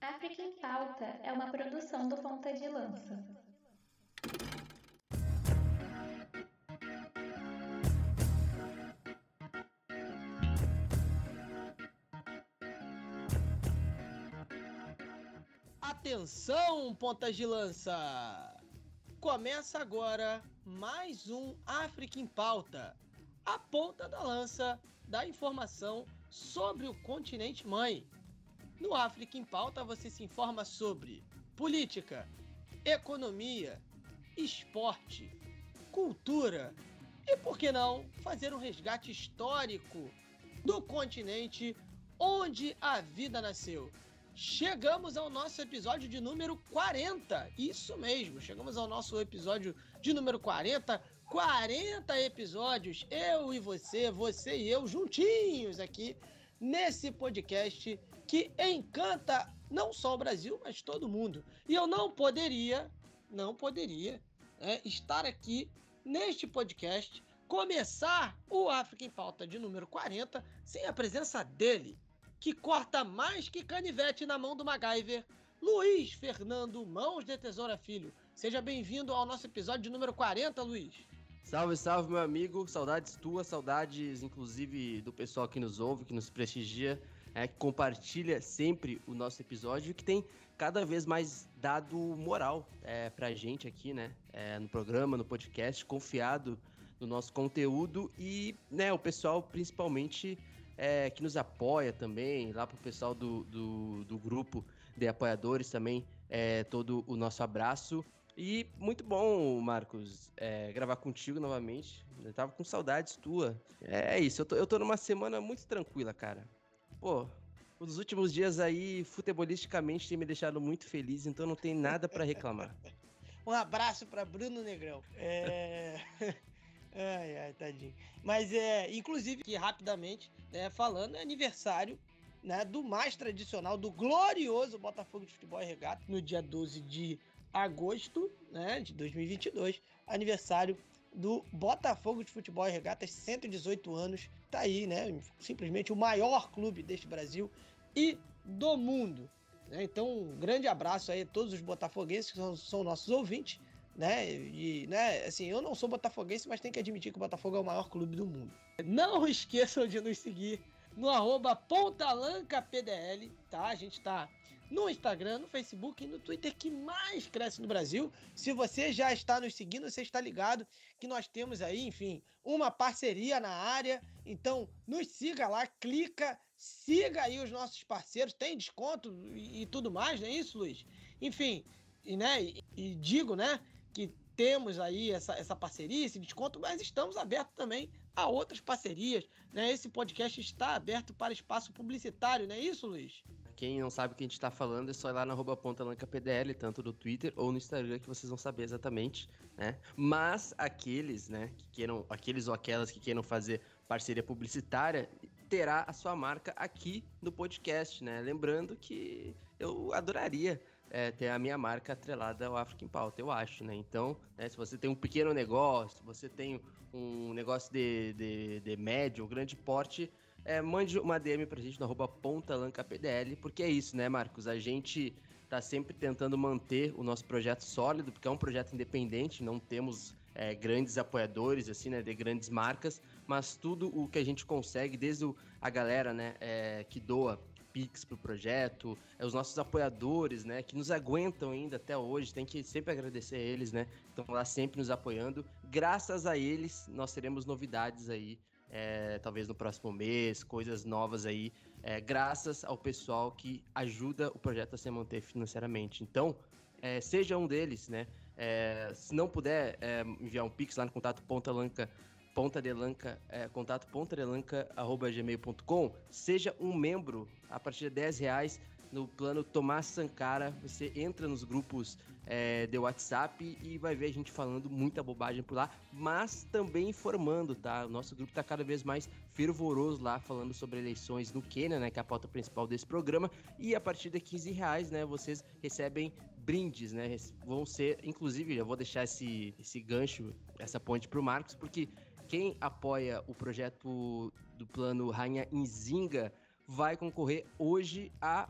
África em Pauta é uma produção do Ponta de Lança. Atenção, pontas de lança! Começa agora mais um África em Pauta, a ponta da lança da informação sobre o continente mãe. No África em Pauta você se informa sobre política, economia, esporte, cultura e, por que não, fazer um resgate histórico do continente onde a vida nasceu. Chegamos ao nosso episódio de número 40. Isso mesmo, chegamos ao nosso episódio de número 40. 40 episódios, eu e você, você e eu juntinhos aqui nesse podcast que encanta não só o Brasil, mas todo mundo. E eu não poderia, não poderia é, estar aqui neste podcast, começar o África em Pauta de número 40 sem a presença dele, que corta mais que canivete na mão do MacGyver, Luiz Fernando Mãos de Tesoura Filho. Seja bem-vindo ao nosso episódio de número 40, Luiz. Salve, salve, meu amigo. Saudades tuas, saudades, inclusive, do pessoal que nos ouve, que nos prestigia, é, que compartilha sempre o nosso episódio, que tem cada vez mais dado moral é, pra gente aqui, né? É, no programa, no podcast, confiado no nosso conteúdo e, né, o pessoal principalmente é, que nos apoia também, lá pro pessoal do, do, do grupo de apoiadores também, é, todo o nosso abraço. E muito bom, Marcos, é, gravar contigo novamente. Eu tava com saudades tua. É isso, eu tô, eu tô numa semana muito tranquila, cara. Pô, os últimos dias aí, futebolisticamente, tem me deixado muito feliz, então não tem nada para reclamar. um abraço para Bruno Negrão. É. Ai, ai, tadinho. Mas é, inclusive, que rapidamente, né, falando, é aniversário né, do mais tradicional, do glorioso Botafogo de Futebol e Regata, no dia 12 de agosto né, de 2022, aniversário do Botafogo de Futebol e Regatas, 118 anos, tá aí, né? Simplesmente o maior clube deste Brasil e do mundo. Né? Então, um grande abraço aí a todos os botafoguenses que são, são nossos ouvintes né? E, né, assim, eu não sou botafoguense, mas tenho que admitir que o Botafogo é o maior clube do mundo. Não esqueçam de nos seguir no arroba pontalancapdl, tá? A gente tá no Instagram, no Facebook e no Twitter que mais cresce no Brasil. Se você já está nos seguindo, você está ligado que nós temos aí, enfim, uma parceria na área. Então, nos siga lá, clica, siga aí os nossos parceiros, tem desconto e, e tudo mais, não é isso, Luiz? Enfim, e, né, e, e digo, né, que temos aí essa, essa parceria, esse desconto, mas estamos abertos também a outras parcerias. Né? Esse podcast está aberto para espaço publicitário, não é isso, Luiz? Quem não sabe o que a gente está falando é só ir lá na arroba tanto no Twitter ou no Instagram, que vocês vão saber exatamente, né? Mas aqueles, né, que queiram, aqueles ou aquelas que queiram fazer parceria publicitária, terá a sua marca aqui no podcast, né? Lembrando que eu adoraria é, ter a minha marca atrelada ao African Pauta, eu acho, né? Então, né, se você tem um pequeno negócio, você tem um negócio de, de, de médio ou grande porte, é, mande uma DM pra gente no arroba pontalancapdl, porque é isso, né, Marcos? A gente tá sempre tentando manter o nosso projeto sólido, porque é um projeto independente, não temos é, grandes apoiadores, assim, né, de grandes marcas, mas tudo o que a gente consegue, desde o, a galera, né, é, que doa Pix pro projeto, é os nossos apoiadores, né, que nos aguentam ainda até hoje, tem que sempre agradecer a eles, né, estão lá sempre nos apoiando. Graças a eles, nós teremos novidades aí, é, talvez no próximo mês, coisas novas aí, é, graças ao pessoal que ajuda o projeto a se manter financeiramente. Então, é, seja um deles, né, é, se não puder é, enviar um Pix lá no contato pontalanca pontadelanca, é, contato pontadelanca.gmail.com, seja um membro a partir de 10 reais no plano Tomás Sankara. Você entra nos grupos é, de WhatsApp e vai ver a gente falando muita bobagem por lá, mas também informando, tá? O nosso grupo tá cada vez mais fervoroso lá, falando sobre eleições no Quênia, né? Que é a pauta principal desse programa. E a partir de 15 reais, né? Vocês recebem brindes, né? Vão ser, inclusive, eu vou deixar esse, esse gancho, essa ponte pro Marcos, porque quem apoia o projeto do plano Rainha Inzinga vai concorrer hoje a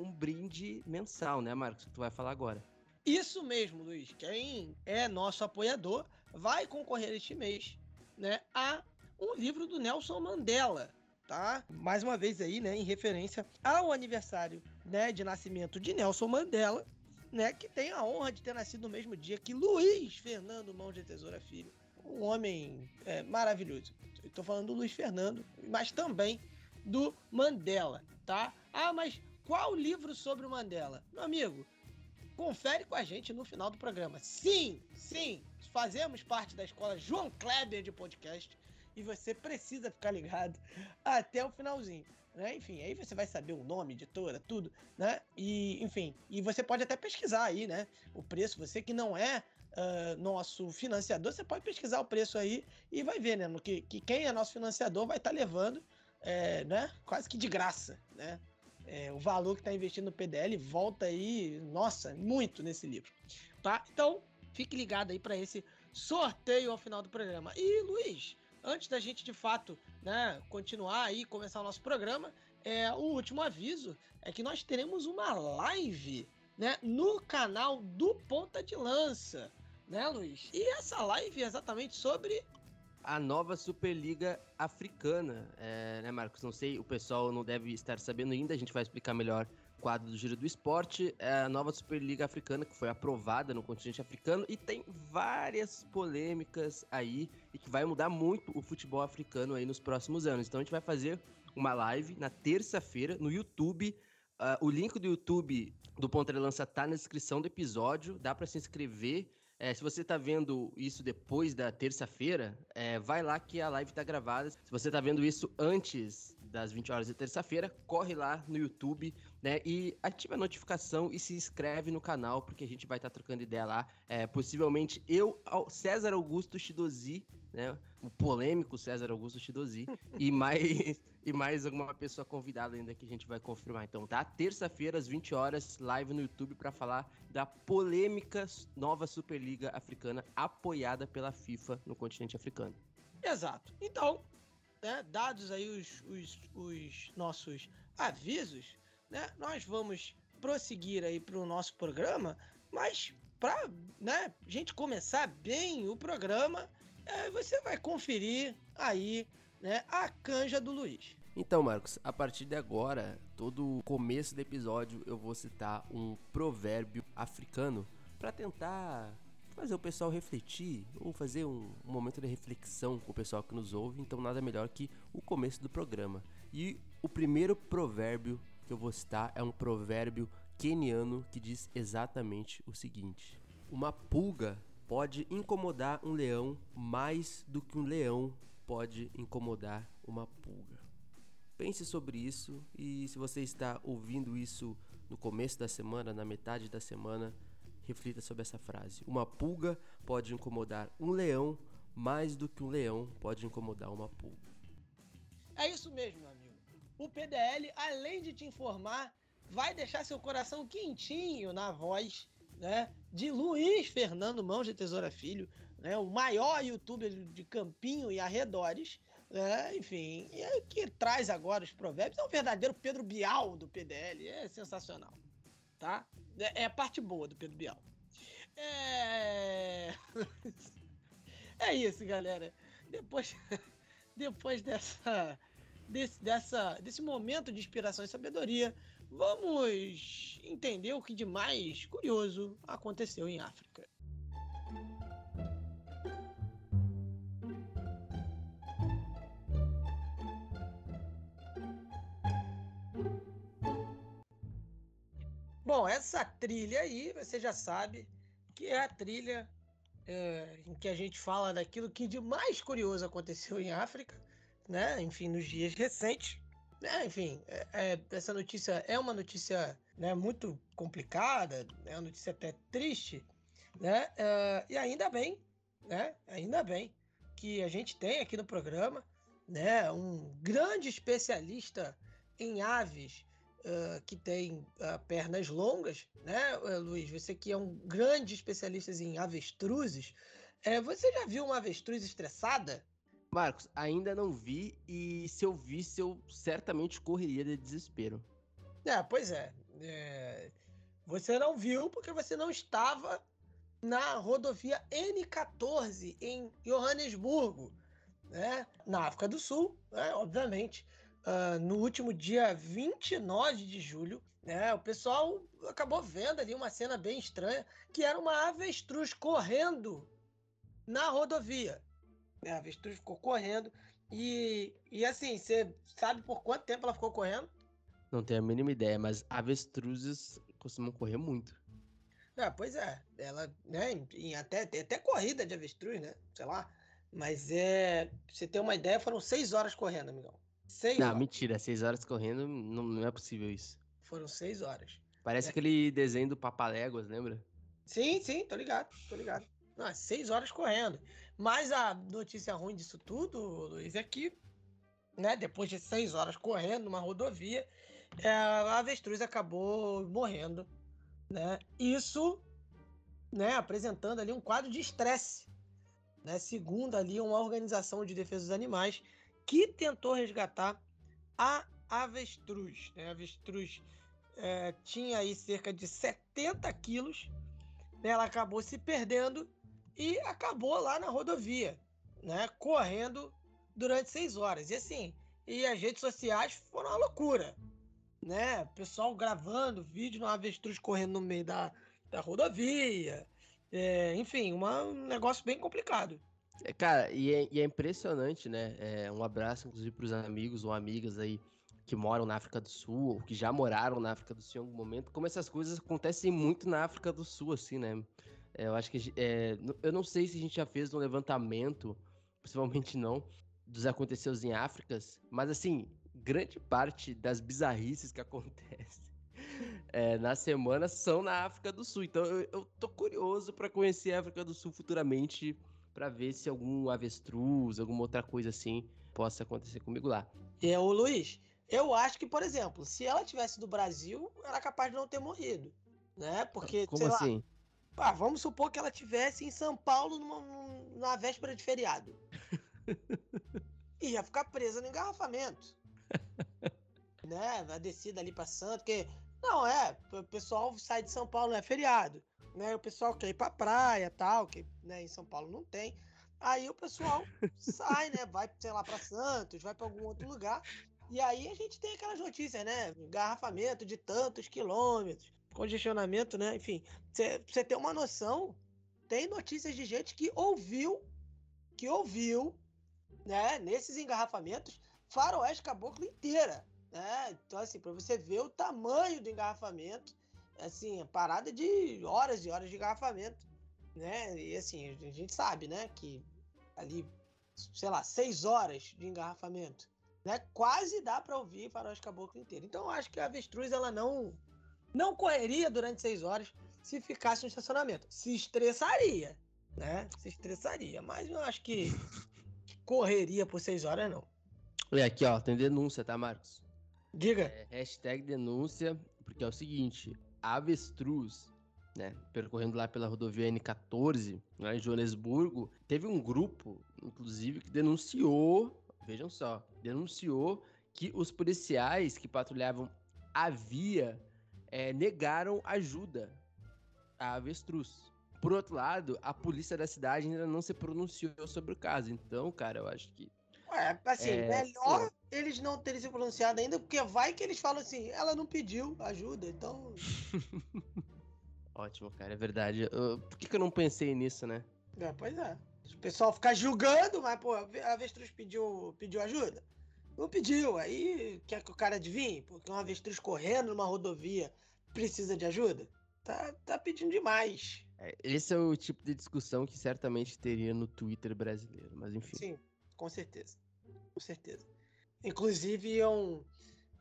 um brinde mensal, né, Marcos? Que tu vai falar agora. Isso mesmo, Luiz. Quem é nosso apoiador vai concorrer este mês, né, a um livro do Nelson Mandela, tá? Mais uma vez aí, né, em referência ao aniversário, né, de nascimento de Nelson Mandela, né, que tem a honra de ter nascido no mesmo dia que Luiz Fernando Mão de Tesoura Filho, um homem é, maravilhoso. Estou falando do Luiz Fernando, mas também do Mandela, tá? Ah, mas qual livro sobre o Mandela? Meu amigo, confere com a gente no final do programa. Sim, sim, fazemos parte da escola João Kleber de podcast e você precisa ficar ligado até o finalzinho. Né? Enfim, aí você vai saber o nome, editora, tudo, né? E, enfim, e você pode até pesquisar aí, né? O preço, você que não é uh, nosso financiador, você pode pesquisar o preço aí e vai ver, né? No que, que quem é nosso financiador vai estar tá levando, é, né? Quase que de graça, né? É, o valor que está investindo no PDL volta aí, nossa, muito nesse livro, tá? Então, fique ligado aí para esse sorteio ao final do programa. E, Luiz, antes da gente de fato né, continuar aí, começar o nosso programa, é, o último aviso é que nós teremos uma live né, no canal do Ponta de Lança, né, Luiz? E essa live é exatamente sobre a nova Superliga Africana, é, né, Marcos? Não sei, o pessoal não deve estar sabendo ainda, a gente vai explicar melhor quadro do Giro do Esporte, é a nova Superliga Africana que foi aprovada no continente africano e tem várias polêmicas aí e que vai mudar muito o futebol africano aí nos próximos anos. Então a gente vai fazer uma live na terça-feira no YouTube. Uh, o link do YouTube do Ponta de Lança tá na descrição do episódio, dá para se inscrever. É, se você tá vendo isso depois da terça-feira, é, vai lá que a live tá gravada. Se você tá vendo isso antes das 20 horas de terça-feira, corre lá no YouTube, né? E ativa a notificação e se inscreve no canal, porque a gente vai estar tá trocando ideia lá. É, possivelmente eu, César Augusto Chidozi, né? O polêmico César Augusto Chidozi, e mais e mais alguma pessoa convidada ainda que a gente vai confirmar. Então, tá? Terça-feira, às 20 horas, live no YouTube para falar da polêmica nova Superliga Africana apoiada pela FIFA no continente africano. Exato. Então, né, dados aí os, os, os nossos avisos, né, nós vamos prosseguir aí para o nosso programa, mas para né, gente começar bem o programa, é, você vai conferir aí né, a canja do Luiz. Então, Marcos, a partir de agora, todo começo do episódio eu vou citar um provérbio africano para tentar fazer o pessoal refletir ou fazer um, um, momento de reflexão com o pessoal que nos ouve. Então, nada melhor que o começo do programa. E o primeiro provérbio que eu vou citar é um provérbio keniano que diz exatamente o seguinte: Uma pulga pode incomodar um leão mais do que um leão pode incomodar uma pulga. Pense sobre isso e se você está ouvindo isso no começo da semana, na metade da semana, reflita sobre essa frase. Uma pulga pode incomodar um leão mais do que um leão pode incomodar uma pulga. É isso mesmo, meu amigo. O PDL, além de te informar, vai deixar seu coração quentinho na voz né, de Luiz Fernando Mãos de Tesoura Filho, né, o maior youtuber de Campinho e arredores, né, enfim, e que traz agora os provérbios. É um verdadeiro Pedro Bial do PDL, é sensacional, tá? É, é a parte boa do Pedro Bial. É... é isso, galera. Depois, depois dessa, desse, dessa, desse momento de inspiração e sabedoria, vamos entender o que de mais curioso aconteceu em África. Bom, essa trilha aí, você já sabe que é a trilha é, em que a gente fala daquilo que de mais curioso aconteceu em África, né? Enfim, nos dias recentes. Né? Enfim, é, é, essa notícia é uma notícia né, muito complicada, é uma notícia até triste, né? É, e ainda bem, né? Ainda bem que a gente tem aqui no programa, né? Um grande especialista em aves uh, que tem uh, pernas longas, né, Luiz? Você que é um grande especialista em avestruzes, é, você já viu uma avestruz estressada? Marcos, ainda não vi e se eu visse, eu certamente correria de desespero. É, pois é. É, você não viu porque você não estava na rodovia N14 em Johannesburgo, né? na África do Sul, né? obviamente. Uh, no último dia 29 de julho, né? o pessoal acabou vendo ali uma cena bem estranha, que era uma avestruz correndo na rodovia. A avestruz ficou correndo e, e assim, você sabe por quanto tempo ela ficou correndo? Não tenho a mínima ideia, mas avestruzes costumam correr muito. Ah, pois é. Ela, né, em até, tem até corrida de avestruz, né? Sei lá. Mas é. Pra você ter uma ideia, foram seis horas correndo, amigão. Seis não, horas. mentira, seis horas correndo, não, não é possível isso. Foram seis horas. Parece É. aquele desenho do Papaléguas, lembra? Sim, sim, tô ligado, tô ligado. Não, é seis horas correndo. Mas a notícia ruim disso tudo, Luiz, é que, né, depois de seis horas correndo numa rodovia, é, a avestruz acabou morrendo, né? Isso, né, apresentando ali um quadro de estresse, né? Segundo ali uma organização de defesa dos animais que tentou resgatar a avestruz, né? A avestruz é, tinha aí cerca de 70 quilos, né? ela acabou se perdendo e acabou lá na rodovia, né? Correndo durante seis horas. E assim, e as redes sociais foram uma loucura, né? Pessoal gravando vídeo no avestruz correndo no meio da, da rodovia. É, enfim, uma- um negócio bem complicado. É, cara, e é, e é impressionante, né? É, um abraço, inclusive, pros amigos ou amigas aí que moram na África do Sul, ou que já moraram na África do Sul em algum momento, como essas coisas acontecem muito na África do Sul, assim, né? É, eu acho que. é, eu não sei se a gente já fez um levantamento, possivelmente não, dos acontecidos em Áfricas, mas assim, grande parte das bizarrices que acontecem é, na semana são na África do Sul. Então eu, eu tô curioso para conhecer a África do Sul futuramente para ver se algum avestruz, alguma outra coisa assim possa acontecer comigo lá. E o Luiz, eu acho que, por exemplo, se ela tivesse do Brasil, era capaz de não ter morrido, né? Porque, Como sei lá, Ah, vamos supor que ela tivesse em São Paulo numa, num- na véspera de feriado. Ia ficar presa no engarrafamento. né? A descida ali pra Santo, porque. Não, é, o pessoal sai de São Paulo, é feriado. Né? O pessoal quer ir pra praia tal, que né, em São Paulo não tem. Aí o pessoal sai, né? Vai, sei lá, pra Santos, vai pra algum outro lugar. E aí a gente tem aquelas notícias, né? Engarrafamento de tantos quilômetros, congestionamento, né? Enfim, você ter uma noção, tem notícias de gente que ouviu, que ouviu, né, nesses engarrafamentos, faroeste caboclo inteira, né? Então, assim, para você ver o tamanho do engarrafamento, assim, parada de horas e horas de engarrafamento, né? E assim, a gente sabe, né, que ali, sei lá, seis horas de engarrafamento, né? Quase dá para ouvir faroeste caboclo inteiro. Então, eu acho que a avestruz, ela não, não correria durante seis horas se ficasse no estacionamento. Se estressaria, né? Se estressaria. Mas eu acho que correria por seis horas, não. E aqui, ó, tem denúncia, tá, Marcos? Diga. É, hashtag denúncia, porque é o seguinte, avestruz, né, percorrendo lá pela rodovia N14, lá em Joanesburgo, teve um grupo, inclusive, que denunciou, vejam só, denunciou que os policiais que patrulhavam a via eh, negaram ajuda à avestruz. Por outro lado, a polícia da cidade ainda não se pronunciou sobre o caso. Então, cara, eu acho que Ué, assim, É, melhor eles não terem se pronunciado ainda, porque vai que eles falam assim, ela não pediu ajuda, então. Ótimo, cara, é verdade. Eu- por que, que eu não pensei nisso, né? É, pois é. O pessoal fica julgando, mas, pô, a avestruz pediu, pediu ajuda? Não pediu. Aí quer que o cara adivinhe? Porque uma avestruz correndo numa rodovia precisa de ajuda? Tá, tá pedindo demais. É, Esse é o tipo de discussão que certamente teria no Twitter brasileiro, mas enfim. Sim, com certeza. Com certeza. Inclusive, iam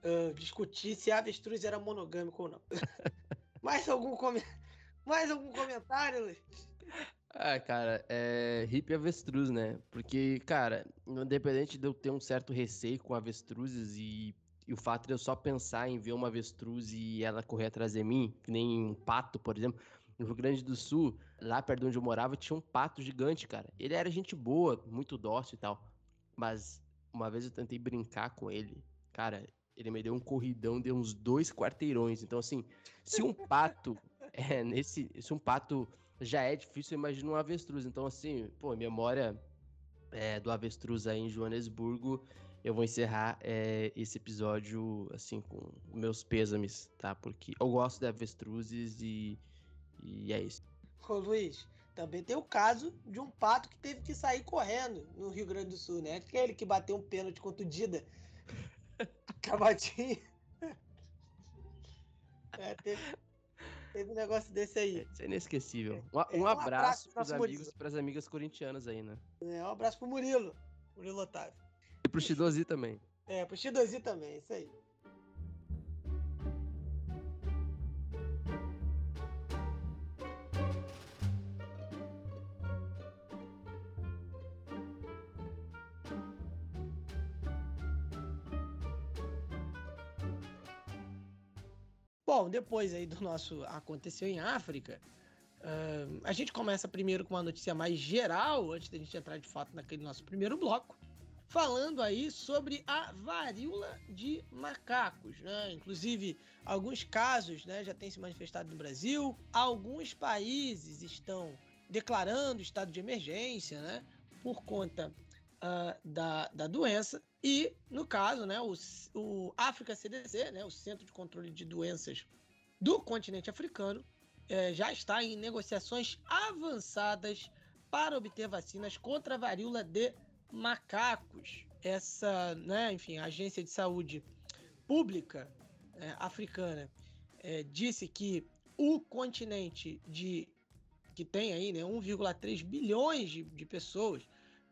ah, discutir se a avestruz era monogâmico ou não. mais, algum come... mais algum comentário, Luiz? Ah, cara, é hippie avestruz, né? Porque, cara, independente de eu ter um certo receio com avestruzes e, e o fato de eu só pensar em ver uma avestruz e ela correr atrás de mim, que nem um pato, por exemplo, no Rio Grande do Sul, lá perto de onde eu morava, tinha um pato gigante, cara. Ele era gente boa, muito dócil e tal. Mas uma vez eu tentei brincar com ele, cara, ele me deu um corridão de uns dois quarteirões. Então, assim, se um pato é nesse. Se um pato já é difícil, imagina um avestruz. Então, assim, pô, memória é, do avestruz aí em Joanesburgo, eu vou encerrar é, esse episódio, assim, com meus pêsames, tá? Porque eu gosto de avestruzes e, e é isso. Ô, Luiz, também tem o caso de um pato que teve que sair correndo no Rio Grande do Sul, né? Aquele que bateu um pênalti contra o Dida. Cabatinho. É, teve, teve um negócio desse aí. Isso é inesquecível. Um, um, um abraço, abraço pros amigos, pras amigas corintianas aí, né? É, um abraço pro Murilo. Murilo Otávio. E pro Chidozi também. É, pro Chidozi também, isso aí. Bom, depois aí do nosso aconteceu em África, uh, a gente começa primeiro com uma notícia mais geral, antes da gente entrar de fato naquele nosso primeiro bloco, falando aí sobre a varíola de macacos, né? Inclusive, alguns casos né, já têm se manifestado no Brasil, alguns países estão declarando estado de emergência, né? Por conta uh, da, da doença. E, no caso, né, o, o África CDC, né, o Centro de Controle de Doenças do continente africano, é, já está em negociações avançadas para obter vacinas contra a varíola de macacos. Essa, né, enfim, a Agência de Saúde Pública é, africana é, disse que o continente de que tem aí né, 1,3 bilhões de, de pessoas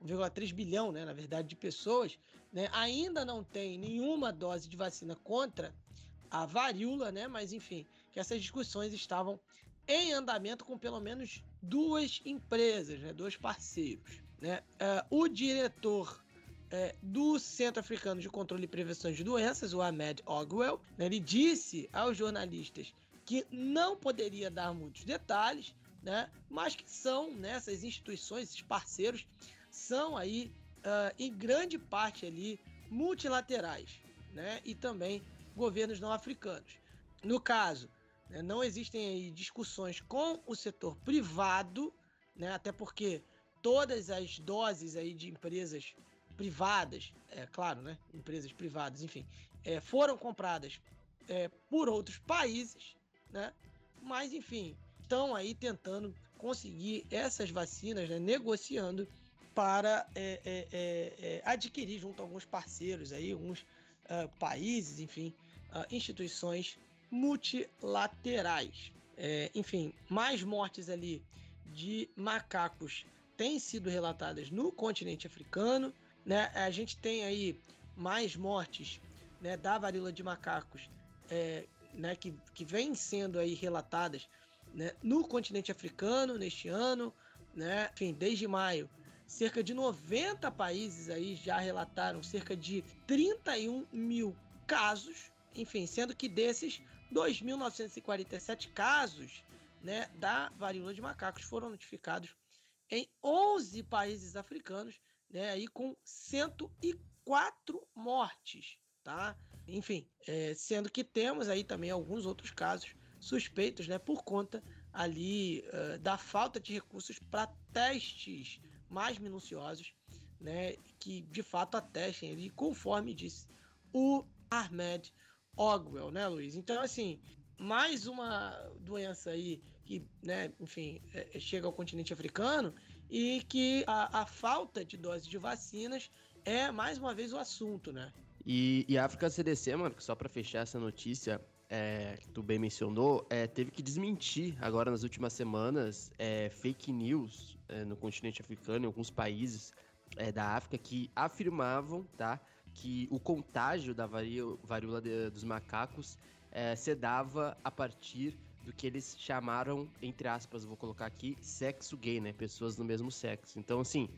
1,3 bilhão, né, na verdade, de pessoas, né, ainda não tem nenhuma dose de vacina contra a varíola, né, mas enfim, que essas discussões estavam em andamento com pelo menos duas empresas, né, dois parceiros. Né? Uh, o diretor uh, do Centro Africano de Controle e Prevenção de Doenças, o Ahmed Ogwell, né, ele disse aos jornalistas que não poderia dar muitos detalhes, né, mas que são nessas né, instituições, esses parceiros, são aí, uh, em grande parte ali, multilaterais, né? E também governos não africanos. No caso, né, não existem aí discussões com o setor privado, né? Até porque todas as doses aí de empresas privadas, é claro, né? Empresas privadas, enfim, é, foram compradas é, por outros países, né? Mas, enfim, estão aí tentando conseguir essas vacinas, né? negociando para é, é, é, é, adquirir junto a alguns parceiros aí, alguns uh, países, enfim, uh, instituições multilaterais. É, enfim, mais mortes ali de macacos têm sido relatadas no continente africano. Né? A gente tem aí mais mortes né, da varíola de macacos é, né, que, que vêm sendo aí relatadas né, no continente africano neste ano. Né? Enfim, desde maio cerca de 90 países aí já relataram cerca de 31 mil casos, enfim, sendo que desses 2.947 casos né, da varíola de macacos foram notificados em 11 países africanos, né, aí com 104 mortes, tá? Enfim, é, sendo que temos aí também alguns outros casos suspeitos, né, por conta ali uh, da falta de recursos para testes mais minuciosos, né, que de fato atestem ali, conforme disse o Ahmed Ogwell, né, Luiz? Então, assim, mais uma doença aí que, né, enfim, é, é, chega ao continente africano e que a, a, falta de doses de vacinas é mais uma vez o assunto, né? E, e a África CDC, mano, só para fechar essa notícia, é, que tu bem mencionou, é, teve que desmentir agora nas últimas semanas é, fake news é, no continente africano, em alguns países é, da África, que afirmavam tá, que o contágio da varíola dos macacos é, se dava a partir do que eles chamaram, entre aspas, vou colocar aqui, sexo gay, né? Pessoas do mesmo sexo. Então, assim,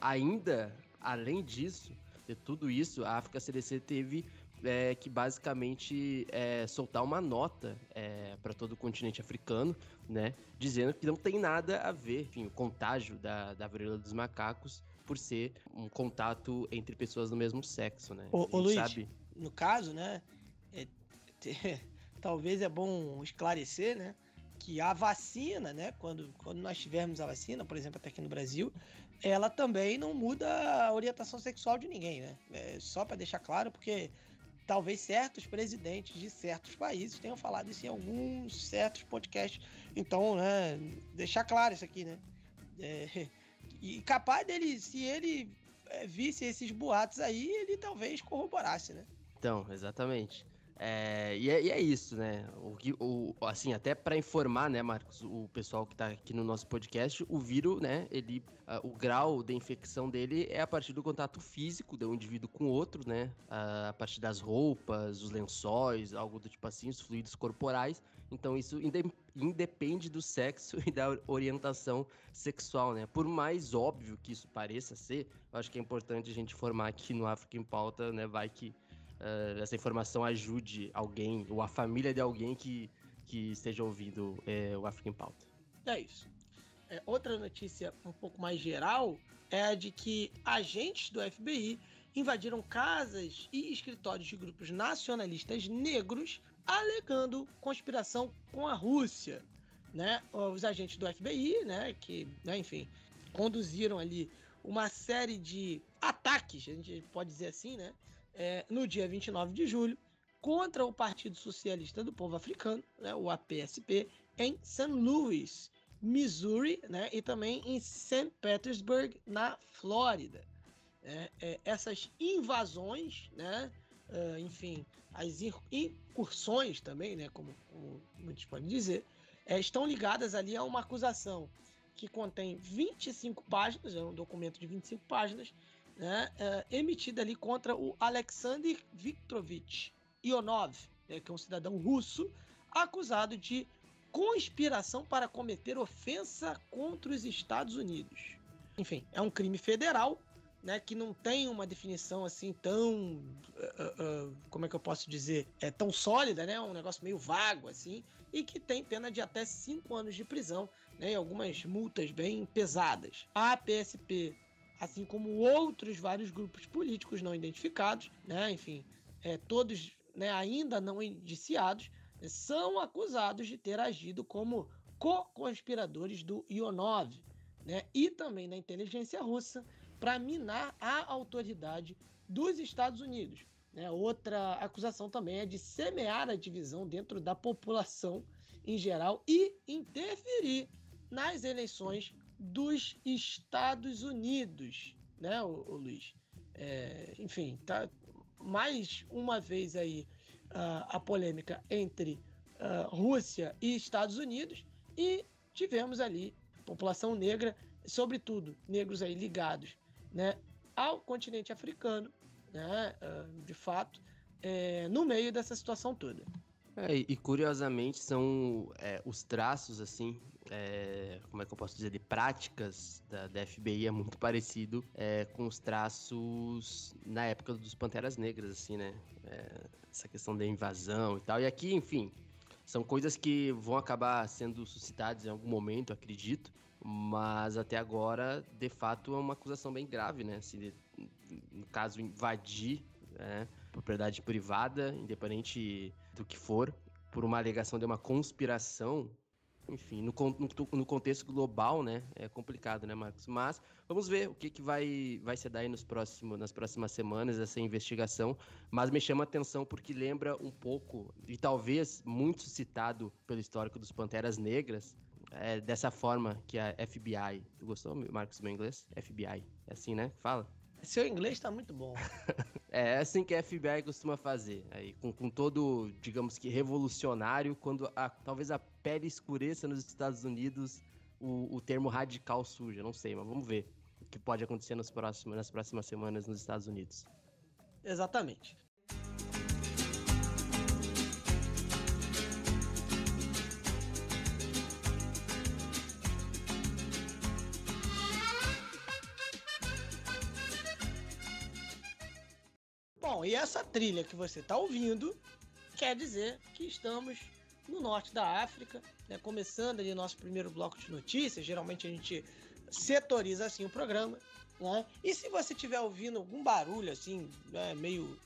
ainda além disso, de tudo isso, a África CDC teve é, que basicamente é, soltar uma nota é, para todo o continente africano, né, dizendo que não tem nada a ver, enfim, o contágio da, da varíola dos macacos por ser um contato entre pessoas do mesmo sexo, né? Ô, ô Luiz, sabe no caso, né? É, talvez é bom esclarecer, né? Que a vacina, né? Quando, quando nós tivermos a vacina, por exemplo, até aqui no Brasil, ela também não muda a orientação sexual de ninguém, né? É, só para deixar claro, porque talvez certos presidentes de certos países tenham falado isso em alguns certos podcasts. Então, né, deixar claro isso aqui, né? É, e capaz dele, se ele é, visse esses boatos aí, ele talvez corroborasse, né? Então, exatamente. É, e, é, e, é, isso, né? O, o, assim, até para informar, né, Marcos, o pessoal que está aqui no nosso podcast, o vírus, né, ele, uh, o grau de infecção dele é a partir do contato físico de um indivíduo com outro, né? Uh, a partir das roupas, os lençóis, algo do tipo assim, os fluidos corporais. Então isso independe do sexo e da orientação sexual, né? Por mais óbvio que isso pareça ser, eu acho que é importante a gente informar aqui no África em Pauta, né? Vai que uh, essa informação ajude alguém ou a família de alguém que, que esteja ouvindo é, o África em Pauta. É isso. É, outra notícia um pouco mais geral é a de que agentes do FBI invadiram casas e escritórios de grupos nacionalistas negros alegando conspiração com a Rússia. Né? Os agentes do FBI, né, que, né, enfim, conduziram ali uma série de ataques, a gente pode dizer assim, né, é, no dia 29 de julho, contra o Partido Socialista do Povo Africano, né, o APSP, em St. Louis, Missouri, né, e também em St. Petersburg, na Flórida. É, é, essas invasões, né, uh, enfim, as incursões também, né, como, como muitos podem dizer, é, estão ligadas ali a uma acusação que contém 25 páginas, é um documento de 25 páginas, né, é, emitida ali contra o Alexander Viktorovich Ionov, né, que é um cidadão russo, acusado de conspiração para cometer ofensa contra os Estados Unidos. Enfim, é um crime federal, né, que não tem uma definição assim tão, uh, uh, como é que eu posso dizer, é tão sólida, né, um negócio meio vago assim, e que tem pena de até cinco anos de prisão, né, e algumas multas bem pesadas. A PSP assim como outros vários grupos políticos não identificados, né, enfim, é, todos né, ainda não indiciados, são acusados de ter agido como co-conspiradores do Ionov né, e também da inteligência russa para minar a autoridade dos Estados Unidos. Né. Outra acusação também é de semear a divisão dentro da população em geral e interferir nas eleições dos Estados Unidos, né, o, Luiz? É, enfim, tá mais uma vez aí uh, a polêmica entre uh, Rússia e Estados Unidos e tivemos ali população negra, sobretudo negros aí ligados, né, ao continente africano, né, uh, de fato, é, no meio dessa situação toda. É, e curiosamente são é, os traços assim é, como é que eu posso dizer, de práticas da, da FBI é muito parecido é, com os traços na época dos Panteras Negras, assim, né? É, essa questão da invasão e tal. E aqui, enfim, são coisas que vão acabar sendo suscitadas em algum momento, acredito. Mas até agora, de fato, é uma acusação bem grave, né? Assim, de, no caso, invadir né, propriedade privada, independente do que for, por uma alegação de uma conspiração enfim, no, no, no, contexto global, né, é complicado, né, Marcos? Mas vamos ver o que, que vai, vai ser daí nos próximos, nas próximas semanas essa investigação. Mas me chama a atenção porque lembra um pouco, e talvez muito citado pelo histórico dos Panteras Negras, é dessa forma que a FBI. Tu gostou, Marcos, do meu inglês? FBI. É assim, né? Fala. Seu inglês tá muito bom. é assim que a FBI costuma fazer. Aí, com, com todo, digamos que, revolucionário, quando a, talvez a pele escureça nos Estados Unidos, o, o termo radical surge. Não sei, mas vamos ver o que pode acontecer nos próximos, nas próximas semanas nos Estados Unidos. Exatamente. Bom, e essa trilha que você está ouvindo quer dizer que estamos no norte da África, né, começando ali nosso primeiro bloco de notícias. Geralmente a gente setoriza assim o programa. Né? E se você estiver ouvindo algum barulho assim, né, meio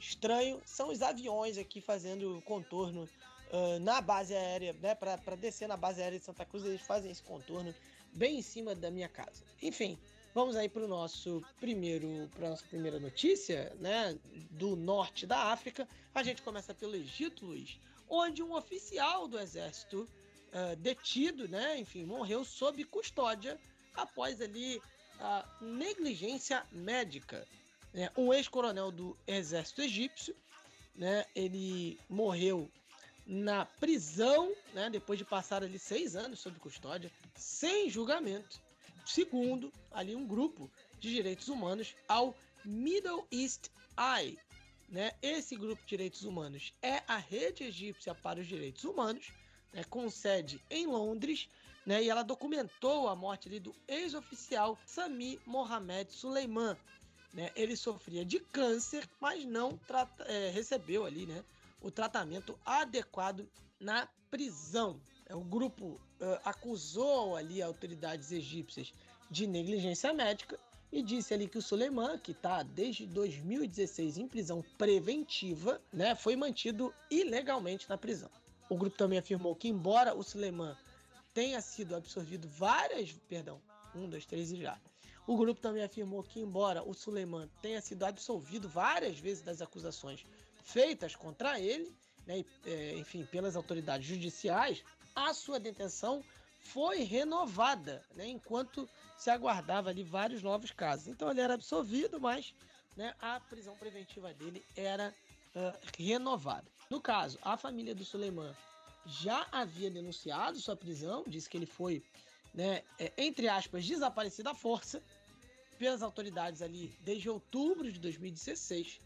estranho são os aviões aqui fazendo contorno uh, na base aérea, né? Para descer na base aérea de Santa Cruz, eles fazem esse contorno bem em cima da minha casa. Enfim, vamos aí para o nosso primeiro, para nossa primeira notícia, né? Do norte da África. A gente começa pelo Egito, Luiz, onde um oficial do exército uh, detido, né? Enfim, morreu sob custódia após ali a negligência médica. Né? Um ex-coronel do exército egípcio, né? Ele morreu na prisão, né? Depois de passar ali seis anos sob custódia, sem julgamento, segundo ali um grupo de direitos humanos ao Middle East Eye. Né? Esse grupo de direitos humanos é a rede egípcia para os direitos humanos, né? com sede em Londres, né? E ela documentou a morte ali do ex-oficial Sami Mohamed Suleiman. Né? Ele sofria de câncer, mas não é, recebeu ali, né? O tratamento adequado na prisão. É, o grupo uh, acusou ali autoridades egípcias de negligência médica e disse ali que o Suleiman, que está desde 2016 em prisão preventiva, né, foi mantido ilegalmente na prisão. O grupo também afirmou que, embora o Suleiman tenha sido absorvido várias. Perdão, um, dois, três e já. O grupo também afirmou que, embora o Suleiman tenha sido absolvido várias vezes das acusações feitas contra ele, né, é, enfim, pelas autoridades judiciais, a sua detenção foi renovada, né, enquanto se aguardava ali vários novos casos. Então ele era absolvido, mas né, a prisão preventiva dele era uh, renovada. No caso, a família do Suleiman já havia denunciado sua prisão, disse que ele foi, né, é, entre aspas, desaparecido à força pelas autoridades ali desde outubro de 2016,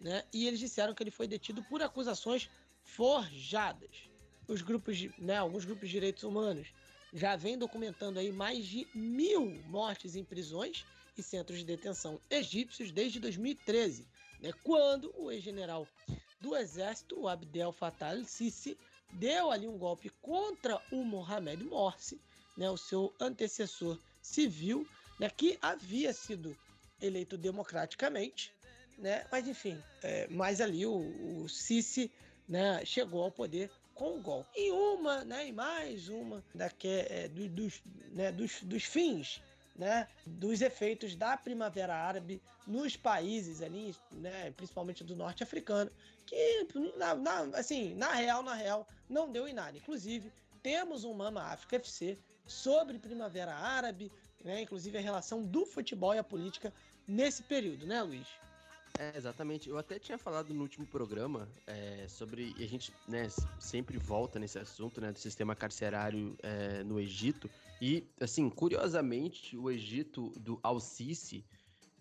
né, e eles disseram que ele foi detido por acusações forjadas. Os grupos, né, alguns grupos de direitos humanos já vêm documentando aí mais de mil mortes em prisões e centros de detenção egípcios desde 2013, né, quando o ex-general do exército, Abdel Fattah al-Sisi, deu ali um golpe contra o Mohamed Morsi, né, o seu antecessor civil, né, que havia sido eleito democraticamente, né, mas enfim, é, mas ali o, o Sisi né, chegou ao poder com o golpe. E uma, né, e mais uma daque, é, do, dos, né, dos, dos fins né, dos efeitos da Primavera Árabe nos países ali, né, principalmente do norte africano, que na, na, assim, na real, na real, não deu em nada. Inclusive, temos um Mama África FC sobre Primavera Árabe, né, inclusive a relação do futebol e a política nesse período, né, Luiz? É, exatamente. Eu até tinha falado no último programa é, sobre. E a gente né, sempre volta nesse assunto né, do sistema carcerário é, no Egito. E, assim, curiosamente, o Egito do Al-Sisi.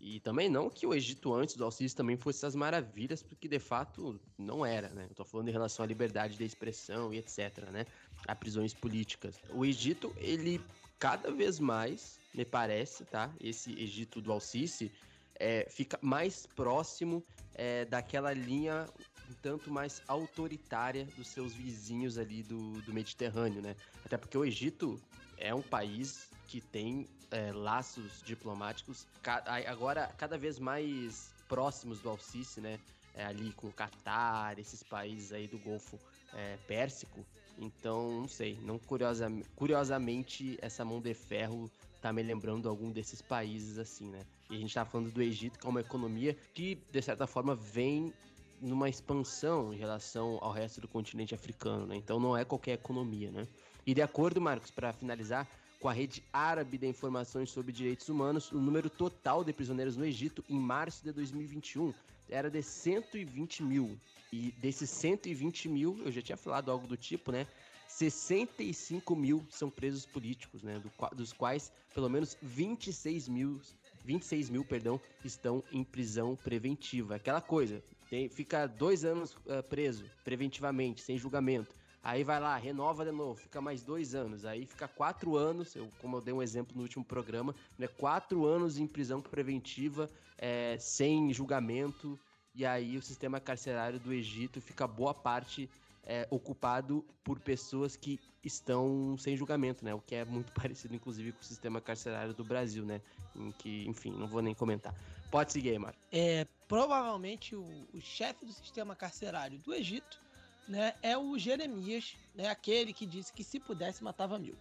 E também não que o Egito antes do Al-Sisi também fosse as maravilhas, porque de fato não era, né? Eu tô falando em relação à liberdade de expressão e etc, né? A prisões políticas. O Egito, ele cada vez mais, me parece, tá? Esse Egito do Al-Sisi, é, fica mais próximo é, daquela linha um tanto mais autoritária dos seus vizinhos ali do, do Mediterrâneo, né? Até porque o Egito é um país que tem é, laços diplomáticos ca agora cada vez mais próximos do Alcice, né? É, ali com o Catar, esses países aí do Golfo é, Pérsico. Então, não sei, não curiosamente, curiosamente essa mão de ferro tá me lembrando algum desses países assim, né? E a gente tá falando do Egito, que é uma economia que, de certa forma, vem numa expansão em relação ao resto do continente africano, né? Então não é qualquer economia, né? E de acordo, Marcos, para finalizar, com a rede árabe de informações sobre direitos humanos, o número total de prisioneiros no Egito em março de 2021 era de 120 mil. E desses 120 mil, eu já tinha falado algo do tipo, né? 65 mil são presos políticos, né? Do, dos quais pelo menos 26 mil, 26 mil, perdão, estão em prisão preventiva. Aquela coisa, tem, fica dois anos uh, preso preventivamente, sem julgamento. Aí vai lá, renova de novo, fica mais dois anos. Aí fica quatro anos, eu, como eu dei um exemplo no último programa, né? Quatro anos em prisão preventiva, é, sem julgamento. E aí o sistema carcerário do Egito fica boa parte é, ocupado por pessoas que estão sem julgamento, né? O que é muito parecido, inclusive, com o sistema carcerário do Brasil, né? Em que, enfim, não vou nem comentar. Pode seguir, Mar. É, provavelmente o, o chefe do sistema carcerário do Egito, né, é o Jeremias, né, aquele que disse que se pudesse matava mil.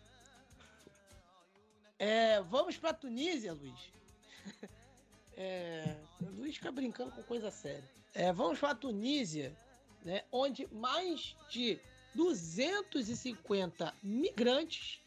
É, vamos para Tunísia, Luiz. É, Luiz fica brincando com coisa séria. É, vamos para Tunísia, né, onde mais de 250 migrantes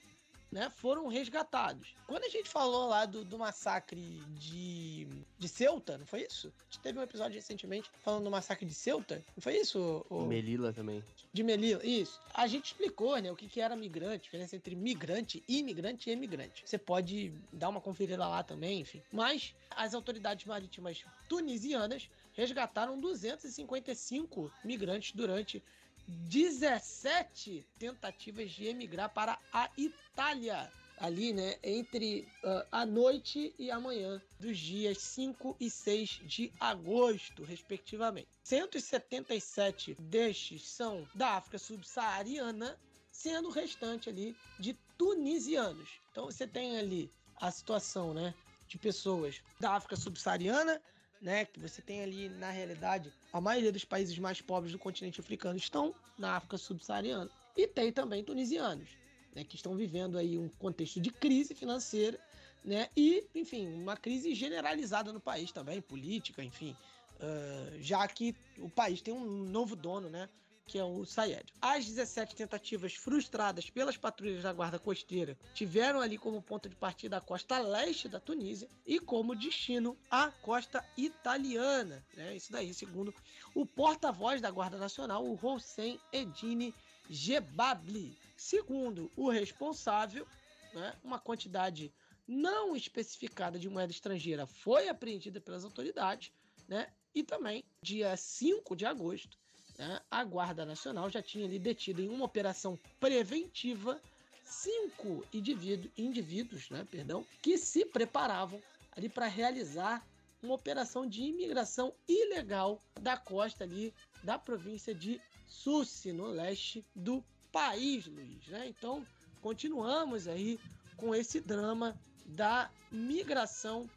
né, foram resgatados. Quando a gente falou lá do, do massacre de, de Ceuta, não foi isso? A gente teve um episódio recentemente falando do massacre de Ceuta, não foi isso? O... Melilla também. De Melilla, isso. A gente explicou né, o que, que era migrante, a diferença entre migrante, imigrante e emigrante. Você pode dar uma conferida lá também, enfim. Mas as autoridades marítimas tunisianas resgataram 255 migrantes durante 17 tentativas de emigrar para a Itália. Ali, né, entre uh, a noite e a manhã dos dias 5 e 6 de agosto, respectivamente. 177 destes são da África subsaariana, sendo o restante ali de tunisianos. Então você tem ali a situação, né, de pessoas da África subsaariana né, que você tem ali, na realidade, a maioria dos países mais pobres do continente africano estão na África subsaariana. E tem também tunisianos, né, que estão vivendo aí um contexto de crise financeira, né, e, enfim, uma crise generalizada no país também, política, enfim, uh, já que o país tem um novo dono, né, que é o Sayed. As 17 tentativas frustradas pelas patrulhas da Guarda Costeira tiveram ali como ponto de partida a costa leste da Tunísia e como destino a costa italiana. Né? Isso daí, segundo o porta-voz da Guarda Nacional, o Hossein Edine Gebabli. Segundo o responsável, né, uma quantidade não especificada de moeda estrangeira foi apreendida pelas autoridades, né? E também, dia 5 de agosto, né, a Guarda Nacional já tinha ali detido em uma operação preventiva cinco indivíduos, indivíduos né, perdão, que se preparavam ali para realizar uma operação de imigração ilegal da costa ali da província de Sussi, no leste do país, Luiz. Né? Então, continuamos aí com esse drama da migração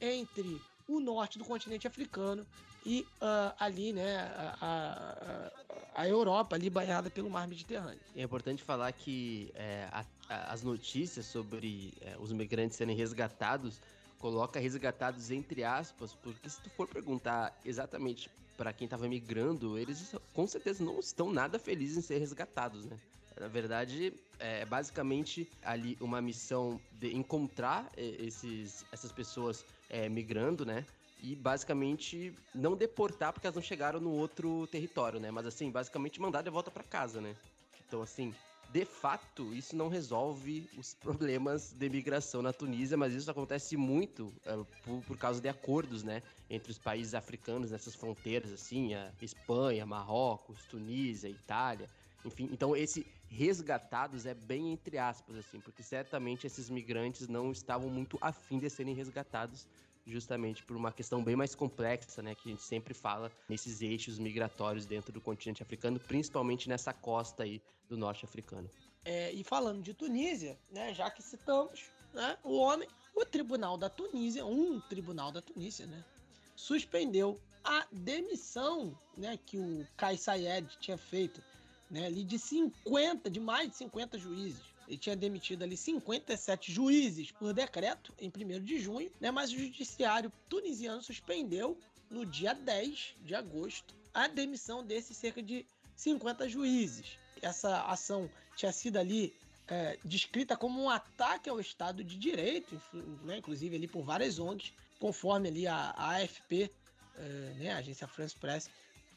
entre o norte do continente africano e uh, ali, né, a, a, a, Europa ali banhada pelo mar Mediterrâneo. É importante falar que é, a, as notícias sobre é, os migrantes serem resgatados coloca resgatados entre aspas, porque se tu for perguntar exatamente para quem estava migrando, eles com certeza não estão nada felizes em ser resgatados, né? Na verdade, é basicamente ali uma missão de encontrar é, esses, essas pessoas é, migrando, né? E basicamente não deportar porque elas não chegaram no outro território, né? Mas assim, basicamente mandar de volta para casa, né? Então assim, de fato, isso não resolve os problemas de imigração na Tunísia, mas isso acontece muito é, por, por, causa de acordos, né, entre os países africanos nessas fronteiras, assim, a Espanha, Marrocos, Tunísia, Itália, enfim. Então esse resgatados é bem entre aspas, assim, porque certamente esses migrantes não estavam muito afim de serem resgatados justamente por uma questão bem mais complexa, né, que a gente sempre fala nesses eixos migratórios dentro do continente africano, principalmente nessa costa aí do norte africano. É, e falando de Tunísia, né, já que citamos, né, o homem, o tribunal da Tunísia, um tribunal da Tunísia, né, suspendeu a demissão, né, que o Kais Sayed tinha feito, né, ali de 50, de mais de 50 juízes ele tinha demitido ali 57 juízes por decreto em 1 de junho, né? Mas o judiciário tunisiano suspendeu no dia 10 de agosto a demissão desses cerca de 50 juízes. Essa ação tinha sido ali é, descrita como um ataque ao Estado de Direito, né, inclusive ali por várias ONGs, conforme ali a, a AFP, é, né, a agência France Press,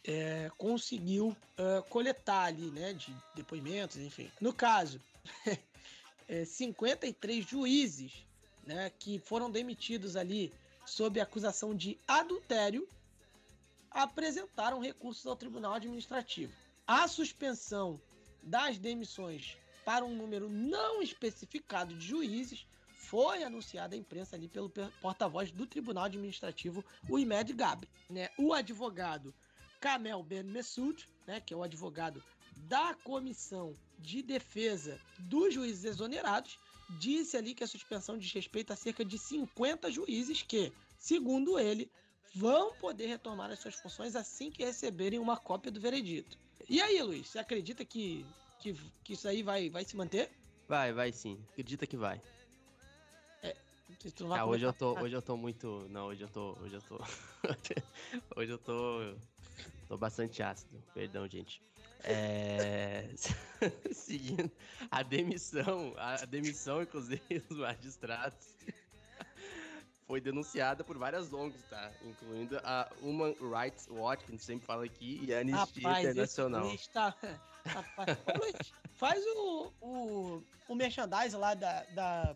é, conseguiu é, coletar ali, né, de depoimentos, enfim. No caso, é, 53 juízes né, que foram demitidos ali sob acusação de adultério apresentaram recursos ao Tribunal Administrativo. A suspensão das demissões para um número não especificado de juízes foi anunciada à imprensa ali pelo porta-voz do Tribunal Administrativo, o Imed Gabri. Né? O advogado Kamel Ben Messoud, né, que é o advogado da comissão de defesa dos juízes exonerados disse ali que a suspensão diz respeito a cerca de 50 juízes que, segundo ele, vão poder retomar as suas funções assim que receberem uma cópia do veredito. E aí, Luiz, você acredita que, que, que isso aí vai, vai se manter? Vai, vai sim. Acredita que vai. É, ah, hoje eu tô, hoje eu tô muito, não, hoje eu tô, hoje eu tô, hoje eu tô, tô bastante ácido. Perdão, gente. É... Seguindo a demissão, a demissão, inclusive, dos magistrados foi denunciada por várias ONGs, tá? Incluindo a Human Rights Watch, que a gente sempre fala aqui, e a Anistia Rapaz, Internacional. Esse tá... Rapaz, faz o, o, o merchandise lá da, da,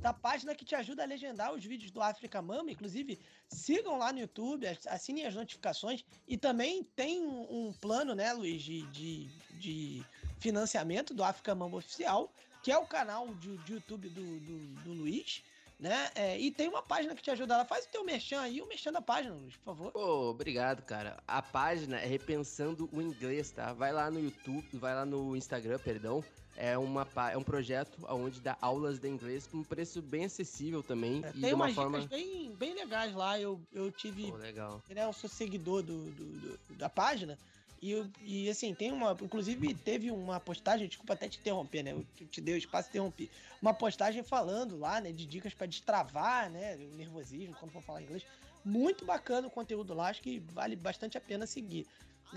da página que te ajuda a legendar os vídeos do África Mama. Inclusive, sigam lá no YouTube, assinem as notificações. E também tem um, plano, né, Luiz, de, de, de, financiamento do África Mama Oficial, que é o canal de, de YouTube do, do, do Luiz. Né? É, e tem uma página que te ajuda lá. Faz o teu merchan aí, o merchan da página, Luiz, por favor. Pô, obrigado, cara. A página é Repensando o Inglês, tá? Vai lá no YouTube, vai lá no Instagram, perdão é, uma, é um projeto onde dá aulas de inglês com um preço bem acessível também. É, e tem de uma umas forma... dicas bem, bem legais lá. Eu, eu tive. Pô, legal. Né, eu sou seguidor do, do, do da página. E, e assim, tem uma. Inclusive, teve uma postagem, desculpa até te interromper, né? Eu te dei o espaço e interrompi. Uma postagem falando lá, né, de dicas para destravar, né? O nervosismo, quando for falar inglês. Muito bacana o conteúdo lá, acho que vale bastante a pena seguir.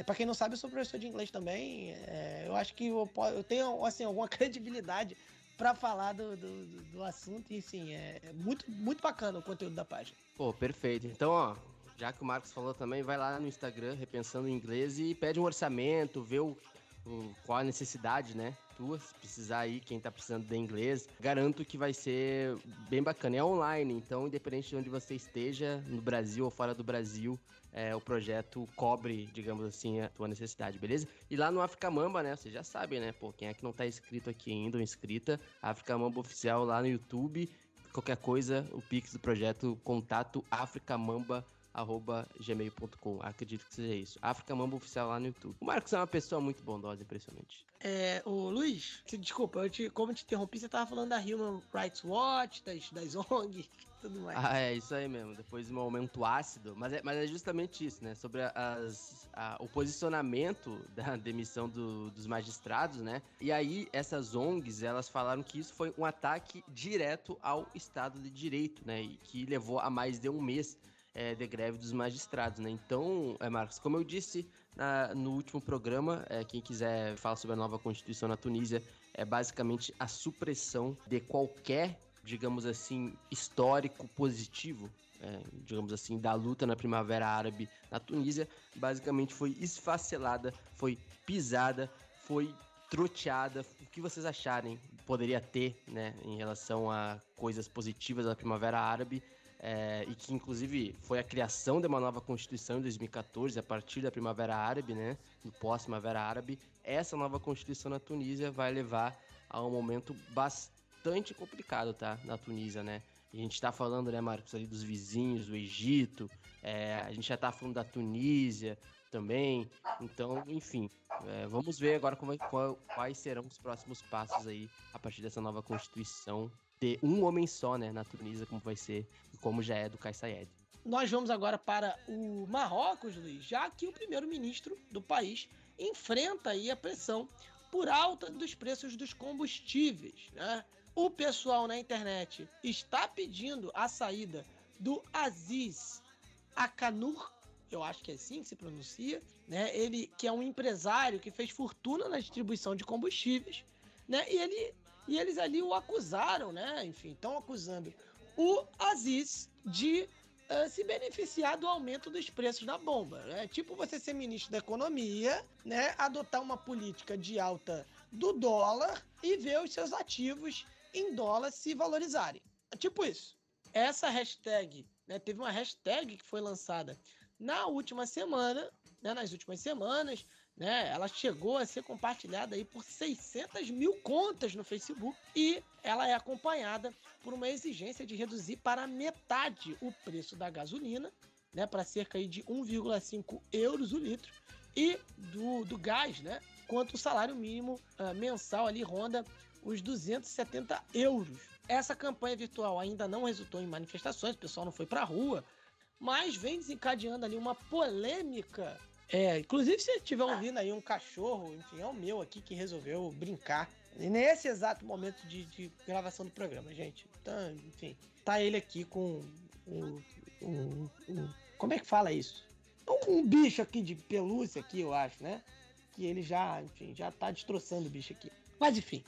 Para quem não sabe, eu sou professor de inglês também. É, eu acho que eu, eu, tenho assim, alguma credibilidade para falar do, do, do, assunto. E sim, é, é, muito, muito bacana o conteúdo da página. Pô, perfeito. Então, ó, já que o Marcos falou também, vai lá no Instagram, Repensando em Inglês, e pede um orçamento, vê o, o, qual a necessidade, né? Tua, se precisar aí, quem tá precisando de inglês, garanto que vai ser bem bacana. É online, então, independente de onde você esteja, no Brasil ou fora do Brasil, é, o projeto cobre, digamos assim, a tua necessidade, beleza? E lá no África Mamba, né? Vocês já sabem, né? Pô, quem é que não tá inscrito aqui ainda ou inscrita? África Mamba Oficial lá no YouTube. Qualquer coisa, o Pix do projeto, contato africamamba arroba gmail.com. Acredito que seja isso. África Mamba Oficial lá no YouTube. O Marcos é uma pessoa muito bondosa, impressionante. É, o Luiz, desculpa, eu te, como eu te interrompi, você tava falando da Human Rights Watch, das, das ONGs tudo mais. Ah, é isso aí mesmo. Depois de um momento ácido. Mas é, mas é justamente isso, né? Sobre as, a, o posicionamento da demissão do, dos magistrados, né? E aí, essas ONGs, elas falaram que isso foi um ataque direto ao Estado de Direito, né? E que levou a mais de um mês é, de greve dos magistrados, né? Então, é, Marcos, como eu disse na, no último programa, é, quem quiser falar sobre a nova Constituição na Tunísia, é basicamente a supressão de qualquer digamos assim, histórico positivo, é, digamos assim, da luta na Primavera Árabe na Tunísia, basicamente foi esfacelada, foi pisada, foi troteada. O que vocês acharem poderia ter, né, em relação a coisas positivas da Primavera Árabe? É, e que inclusive foi a criação de uma nova constituição em 2014 a partir da Primavera Árabe, né, do pós-Primavera Árabe. Essa nova constituição na Tunísia vai levar a um momento bastante complicado, tá? Na Tunísia, né? A gente tá falando, né, Marcos, ali dos vizinhos, do Egito, é, a gente já tá falando da Tunísia também. Então, enfim, é, vamos ver agora como, é, qual, quais serão os próximos passos aí a partir dessa nova constituição de um homem só, né, na Tunísia, como vai ser como já é do Kais Saied. Nós vamos agora para o Marrocos, Luiz, já que o primeiro-ministro do país enfrenta aí a pressão por alta dos preços dos combustíveis, né? O pessoal na internet está pedindo a saída do Aziz Akanur, eu acho que é assim que se pronuncia, né? Ele que é um empresário que fez fortuna na distribuição de combustíveis, né? E ele e eles ali o acusaram, né? Enfim, estão acusando o Aziz de uh, se beneficiar do aumento dos preços da bomba, né? Tipo você ser ministro da economia, né? Adotar uma política de alta do dólar e ver os seus ativos em dólar se valorizarem. Tipo isso. Essa hashtag, né, teve uma hashtag que foi lançada na última semana, né, nas últimas semanas, né, ela chegou a ser compartilhada aí por 600 mil contas no Facebook e ela é acompanhada por uma exigência de reduzir para metade o preço da gasolina, né, para cerca aí de 1,5 euros o litro, e do, do gás, né, enquanto o salário mínimo uh, mensal ali ronda os 270 euros. Essa campanha virtual ainda não resultou em manifestações, o pessoal não foi para a rua, mas vem desencadeando ali uma polêmica. É, inclusive, se estiver ouvindo aí um cachorro, enfim, é o meu aqui que resolveu brincar nesse exato momento de, de gravação do programa, gente. Então, enfim, tá ele aqui com um, um, um, como é que fala isso? Um bicho aqui de pelúcia aqui, eu acho, né? Que ele já, enfim, já tá destroçando o bicho aqui. Mas enfim,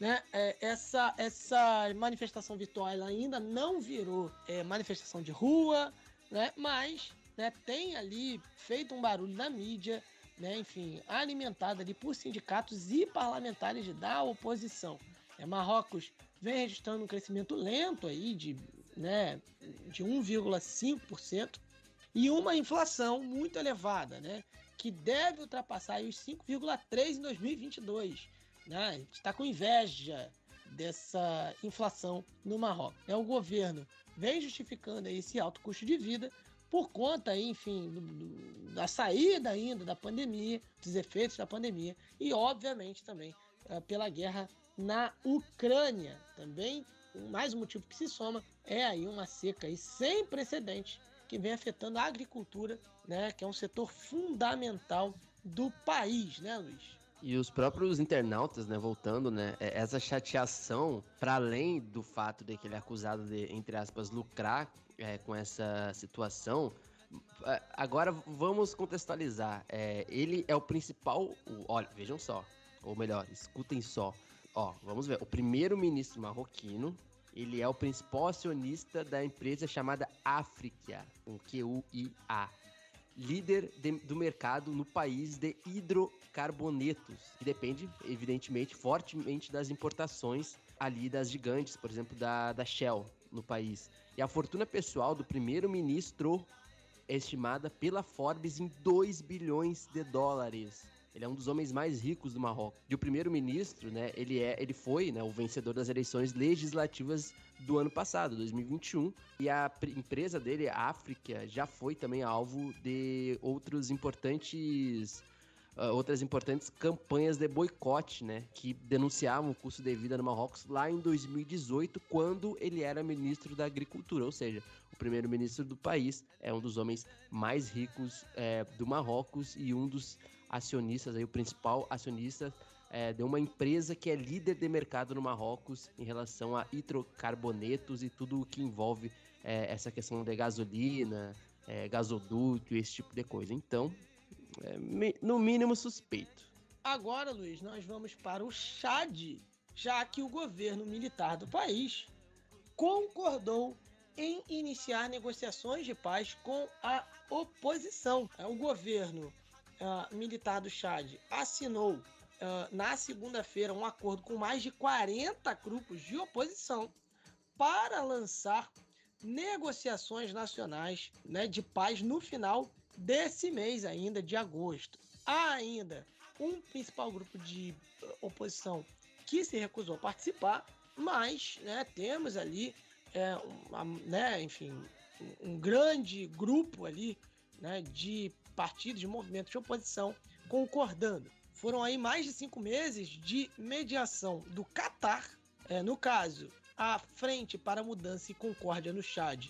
né? É, essa, essa manifestação virtual ainda não virou é, manifestação de rua, né? Mas né, tem ali feito um barulho na mídia, né? Enfim, alimentada ali por sindicatos e parlamentares da oposição. É, Marrocos vem registrando um crescimento lento aí de, né, de 1,5% e uma inflação muito elevada, né? Que deve ultrapassar os 5,3 em 2022. Né? A gente está com inveja dessa inflação no Marrocos. É o governo vem justificando esse alto custo de vida por conta, enfim, do, do, da saída ainda da pandemia, dos efeitos da pandemia e, obviamente, também uh, pela guerra na Ucrânia. Também, mais um motivo que se soma é aí uma seca aí sem precedentes que vem afetando a agricultura, né, que é um setor fundamental do país, né, Luiz? E os próprios internautas, né, voltando, né, é, essa chateação, para além do fato de que ele é acusado de, entre aspas, lucrar é, com essa situação, é, agora vamos contextualizar. É, ele é o principal. O, olha, vejam só, ou melhor, escutem só. Ó, vamos ver. O primeiro-ministro marroquino, ele é o principal acionista da empresa chamada África, com Q-U-I-A líder de, do mercado no país de hidrocarbonetos, que depende, evidentemente, fortemente das importações ali das gigantes, por exemplo, da, da Shell no país. E a fortuna pessoal do primeiro-ministro é estimada pela Forbes em 2 bilhões de dólares. Ele é um dos homens mais ricos do Marrocos. E o primeiro-ministro, né, ele é, ele foi, né, o vencedor das eleições legislativas do ano passado, 2021, e a empresa dele, a África, já foi também alvo de outros importantes Uh, outras importantes campanhas de boicote, né, que denunciavam o custo de vida no Marrocos lá em 2018, quando ele era ministro da Agricultura, ou seja, o primeiro-ministro do país é um dos homens mais ricos é, do Marrocos e um dos acionistas, aí, o principal acionista é, de uma empresa que é líder de mercado no Marrocos em relação a hidrocarbonetos e tudo o que envolve é, essa questão de gasolina, é, gasoduto e esse tipo de coisa. Então, é, no mínimo suspeito. Agora, Luiz, nós vamos para o Chad, já que o governo militar do país concordou em iniciar negociações de paz com a oposição. É, o governo uh, militar do Chad assinou uh, na segunda-feira um acordo com mais de 40 grupos de oposição para lançar negociações nacionais né, de paz no final desse mês ainda, de agosto. Há ainda um principal grupo de oposição que se recusou a participar, mas né, temos ali, é, uma, né, enfim, um grande grupo ali né, de partidos, de movimentos de oposição concordando. Foram aí mais de cinco meses de mediação do Catar, é, no caso, a Frente para Mudança e Concórdia no Chad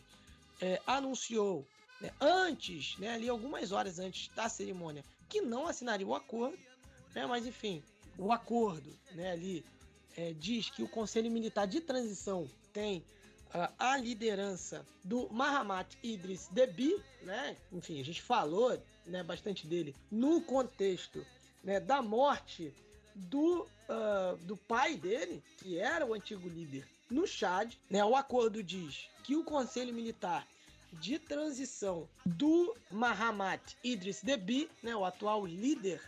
é, anunciou né, antes, né, ali algumas horas antes da cerimônia, que não assinaria o acordo, né, mas enfim, o acordo né, ali é, diz que o Conselho Militar de Transição tem a liderança do Mahamat Idris Deby, né? Enfim, a gente falou né, bastante dele no contexto né, da morte do, uh, do pai dele, que era o antigo líder no Chad. Né? O acordo diz que o Conselho Militar de transição do Mahamat Idris Deby, né, o atual líder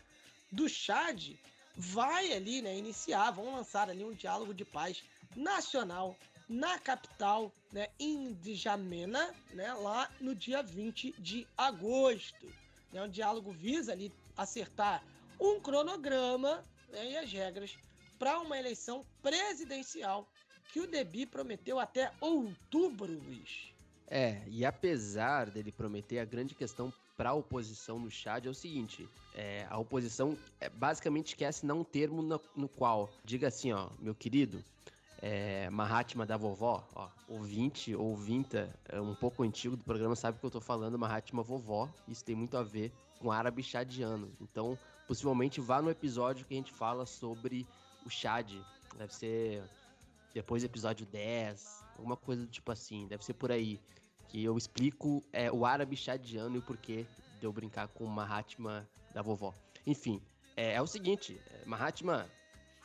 do Chad, vai ali né, iniciar, vão lançar ali um diálogo de paz nacional na capital, né, em Djamena, né, lá no dia 20 de agosto. Né, o diálogo visa ali acertar um cronograma né, e as regras para uma eleição presidencial que o Debi prometeu até outubro, Luiz. É, e apesar dele prometer, a grande questão para a oposição no Chad é o seguinte: é, a oposição é, basicamente quer assinar um termo no, no, qual diga assim, ó, meu querido, é, Mahatma da vovó, ó, ouvinte, ouvinta, é um pouco antigo do programa sabe que eu tô falando Mahatma vovó, isso tem muito a ver com árabe chadiano. Então, possivelmente vá no episódio que a gente fala sobre o Chad. Deve ser depois do episódio 10, alguma coisa do tipo assim, deve ser por aí. Que eu explico é, o árabe chadiano e o porquê de eu brincar com Mahatma da vovó. Enfim, é, é o seguinte, é, Mahatma,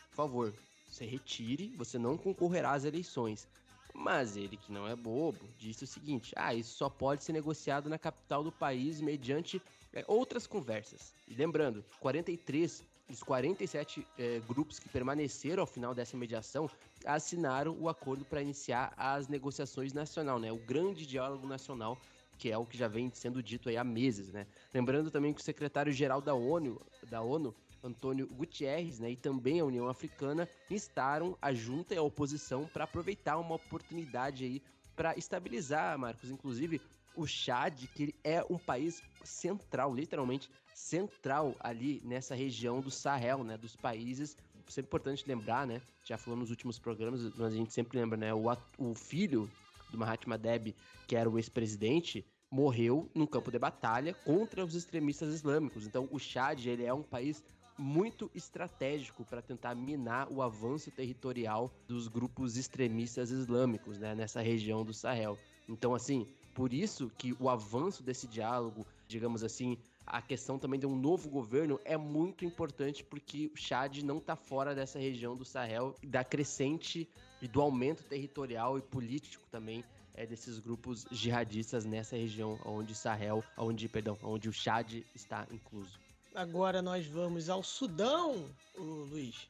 por favor, você retire, você não concorrerá às eleições. Mas ele, que não é bobo, disse o seguinte: ah, isso só pode ser negociado na capital do país mediante é, outras conversas. E lembrando, 43 dos 47 é, grupos que permaneceram ao final dessa mediação assinaram o acordo para iniciar as negociações nacional, né? O grande diálogo nacional, que é o que já vem sendo dito aí há meses, né? Lembrando também que o secretário-geral da ONU, da ONU Antônio Gutierrez, né, e também a União Africana instaram a junta e a oposição para aproveitar uma oportunidade aí para estabilizar, Marcos, inclusive o Chad, que é um país central, literalmente central ali nessa região do Sahel, né, dos países. Sempre importante lembrar, né, já falou nos últimos programas, mas a gente sempre lembra, né, o, o filho do Mahatma Deb, que era o ex-presidente, morreu num campo de batalha contra os extremistas islâmicos. Então, o Chad, ele é um país muito estratégico para tentar minar o avanço territorial dos grupos extremistas islâmicos, né, nessa região do Sahel. Então, assim, por isso que o avanço desse diálogo, digamos assim, a questão também de um novo governo é muito importante porque o Chad não está fora dessa região do Sahel, da crescente e do aumento territorial e político também é, desses grupos jihadistas nessa região onde Sahel, onde, perdão, onde o Chad está incluso. Agora nós vamos ao Sudão, Luiz,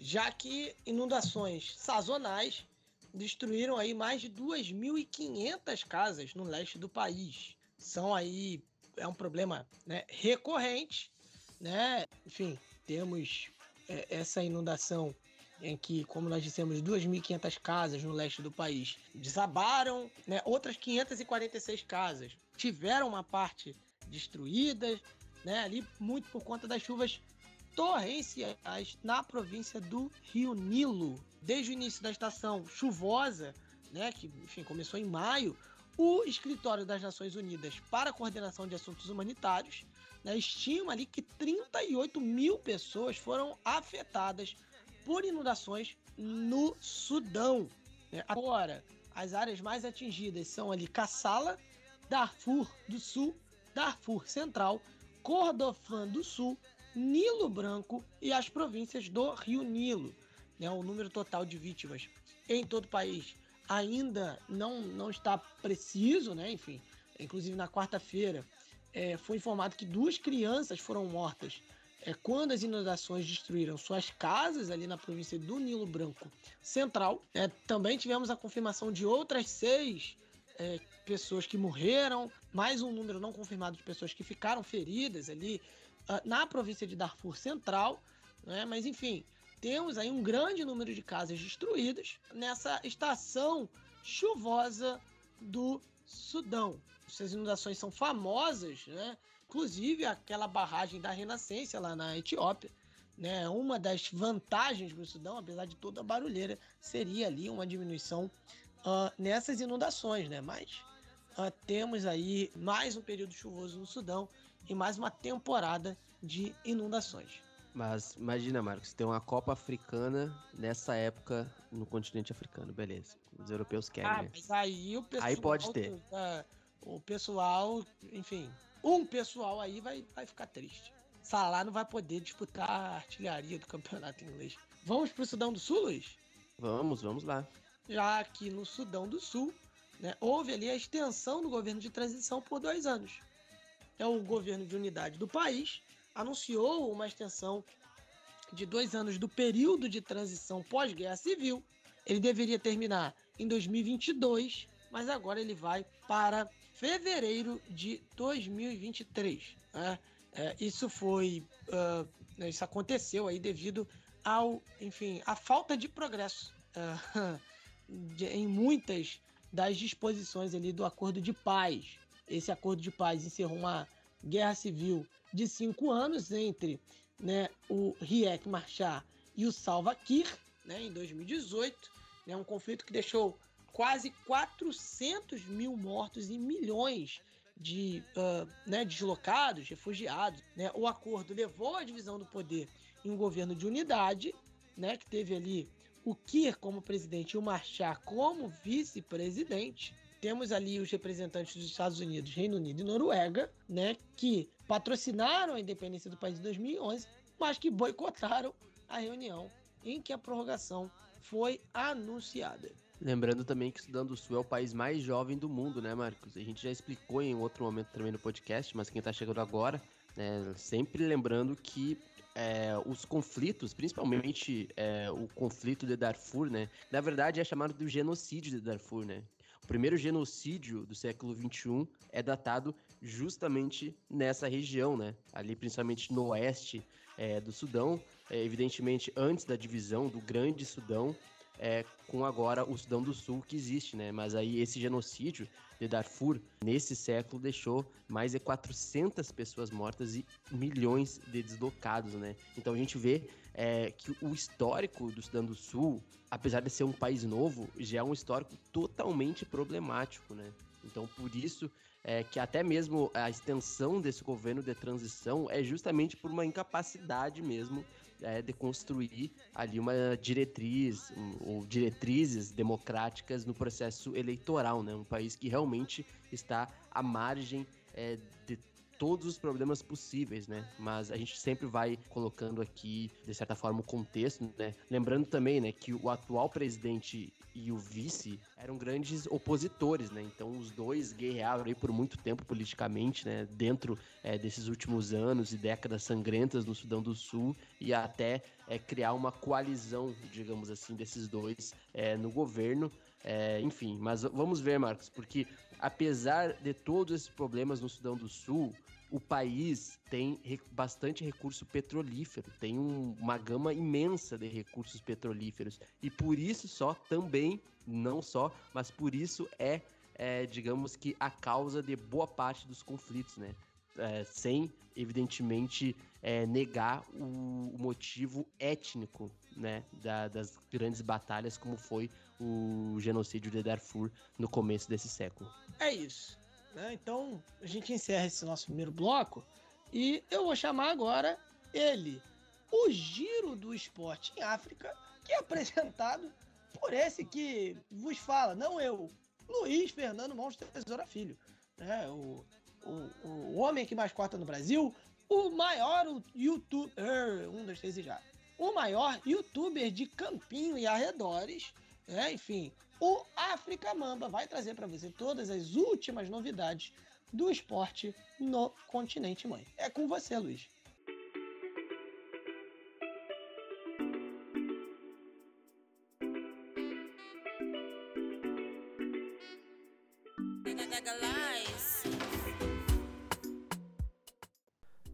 já que inundações sazonais destruíram aí mais de 2.500 casas no leste do país. São aí é um problema né, recorrente, né? Enfim, temos é, essa inundação em que, como nós dissemos, 2.500 casas no leste do país desabaram, né? Outras 546 casas tiveram uma parte destruída, né? Ali muito por conta das chuvas torrenciais na província do Rio Nilo. Desde o início da estação chuvosa, né, que enfim, começou em maio, o Escritório das Nações Unidas para a Coordenação de Assuntos Humanitários né, estima ali que 38 mil pessoas foram afetadas por inundações no Sudão. Né? Agora, as áreas mais atingidas são ali Kassala, Darfur do Sul, Darfur Central, Kordofã do Sul, Nilo Branco e as províncias do Rio Nilo. Né? O número total de vítimas em todo o país ainda não, não está preciso, né? Enfim, inclusive na quarta-feira é, foi informado que duas crianças foram mortas é, quando as inundações destruíram suas casas ali na província do Nilo Branco Central. É, também tivemos a confirmação de outras seis é, pessoas que morreram, mais um número não confirmado de pessoas que ficaram feridas ali uh, na província de Darfur Central, né? mas enfim, temos aí um grande número de casas destruídas nessa estação chuvosa do Sudão. Essas inundações são famosas, né? inclusive aquela barragem da Renascença lá na Etiópia. Né? Uma das vantagens para o Sudão, apesar de toda a barulheira, seria ali uma diminuição uh, nessas inundações. Né? Mas uh, temos aí mais um período chuvoso no Sudão e mais uma temporada de inundações. Mas imagina, Marcos, tem uma Copa Africana nessa época no continente africano, beleza. Os europeus querem. Ah, né? mas aí o pessoal. Aí pode ter. Uh, o pessoal, enfim, um pessoal aí vai, vai ficar triste. Salah não vai poder disputar a artilharia do campeonato inglês. Vamos pro Sudão do Sul, Luiz? Vamos, vamos lá. Já aqui no Sudão do Sul, né, houve ali a extensão do governo de transição por dois anos. É o governo de unidade do país anunciou uma extensão de dois anos do período de transição pós-guerra civil. Ele deveria terminar em 2022, mas agora ele vai para fevereiro de 2023. Né? É, isso foi, uh, isso aconteceu aí devido ao, enfim, a falta de progresso uh, de, em muitas das disposições ali do acordo de paz. Esse acordo de paz encerrou uma guerra civil de cinco anos entre né, o Riek Machar e o Salva Kiir, né, em 2018, né, um conflito que deixou quase 400 mil mortos e milhões de uh, né, deslocados, refugiados. Né? O acordo levou à divisão do poder em um governo de unidade, né, que teve ali o Kiir como presidente e o Machar como vice-presidente. Temos ali os representantes dos Estados Unidos, Reino Unido e Noruega, né, que patrocinaram a independência do país em 2011, mas que boicotaram a reunião em que a prorrogação foi anunciada. Lembrando também que o Sudão do Sul é o país mais jovem do mundo, né, Marcos? A gente já explicou em outro momento também no podcast, mas quem está chegando agora, né, sempre lembrando que é, os conflitos, principalmente é, o conflito de Darfur, né, na verdade é chamado do genocídio de Darfur, né? Primeiro genocídio do século XXI é datado justamente nessa região, né? Ali, principalmente no oeste é, do Sudão, é, evidentemente antes da divisão do Grande Sudão, é, com agora o Sudão do Sul que existe, né? Mas aí esse genocídio de Darfur nesse século deixou mais de 400 pessoas mortas e milhões de deslocados, né? Então a gente vê é, que o histórico do Sudão do Sul, apesar de ser um país novo, já é um histórico totalmente problemático, né? Então por isso é, que até mesmo a extensão desse governo de transição é justamente por uma incapacidade mesmo é, de construir ali uma diretriz ou diretrizes democráticas no processo eleitoral, né? Um país que realmente está à margem é, de todos os problemas possíveis, né? Mas a gente sempre vai colocando aqui, de certa forma, o contexto, né? Lembrando também, né, que o atual presidente e o vice eram grandes opositores, né? Então os dois guerrearam aí por muito tempo politicamente, né? Dentro é, desses últimos anos e décadas sangrentas no Sudão do Sul e até é, criar uma coalizão, digamos assim, desses dois é, no governo. É, enfim, mas vamos ver, Marcos, porque apesar de todos esses problemas no Sudão do Sul, o país tem bastante recurso petrolífero, tem um, uma gama imensa de recursos petrolíferos. E por isso só também, não só, mas por isso é, é digamos que, a causa de boa parte dos conflitos, né? É, sem, evidentemente, é, negar o, o, motivo étnico né, da, das grandes batalhas, como foi o genocídio de Darfur no começo desse século. É isso. Né? Então a gente encerra esse nosso primeiro bloco e eu vou chamar agora ele, o giro do esporte em África, que é apresentado por esse que vos fala, não eu, Luiz Fernando Monstro Tesoura Filho, né? o, o, o homem que mais corta no Brasil, o maior youtuber, um, dois, três e já, o maior youtuber de Campinho e arredores, né? enfim, o África Mamba vai trazer para você todas as últimas novidades do esporte no continente mãe. É com você, Luiz.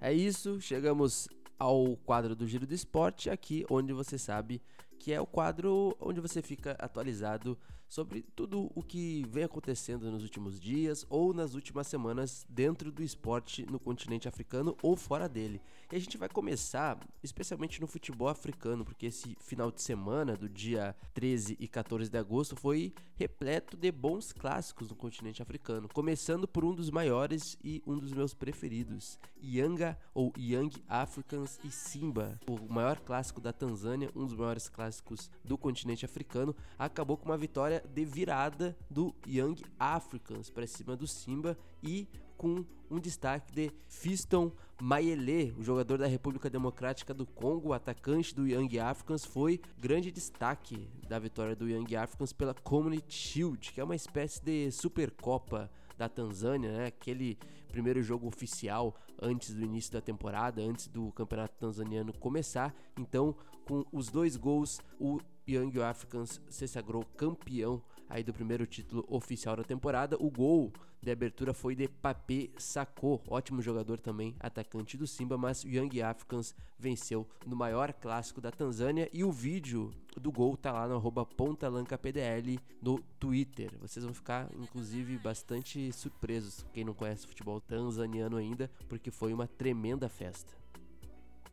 É isso, chegamos ao quadro do Giro do Esporte, aqui onde você sabe que é o quadro onde você fica atualizado sobre tudo o que vem acontecendo nos últimos dias ou nas últimas semanas dentro do esporte no continente africano ou fora dele. E a gente vai começar especialmente no futebol africano, porque esse final de semana do dia 13 e 14 de agosto foi repleto de bons clássicos no continente africano, começando por um dos maiores e um dos meus preferidos, Yanga ou Young Africans e Simba, o maior clássico da Tanzânia, um dos maiores clássicos do continente africano, acabou com uma vitória de virada do Young Africans para cima do Simba e com um destaque de Fiston Mayele, o jogador da República Democrática do Congo, atacante do Young Africans, foi grande destaque da vitória do Young Africans pela Community Shield, que é uma espécie de Supercopa da Tanzânia, né? Aquele primeiro jogo oficial antes do início da temporada, antes do campeonato tanzaniano começar. Então, com os dois gols, o Young Africans se sagrou campeão aí do primeiro título oficial da temporada. O gol de abertura foi de Papé Sacou, ótimo jogador também, atacante do Simba, mas o Young Africans venceu no maior clássico da Tanzânia e o vídeo do gol tá lá no pontalancapdl no Twitter. Vocês vão ficar, inclusive, bastante surpresos, quem não conhece futebol tanzaniano ainda, porque foi uma tremenda festa.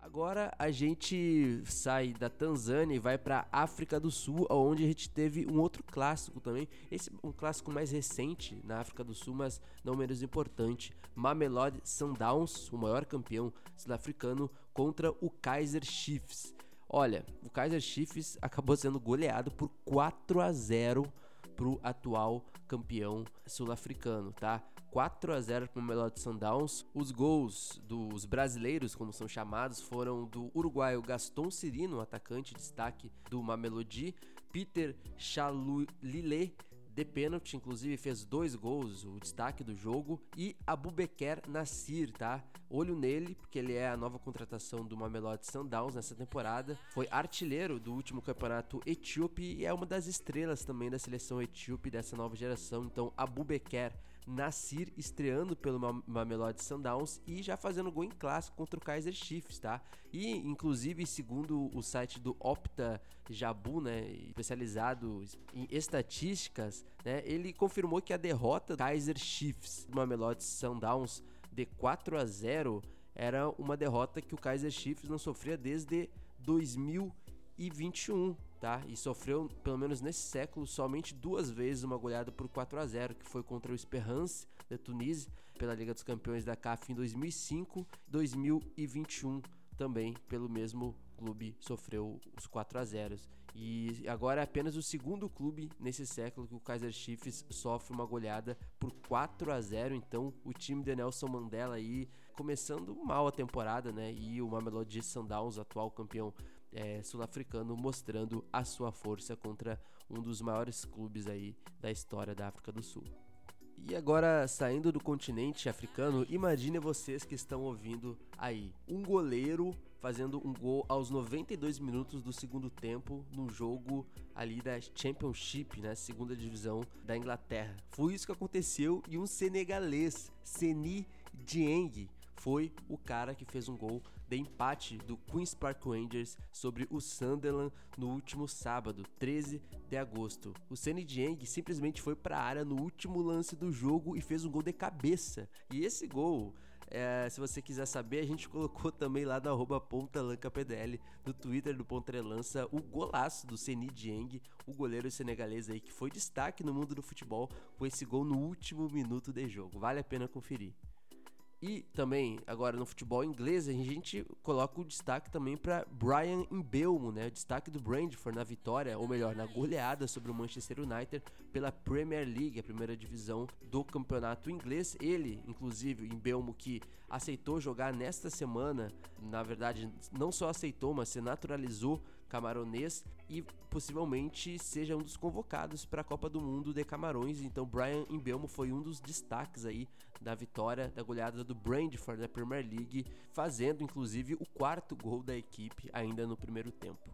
Agora a gente sai da Tanzânia e vai para África do Sul, onde a gente teve um outro clássico também. Esse um clássico mais recente na África do Sul, mas não menos importante. Mamelodi Sundowns, o maior campeão sul-africano, contra o Kaiser Chiefs. Olha, o Kaiser Chiefs acabou sendo goleado por 4 a 0 pro atual campeão sul-africano, tá? 4 a 0 para o Mamelodi Sundowns. Os gols dos brasileiros, como são chamados, foram do uruguaio Gaston Cirino, atacante destaque do Mamelodi, Peter Chalulile de pênalti, inclusive fez dois gols, o destaque do jogo, e Abubeker Nassir, tá? Olho nele, porque ele é a nova contratação do Mamelodi Sundowns nessa temporada. Foi artilheiro do último campeonato etíope e é uma das estrelas também da seleção etíope dessa nova geração. Então, Abubeker Nassir estreando pelo Mamelodi Sundowns e já fazendo gol em clássico contra o Kaiser Chiefs, tá? E inclusive, segundo o site do Opta Jabu, né, especializado em estatísticas, né, ele confirmou que a derrota do Kaiser Chiefs do Mamelodi Sundowns de 4 a 0 era uma derrota que o Kaiser Chiefs não sofria desde 2021 tá? E sofreu, pelo menos nesse século, somente duas vezes uma goleada por 4 a 0 que foi contra o Esperance da Tunísia, pela Liga dos Campeões da CAF em 2005, 2021 também pelo mesmo clube sofreu os 4 a 0 e agora é apenas o segundo clube nesse século que o Kaiser Chiefs sofre uma goleada por 4 a 0 então o time de Nelson Mandela aí começando mal a temporada né? E o Mamelodi Sundowns atual campeão é, sul-africano mostrando a sua força contra um dos maiores clubes aí da história da África do Sul. E agora, saindo do continente africano, imagine vocês que estão ouvindo aí. Um goleiro fazendo um gol aos 92 minutos do segundo tempo no jogo ali da Championship, né, segunda divisão da Inglaterra. Foi isso que aconteceu e um senegalês, Seni Dieng, foi o cara que fez um gol de empate do Queen's Park Rangers sobre o Sunderland no último sábado, 13 de agosto. O Senny Dieng simplesmente foi para a área no último lance do jogo e fez um gol de cabeça. E esse gol é, se você quiser saber, a gente colocou também lá arroba pontalancapdl, no Twitter do Pontrelança, o golaço do Seni Dieng, o goleiro senegalês aí, que foi destaque no mundo do futebol com esse gol no último minuto de jogo. Vale a pena conferir. E também, agora no futebol inglês, a gente coloca o destaque também para Brian Mbeumo, né? O destaque do Brentford na vitória, ou melhor, na goleada sobre o Manchester United pela Premier League, a primeira divisão do campeonato inglês. Ele, inclusive, Mbeumo, que aceitou jogar nesta semana, na verdade, não só aceitou, mas se naturalizou camaronês e possivelmente seja um dos convocados para a Copa do Mundo de Camarões. Então, Brian Mbeumo foi um dos destaques aí da vitória da goleada do Brentford da Premier League, fazendo inclusive o quarto gol da equipe ainda no primeiro tempo.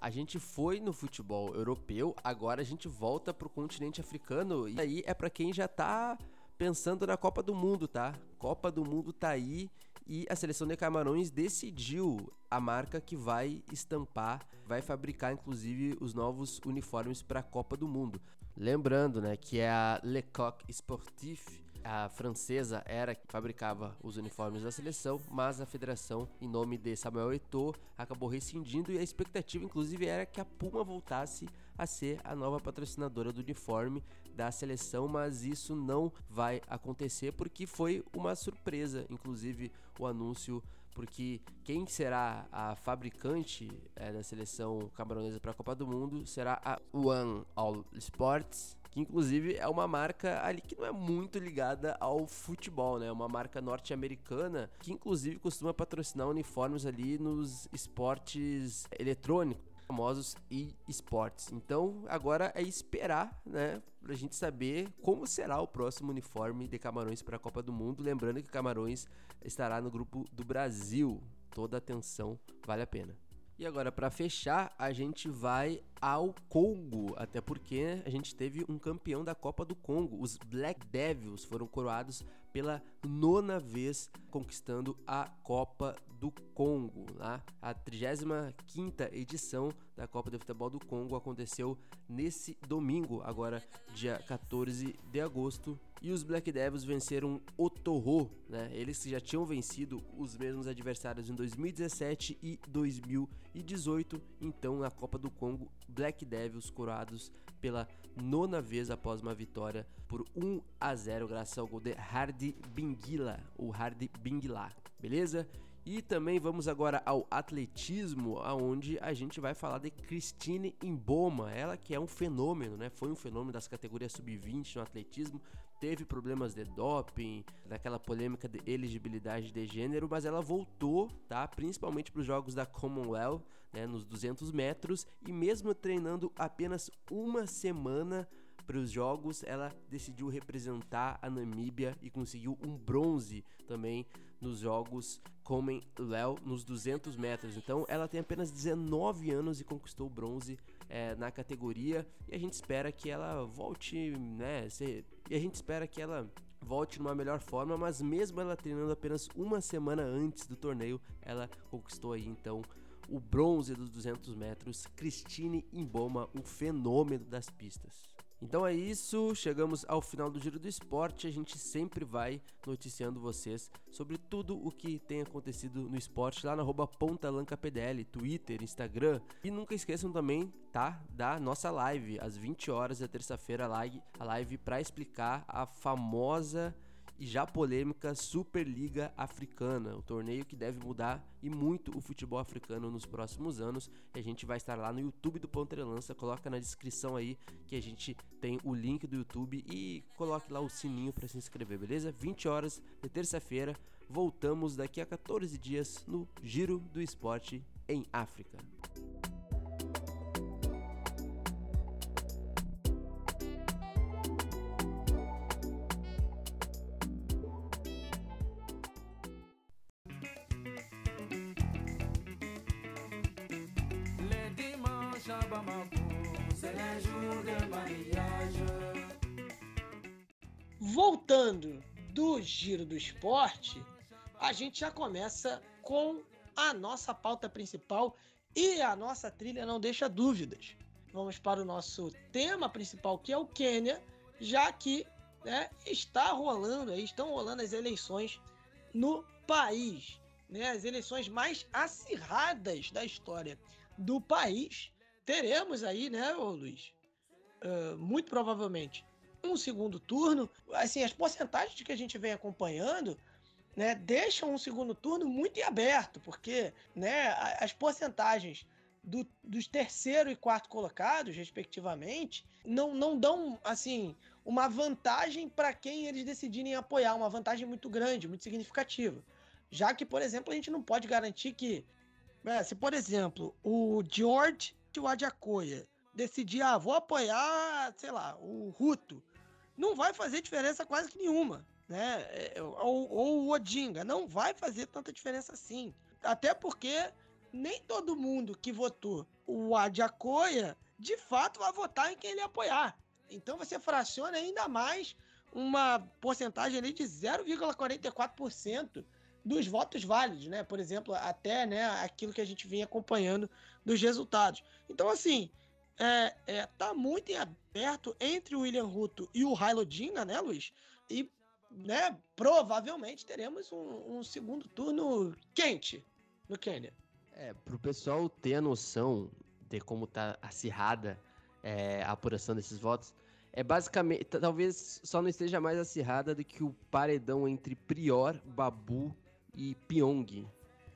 A gente foi no futebol europeu, agora a gente volta para o continente africano e aí é para quem já está pensando na Copa do Mundo, tá? Copa do Mundo tá aí e a seleção de Camarões decidiu a marca que vai estampar, vai fabricar inclusive os novos uniformes para a Copa do Mundo. Lembrando, né, que é a Lecoq Sportif, a francesa era que fabricava os uniformes da seleção, mas a federação, em nome de Samuel Eto'o, acabou rescindindo e a expectativa, inclusive, era que a Puma voltasse a ser a nova patrocinadora do uniforme da seleção, mas isso não vai acontecer porque foi uma surpresa, inclusive o anúncio porque quem será a fabricante é, da seleção camaronesa para a Copa do Mundo será a One All Sports, que inclusive é uma marca ali que não é muito ligada ao futebol, né? É uma marca norte-americana que inclusive costuma patrocinar uniformes ali nos esportes eletrônicos famosos e esportes. Então, agora é esperar, né, pra gente saber como será o próximo uniforme de Camarões para a Copa do Mundo, lembrando que Camarões estará no grupo do Brasil. Toda atenção vale a pena. E agora, para fechar, a gente vai ao Congo, até porque a gente teve um campeão da Copa do Congo. Os Black Devils foram coroados pela nona vez conquistando a Copa do Congo. Tá? A 35ª edição da Copa de Futebol do Congo aconteceu nesse domingo, agora dia 14 de agosto. E os Black Devils venceram o Torro, né? Eles já tinham vencido os mesmos adversários em 2017 e 2018. Então, na Copa do Congo, Black Devils coroados pela nona vez após uma vitória por 1 a 0 graças ao gol de Hardy Bingila, o Hardy Bingila, beleza? E também vamos agora ao atletismo, aonde a gente vai falar de Christine Imboma, ela que é um fenômeno, né? Foi um fenômeno das categorias sub-20 no atletismo, teve problemas de doping, daquela polêmica de elegibilidade de gênero, mas ela voltou, tá? Principalmente para os jogos da Commonwealth, né? Nos 200 metros e mesmo treinando apenas uma semana para os jogos, ela decidiu representar a Namíbia e conseguiu um bronze também nos jogos Commonwealth nos 200 metros. Então, ela tem apenas 19 anos e conquistou o bronze é, na categoria e a gente espera que ela volte, né? Se, e a gente espera que ela volte numa melhor forma, mas mesmo ela treinando apenas uma semana antes do torneio, ela conquistou aí então o bronze dos 200 metros. Christine Imboma, um fenômeno das pistas. Então é isso, chegamos ao final do Giro do Esporte. A gente sempre vai noticiando vocês sobre tudo o que tem acontecido no esporte lá na PontaLancaPDL, Twitter, Instagram. E nunca esqueçam também, tá? Da nossa live, às 20 horas da terça-feira, a live para explicar a famosa e já polêmica Superliga Africana, o torneio que deve mudar e muito o futebol africano nos próximos anos. E a gente vai estar lá no YouTube do Pontrelança, coloca na descrição aí que a gente tem o link do YouTube e coloque lá o sininho para se inscrever, beleza? 20 horas de terça-feira, voltamos daqui a 14 dias no Giro do Esporte em África. Voltando do giro do esporte, a gente já começa com a nossa pauta principal e a nossa trilha não deixa dúvidas. Vamos para o nosso tema principal, que é o Quênia, já que né, está rolando, aí, estão rolando as eleições no país. Né, as eleições mais acirradas da história do país. Teremos aí, né, ô Luiz? Uh, muito provavelmente um segundo turno. Assim, as porcentagens que a gente vem acompanhando né, deixam um segundo turno muito em aberto, porque né, as porcentagens do, dos terceiro e quarto colocados, respectivamente, não, não dão assim uma vantagem para quem eles decidirem apoiar, uma vantagem muito grande, muito significativa. Já que, por exemplo, a gente não pode garantir que, né, se por exemplo o George Wadjakoya decidir, ah, vou apoiar, sei lá, o Ruto, não vai fazer diferença quase que nenhuma. Né? É, ou, ou o Odinga, não vai fazer tanta diferença assim. Até porque nem todo mundo que votou o Adjacoia de fato vai votar em quem ele apoiar. Então você fraciona ainda mais uma porcentagem ali de 0,44% dos votos válidos, né? Por exemplo, até né, aquilo que a gente vinha acompanhando dos resultados. Então, assim, é, é, tá muito em aberto entre o William Ruto e o Hailo Dina, né, Luiz? E, né, provavelmente teremos um, um segundo turno quente no Quênia. É, pro pessoal ter a noção de como tá acirrada é, a apuração desses votos, é basicamente, talvez só não esteja mais acirrada do que o paredão entre Prior, Babu e Pyong,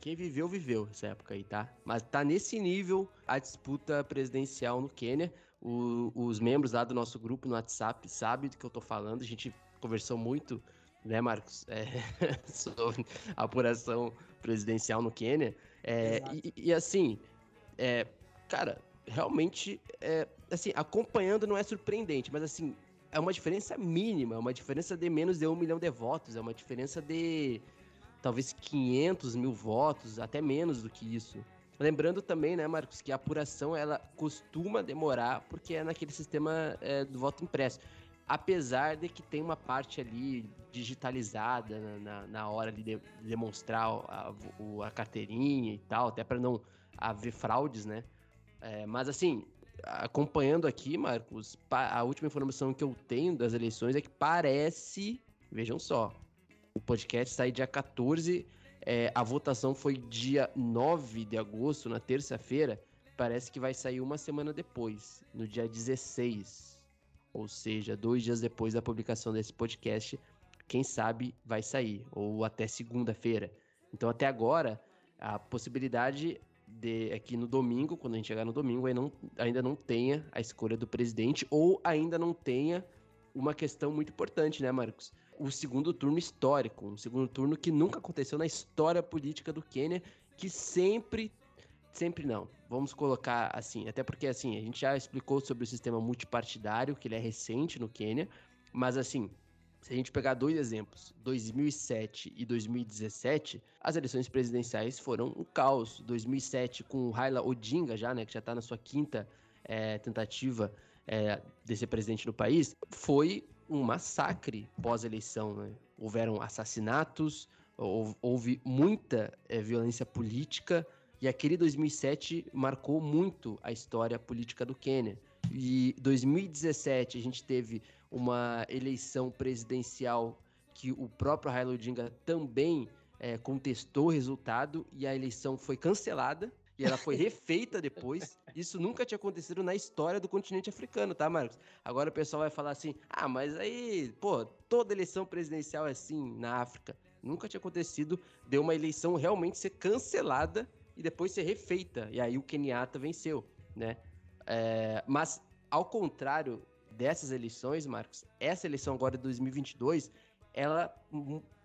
quem viveu, viveu essa época aí, tá? Mas tá nesse nível a disputa presidencial no Quênia. O, os membros lá do nosso grupo no WhatsApp sabem do que eu tô falando. A gente conversou muito, né, Marcos, é, sobre a apuração presidencial no Quênia. É, e, e, assim, é, cara, realmente, é, assim, acompanhando não é surpreendente, mas assim, é uma diferença mínima, é uma diferença de menos de um milhão de votos, é uma diferença de talvez 500 mil votos, até menos do que isso. Lembrando também, né, Marcos, que a apuração ela costuma demorar porque é naquele sistema é, do voto impresso. Apesar de que tem uma parte ali digitalizada na, na, na hora de demonstrar a, a, a carteirinha e tal, até para não haver fraudes, né? É, mas assim, acompanhando aqui, Marcos, a última informação que eu tenho das eleições é que parece, vejam só, o podcast sai dia 14 é, a votação foi dia 9 de agosto, na terça-feira. Parece que vai sair uma semana depois, no dia 16. Ou seja, dois dias depois da publicação desse podcast, quem sabe vai sair, ou até segunda-feira. Então, até agora, a possibilidade de aqui no domingo, quando a gente chegar no domingo, ainda não, ainda não tenha a escolha do presidente, ou ainda não tenha uma questão muito importante, né, Marcos? O segundo turno histórico, um segundo turno que nunca aconteceu na história política do Quênia, que sempre sempre não. Vamos colocar assim, até porque assim, a gente já explicou sobre o sistema multipartidário, que ele é recente no Quênia, mas assim, se a gente pegar dois exemplos, 2007 e 2017, as eleições presidenciais foram um caos. 2007 com o Raila Odinga já, né, que já está na sua quinta é, tentativa é, de ser presidente do país, foi um massacre pós-eleição. Né? Houveram assassinatos, houve muita é, violência política, e aquele 2007 marcou muito a história política do Quênia. E 2017 a gente teve uma eleição presidencial que o próprio Raila Odinga também é, contestou o resultado e a eleição foi cancelada e ela foi refeita depois. Isso nunca tinha acontecido na história do continente africano, tá, Marcos? Agora o pessoal vai falar assim: ah, mas aí, pô, toda eleição presidencial é assim na África. Nunca tinha acontecido de uma eleição realmente ser cancelada e depois ser refeita. E aí o Kenyatta venceu, né? É, mas, ao contrário dessas eleições, Marcos, essa eleição agora de 2022, ela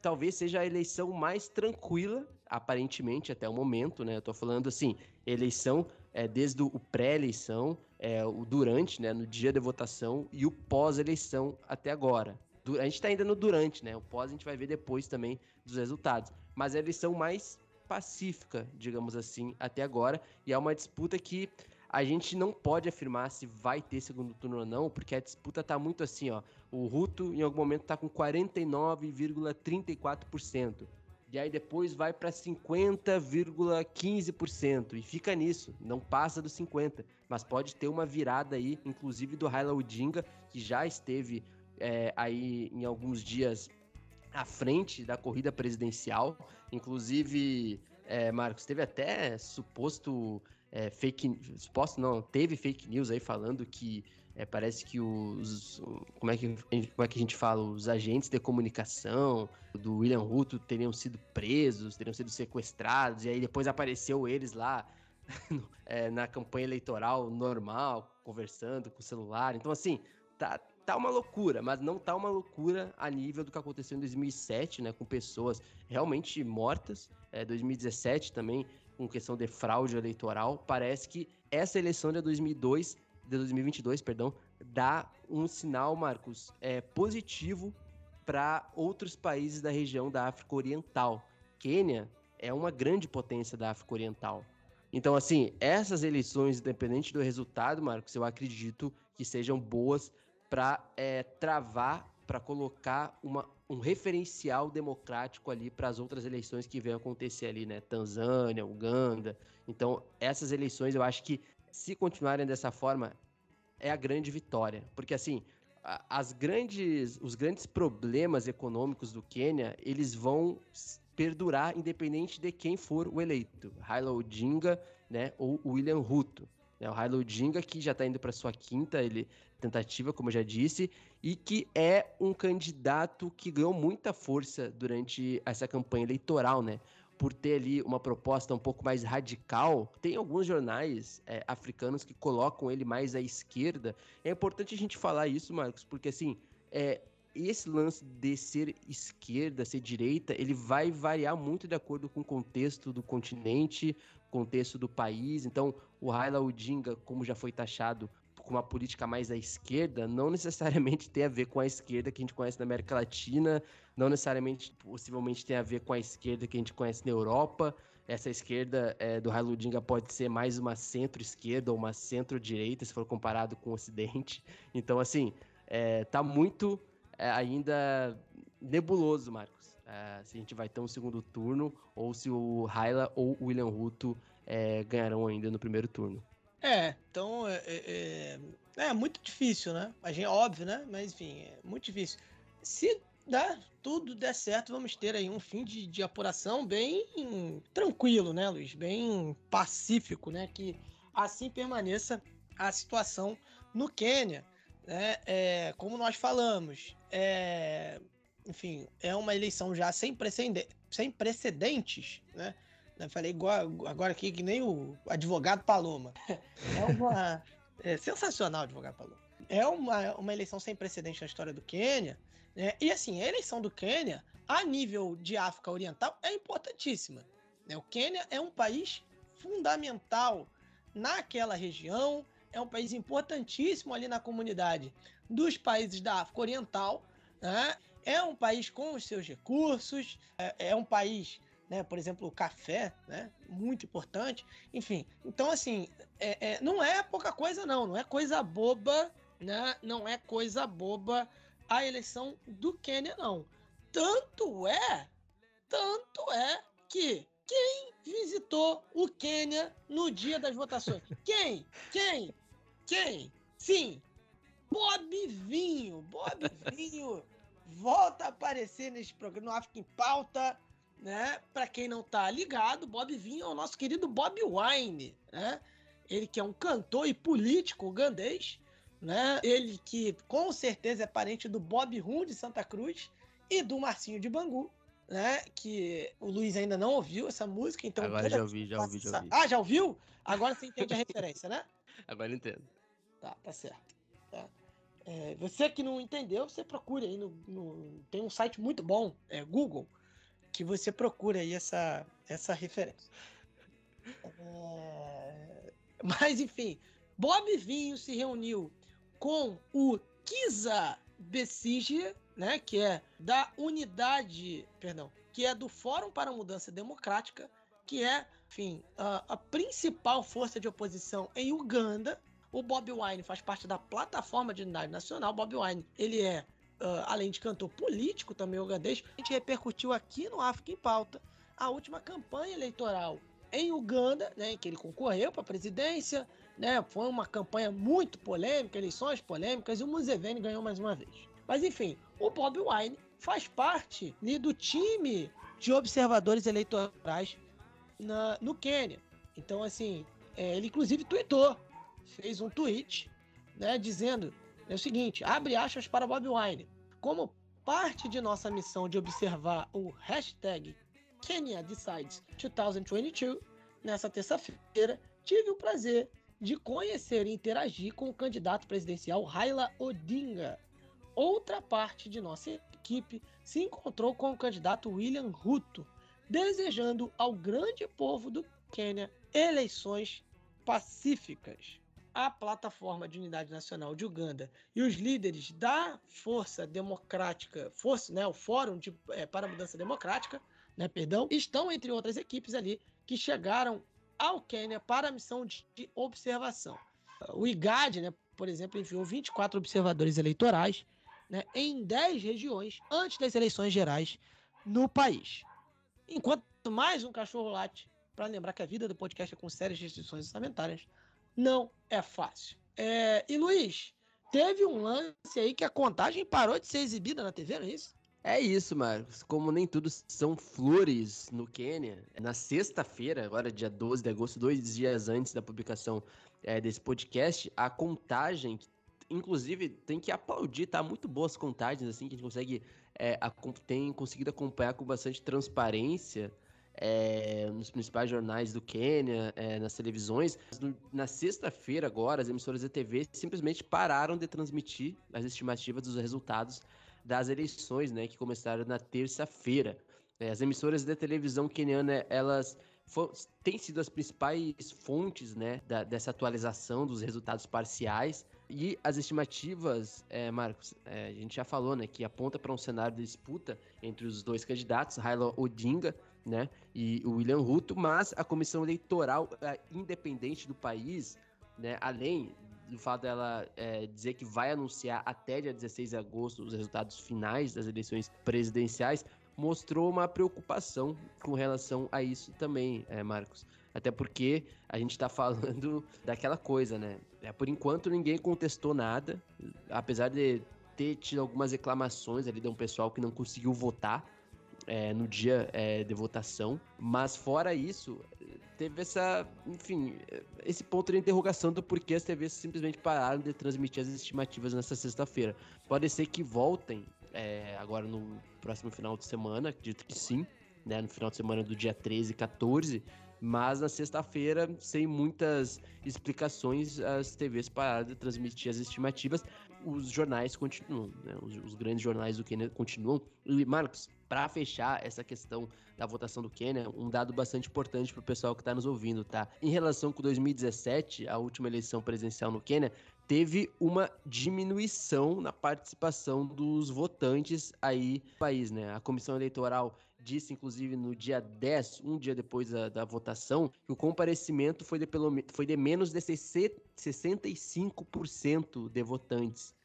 talvez seja a eleição mais tranquila, aparentemente, até o momento, né? Eu tô falando assim, eleição é, desde o pré-eleição, é, o durante, né? No dia da votação e o pós-eleição até agora. A gente tá ainda no durante, né? O pós a gente vai ver depois também dos resultados. Mas é a eleição mais pacífica, digamos assim, até agora. E é uma disputa que a gente não pode afirmar se vai ter segundo turno ou não, porque a disputa tá muito assim, ó. O Ruto, em algum momento, tá com 49,34%. E aí depois vai para 50,15%. E fica nisso, não passa dos 50%. Mas pode ter uma virada aí, inclusive do Raila Odinga, que já esteve é, aí em alguns dias à frente da corrida presidencial. Inclusive, é, Marcos, teve até suposto é, fake suposto não, teve fake news aí falando que é, parece que os como é que, como é que a gente fala, os agentes de comunicação do William Ruto teriam sido presos, teriam sido sequestrados, e aí depois apareceu eles lá é, na campanha eleitoral normal, conversando com o celular. Então, assim, tá, tá uma loucura, mas não tá uma loucura a nível do que aconteceu em 2007, né, com pessoas realmente mortas. É, 2017 também com questão de fraude eleitoral, parece que essa eleição de 2002, de 2022, perdão, dá um sinal, Marcos, é, positivo para outros países da região da África Oriental. Quênia é uma grande potência da África Oriental. Então, assim, essas eleições, independente do resultado, Marcos, eu acredito que sejam boas para é, travar, para colocar uma um referencial democrático ali para as outras eleições que vêm acontecer ali, né? Tanzânia, Uganda. Então, essas eleições eu acho que se continuarem dessa forma é a grande vitória, porque assim, as grandes, os grandes problemas econômicos do Quênia, eles vão perdurar independente de quem for o eleito, Raila Odinga, né, ou William Ruto. Né? O Raila Odinga que já está indo para sua quinta ele, tentativa, como eu já disse, e que é um candidato que ganhou muita força durante essa campanha eleitoral, né? Por ter ali uma proposta um pouco mais radical. Tem alguns jornais é, africanos que colocam ele mais à esquerda. É importante a gente falar isso, Marcos, porque assim, é, esse lance de ser esquerda, ser direita, ele vai variar muito de acordo com o contexto do continente, contexto do país. Então, o Raila Odinga, como já foi taxado, com uma política mais à esquerda, não necessariamente tem a ver com a esquerda que a gente conhece na América Latina, não necessariamente, possivelmente, tem a ver com a esquerda que a gente conhece na Europa. essa esquerda é, do Raila Odinga pode ser mais uma centro-esquerda ou uma centro-direita, se for comparado com o Ocidente. Então, assim, é, tá muito é, ainda nebuloso, Marcos. É, se a gente vai ter um segundo turno ou se o Raila ou o William Ruto é, ganharão ainda no primeiro turno. É, então é, é, é, é muito difícil, né? A gente, óbvio, né? Mas enfim, é muito difícil. Se dá, tudo der certo, vamos ter aí um fim de, de apuração bem tranquilo, né, Luiz? Bem pacífico, né? Que assim permaneça a situação no Quênia. Né? É, como nós falamos, é, enfim, é uma eleição já sem, precedente, sem precedentes, né? Eu falei igual agora aqui que nem o advogado Paloma. É uma é sensacional advogado Paloma. É uma, uma eleição sem precedente na história do Quênia, né? E assim, a eleição do Quênia, a nível de África Oriental, é importantíssima. Né? O Quênia é um país fundamental naquela região, é um país importantíssimo ali na comunidade dos países da África Oriental. Né? É um país com os seus recursos, é, é um país, né, por exemplo, o café, né, muito importante. Enfim, então assim, é, é, não é pouca coisa não, não é coisa boba, né? Não é coisa boba a eleição do Quênia, não. Tanto é, tanto é que quem visitou o Quênia no dia das votações? Quem? Quem? Quem? Sim, Bob Vinho. Bob Vinho volta a aparecer nesse programa no África em Pauta, né? Para quem não tá ligado, Bob Vinho é o nosso querido Bob Wine, né? Ele que é um cantor e político ugandês, né? Ele que com certeza é parente do Bob Rum de Santa Cruz e do Marcinho de Bangu, né? Que o Luiz ainda não ouviu essa música, então. Agora já ouvi, já ouvi, já ouvi. Ah, já ouviu? Agora você entende a referência, né? Agora entendo. Tá, tá certo. É, você que não entendeu, você procura aí no, no, Tem um site muito bom, é Google, que você procura aí essa, essa referência. É... Mas enfim, Bob Vinho se reuniu com o Kisa Besige, né, que é da unidade, perdão, que é do Fórum para a Mudança Democrática, que é, enfim, a, a principal força de oposição em Uganda. O Bob Wine faz parte da plataforma de unidade nacional. Bob Wine, ele é, uh, além de cantor político, também ugandês. A gente repercutiu aqui no África em Pauta a última campanha eleitoral em Uganda, né, em que ele concorreu para a presidência, né? Foi uma campanha muito polêmica, eleições polêmicas, e o Museveni ganhou mais uma vez. Mas enfim, o Bob Wine faz parte né, do time de observadores eleitorais na, no Quênia. Então, assim, é, ele inclusive tweetou, fez um tweet, né, dizendo é o seguinte: abre aspas para Bob Wine. Como parte de nossa missão de observar o hashtag Kenya Decides 2022, nessa terça-feira, tive o prazer de conhecer e interagir com o candidato presidencial Raila Odinga. Outra parte de nossa equipe se encontrou com o candidato William Ruto, desejando ao grande povo do Quênia eleições pacíficas. A plataforma de unidade nacional de Uganda e os líderes da Força Democrática, Força, né, o Fórum de, é, para a Mudança Democrática, né, perdão, estão entre outras equipes ali que chegaram ao Quênia para a missão de observação. O IGAD, né, por exemplo, enviou 24 observadores eleitorais né, em 10 regiões antes das eleições gerais no país. Enquanto mais um cachorro late, para lembrar que a vida do podcast é com sérias restrições orçamentárias, não é fácil. É, e Luiz, teve um lance aí que a contagem parou de ser exibida na TV, não é isso? É isso, Marcos. Como nem tudo são flores no Quênia, na sexta-feira, agora dia 12 de agosto, dois dias antes da publicação é, desse podcast, a contagem, inclusive, tem que aplaudir, tá? Muito boas contagens, assim, que a gente consegue, é, tem conseguido acompanhar com bastante transparência é, nos principais jornais do Quênia, é, nas televisões. Na sexta-feira, agora, as emissoras de TV simplesmente pararam de transmitir as estimativas dos resultados das eleições, né, que começaram na terça-feira. É, as emissoras de televisão queniana, elas têm sido as principais fontes, né, da, dessa atualização dos resultados parciais. E as estimativas, é, Marcos, é, a gente já falou, né, que aponta para um cenário de disputa entre os dois candidatos, Raila Odinga, né? E o William Ruto, mas a comissão eleitoral é, independente do país, né? Além do fato dela é, dizer que vai anunciar até dia 16 de agosto os resultados finais das eleições presidenciais, mostrou uma preocupação com relação a isso também, é, Marcos. Até porque a gente está falando daquela coisa, né? É, por enquanto ninguém contestou nada, apesar de ter tido algumas reclamações ali de um pessoal que não conseguiu votar é, no dia é, de votação. Mas fora isso, teve essa, enfim, esse ponto de interrogação do porquê as TVs simplesmente pararam de transmitir as estimativas nessa sexta-feira. Pode ser que voltem é, agora no próximo final de semana, acredito que sim, né, no final de semana do dia 13 e 14, mas na sexta-feira, sem muitas explicações, as TVs pararam de transmitir as estimativas. Os jornais continuam, né? os, os, grandes jornais do Quênia continuam. E, Marcos, para fechar essa questão da votação do Quênia, um dado bastante importante para o pessoal que está nos ouvindo, tá? Em relação com 2017, a última eleição presidencial no Quênia, teve uma diminuição na participação dos votantes aí no país, né? A comissão eleitoral disse, inclusive, no dia 10, um dia depois da, da votação, que o comparecimento foi de, pelo, foi de menos de 65% de votantes,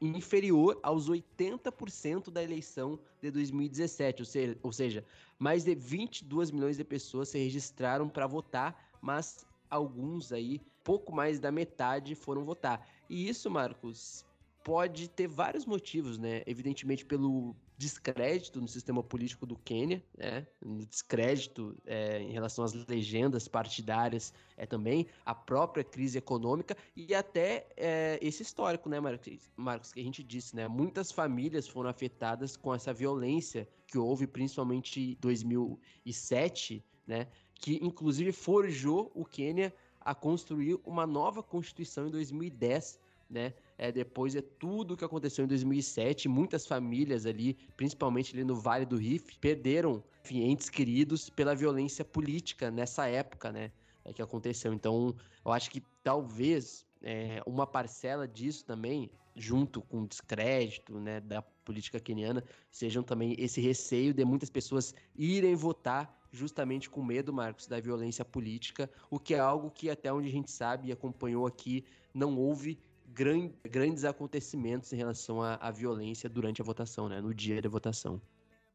inferior aos 80% da eleição de 2017, ou seja, ou seja, mais de 22 milhões de pessoas se registraram para votar, mas alguns aí, pouco mais da metade, foram votar. E isso, Marcos, pode ter vários motivos, né? Evidentemente pelo descrédito no sistema político do Quênia, né? descrédito é, em relação às legendas partidárias é também a própria crise econômica e até é, esse histórico, né, Marcos, Marcos, que a gente disse, né? Muitas famílias foram afetadas com essa violência que houve principalmente em 2007, né? Que inclusive forjou o Quênia a construir uma nova constituição em 2010, né? é, depois de tudo que aconteceu em 2007, muitas famílias ali, principalmente ali no Vale do Rift, perderam enfim, entes queridos pela violência política nessa época, né? É, que aconteceu. Então, eu acho que talvez é, uma parcela disso também, junto com o descrédito né, da política queniana, sejam também esse receio de muitas pessoas irem votar justamente com medo, Marcos, da violência política, o que é algo que até onde a gente sabe e acompanhou aqui, não houve gran, grandes acontecimentos em relação à, à, violência durante a votação, né? No dia da votação.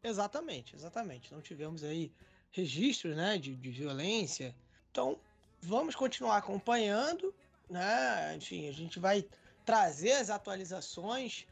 Exatamente, exatamente. Não tivemos aí registros, né, de, de violência. Então, vamos continuar acompanhando, né? Enfim, a gente vai trazer as atualizações,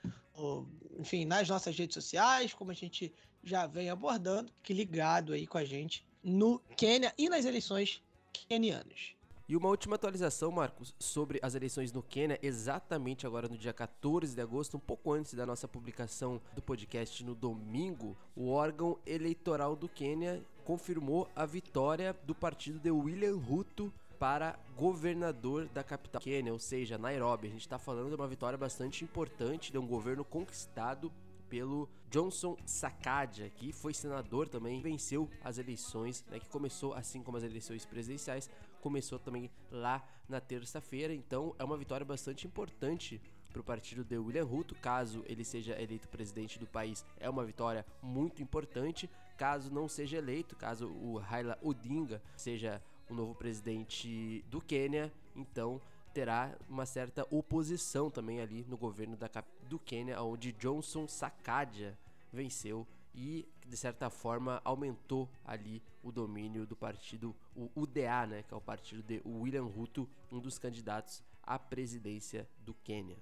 enfim, nas nossas redes sociais, como a gente já vem abordando, que ligado aí com a gente no Quênia e nas eleições quenianas. E uma última atualização, Marcos, sobre as eleições no Quênia, exatamente agora no dia 14 de agosto, um pouco antes da nossa publicação do podcast no domingo, o órgão eleitoral do Quênia confirmou a vitória do partido de William Ruto para governador da capital Quênia, ou seja, Nairobi. A gente está falando de uma vitória bastante importante, de um governo conquistado pelo Johnson Sakaja, que foi senador também, venceu as eleições, né, que começou assim como as eleições presidenciais, começou também lá na terça-feira. Então é uma vitória bastante importante para o partido de William Ruto, caso ele seja eleito presidente do país, é uma vitória muito importante. Caso não seja eleito, caso o Raila Odinga seja o novo presidente do Quênia, então terá uma certa oposição também ali no governo da, do Quênia, onde Johnson Sakaja venceu e de certa forma aumentou ali o domínio do partido o UDA, né, que é o partido de William Ruto, um dos candidatos à presidência do Quênia.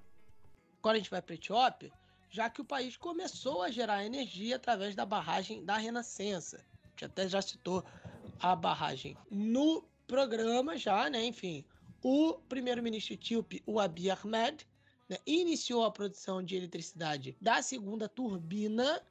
Agora a gente vai para a Etiópia, já que o país começou a gerar energia através da barragem da Renascença. A gente até já citou a barragem no programa já, né? Enfim, o primeiro-ministro etíope, o Abiy Ahmed, né, iniciou a produção de eletricidade da segunda turbina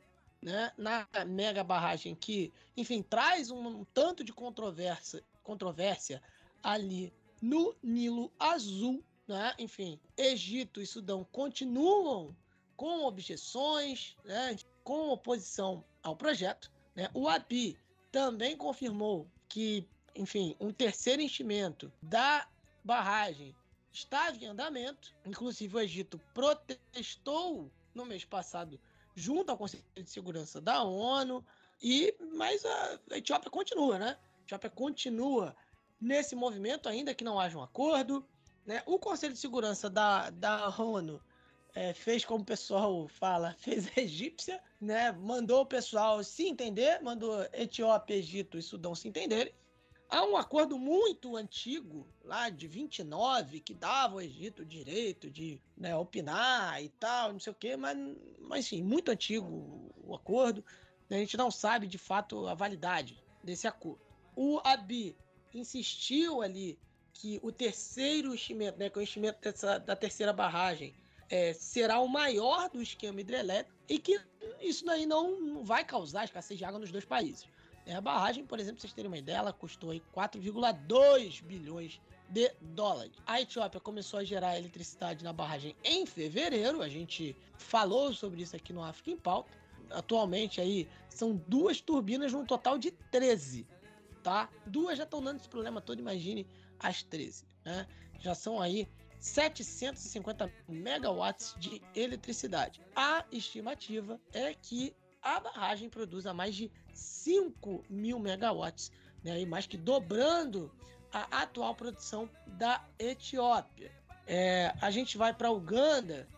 né, na mega barragem que, enfim, traz um, um tanto de controvérsia, controvérsia ali no Nilo Azul, né? Enfim, Egito e Sudão continuam com objeções, né, com oposição ao projeto. Né? O ABI também confirmou que, enfim, um terceiro enchimento da barragem estava em andamento. Inclusive, o Egito protestou no mês passado junto ao Conselho de Segurança da ONU. E, mas a, a Etiópia continua, né? A Etiópia continua nesse movimento, ainda que não haja um acordo. Né? O Conselho de Segurança da, da ONU é, fez como o pessoal fala, fez a egípcia, né? Mandou o pessoal se entender, mandou Etiópia, Egito e Sudão se entenderem. Há um acordo muito antigo, lá de 29, que dava ao Egito o direito de né, opinar e tal, não sei o quê, mas, mas sim, muito antigo o acordo. A gente não sabe de fato a validade desse acordo. O Abi insistiu ali que o terceiro enchimento, né, que é o enchimento dessa, da terceira barragem, é, será o maior do esquema hidrelétrico e que isso daí não vai causar escassez de água nos dois países. É, a barragem, por exemplo, pra vocês terem uma ideia, ela custou 4,2 bilhões de dólares. A Etiópia começou a gerar eletricidade na barragem em fevereiro, a gente falou sobre isso aqui no África em Pauta. Atualmente aí são duas turbinas num total de 13, tá? Duas já estão dando esse problema todo, imagine as 13, né? Já são aí 750 megawatts de eletricidade. A estimativa é que a barragem produza mais de 5 mil megawatts, né, e mais que dobrando a atual produção da Etiópia. É, a gente vai para Uganda,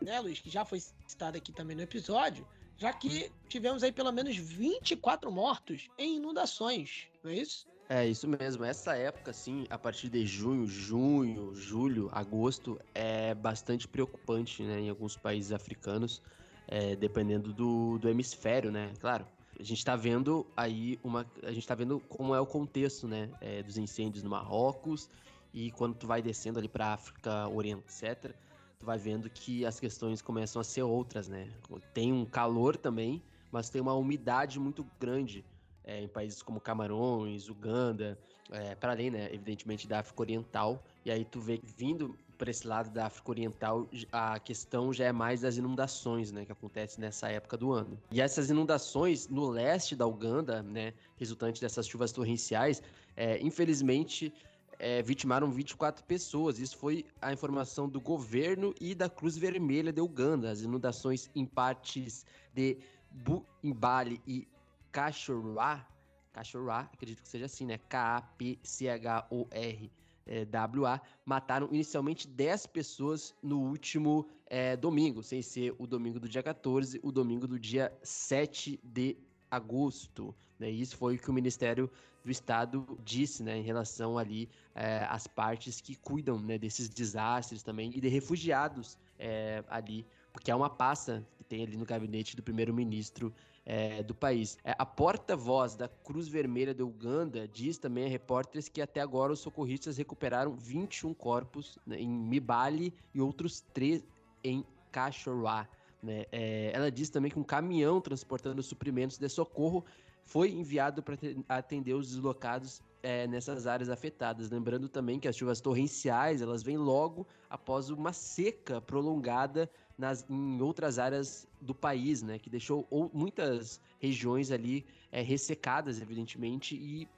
né, Luiz, que já foi citado aqui também no episódio, já que tivemos aí pelo menos 24 mortos em inundações, não é isso? É, isso mesmo. Essa época, assim, a partir de junho, junho, julho, agosto, é bastante preocupante, né, em alguns países africanos, é, dependendo do, do hemisfério, né? Claro, a gente está vendo aí uma. A gente está vendo como é o contexto, né? É, dos incêndios no Marrocos e quando tu vai descendo ali para África Oriente, etc., tu vai vendo que as questões começam a ser outras, né? Tem um calor também, mas tem uma umidade muito grande é, em países como Camarões, Uganda, é, para além, né, evidentemente, da África Oriental. E aí tu vê vindo para esse lado da África Oriental, a questão já é mais das inundações, né, que acontecem nessa época do ano. E essas inundações no leste da Uganda, né, resultante dessas chuvas torrenciais, é, infelizmente é, vitimaram 24 pessoas. Isso foi a informação do governo e da Cruz Vermelha de Uganda. As inundações em partes de Buimbali e Cachorá, Cachorá, acredito que seja assim, né? K-A-P-C-H-O-R. É, WA, mataram inicialmente 10 pessoas no último é, domingo, sem ser o domingo do dia 14, o domingo do dia 7 de agosto. Né? Isso foi o que o Ministério do Estado disse né, em relação ali é, às partes que cuidam né, desses desastres também e de refugiados é, ali, porque é uma pasta que tem ali no gabinete do primeiro-ministro é, do país. É, a porta-voz da Cruz Vermelha de Uganda diz também a repórteres que até agora os socorristas recuperaram 21 corpos né, em Mibali e outros três em Cachorá. Né? É, ela diz também que um caminhão transportando suprimentos de socorro foi enviado para atender os deslocados é, nessas áreas afetadas. Lembrando também que as chuvas torrenciais elas vêm logo após uma seca prolongada nas, em outras áreas do país, né? Que deixou ou, muitas regiões ali é, ressecadas, evidentemente, e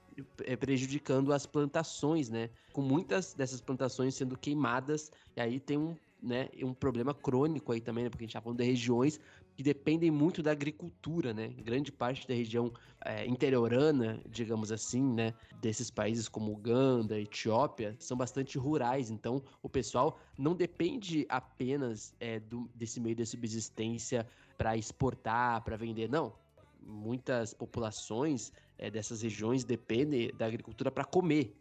é, prejudicando as plantações, né? Com muitas dessas plantações sendo queimadas, e aí tem um, né, um problema crônico aí também, né? Porque a gente está falando de regiões que dependem muito da agricultura, né? Grande parte da região é, interiorana, digamos assim, né? Desses países como Uganda, Etiópia, são bastante rurais. Então, o pessoal não depende apenas é, do, desse meio de subsistência para exportar, para vender, não. Muitas populações é, dessas regiões dependem da agricultura para comer.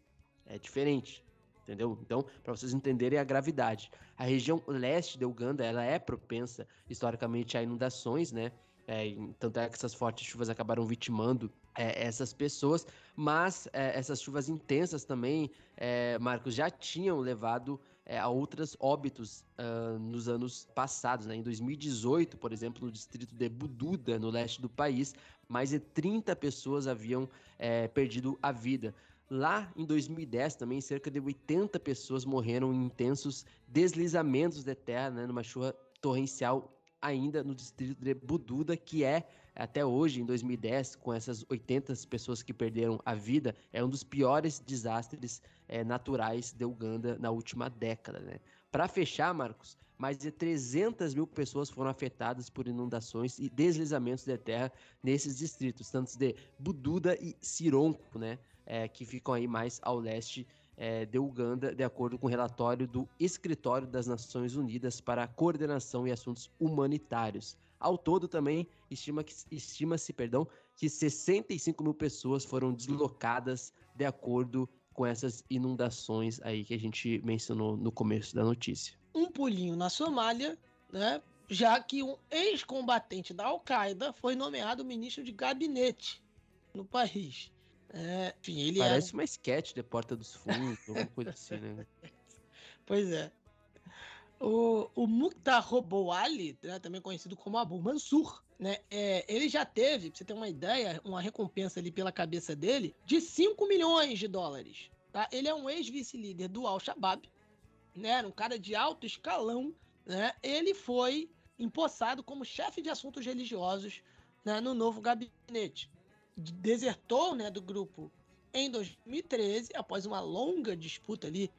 É diferente entendeu? Então, para vocês entenderem a gravidade. A região leste da Uganda, ela é propensa historicamente a inundações, né? É, tanto é que essas fortes chuvas acabaram vitimando é, essas pessoas, mas é, essas chuvas intensas também, é, Marcos, já tinham levado é, a outros óbitos uh, nos anos passados. Né? Em 2018, por exemplo, no distrito de Bududa, no leste do país, mais de 30 pessoas haviam é, perdido a vida. Lá em 2010 também, cerca de 80 pessoas morreram em intensos deslizamentos de terra, né, numa chuva torrencial ainda no distrito de Bududa, que é até hoje, em 2010, com essas 80 pessoas que perderam a vida, é um dos piores desastres é, naturais de Uganda na última década, né? Para fechar, Marcos, mais de 300 mil pessoas foram afetadas por inundações e deslizamentos de terra nesses distritos, tanto de Bududa e Sironco, né, é, que ficam aí mais ao leste é, de Uganda, de acordo com o relatório do Escritório das Nações Unidas para a Coordenação e Assuntos Humanitários. Ao todo, também estima-se estima perdão, que 65 mil pessoas foram deslocadas de acordo com essas inundações aí que a gente mencionou no começo da notícia. Um pulinho na Somália, né? Já que um ex-combatente da Al-Qaeda foi nomeado ministro de gabinete no país. É, enfim, ele Parece uma sketch de Porta dos Fundos, alguma coisa assim, né? Pois é. O, o Mukhtar Robouali, né, também conhecido como Abu Mansur, né, é, ele já teve, pra você ter uma ideia, uma recompensa ali pela cabeça dele de 5 milhões de dólares. Tá? Ele é um ex-vice-líder do Al-Shabaab, né, um cara de alto escalão. Né, ele foi empossado como chefe de assuntos religiosos né, no novo gabinete. Desertou né, do grupo em 2013, após uma longa disputa ali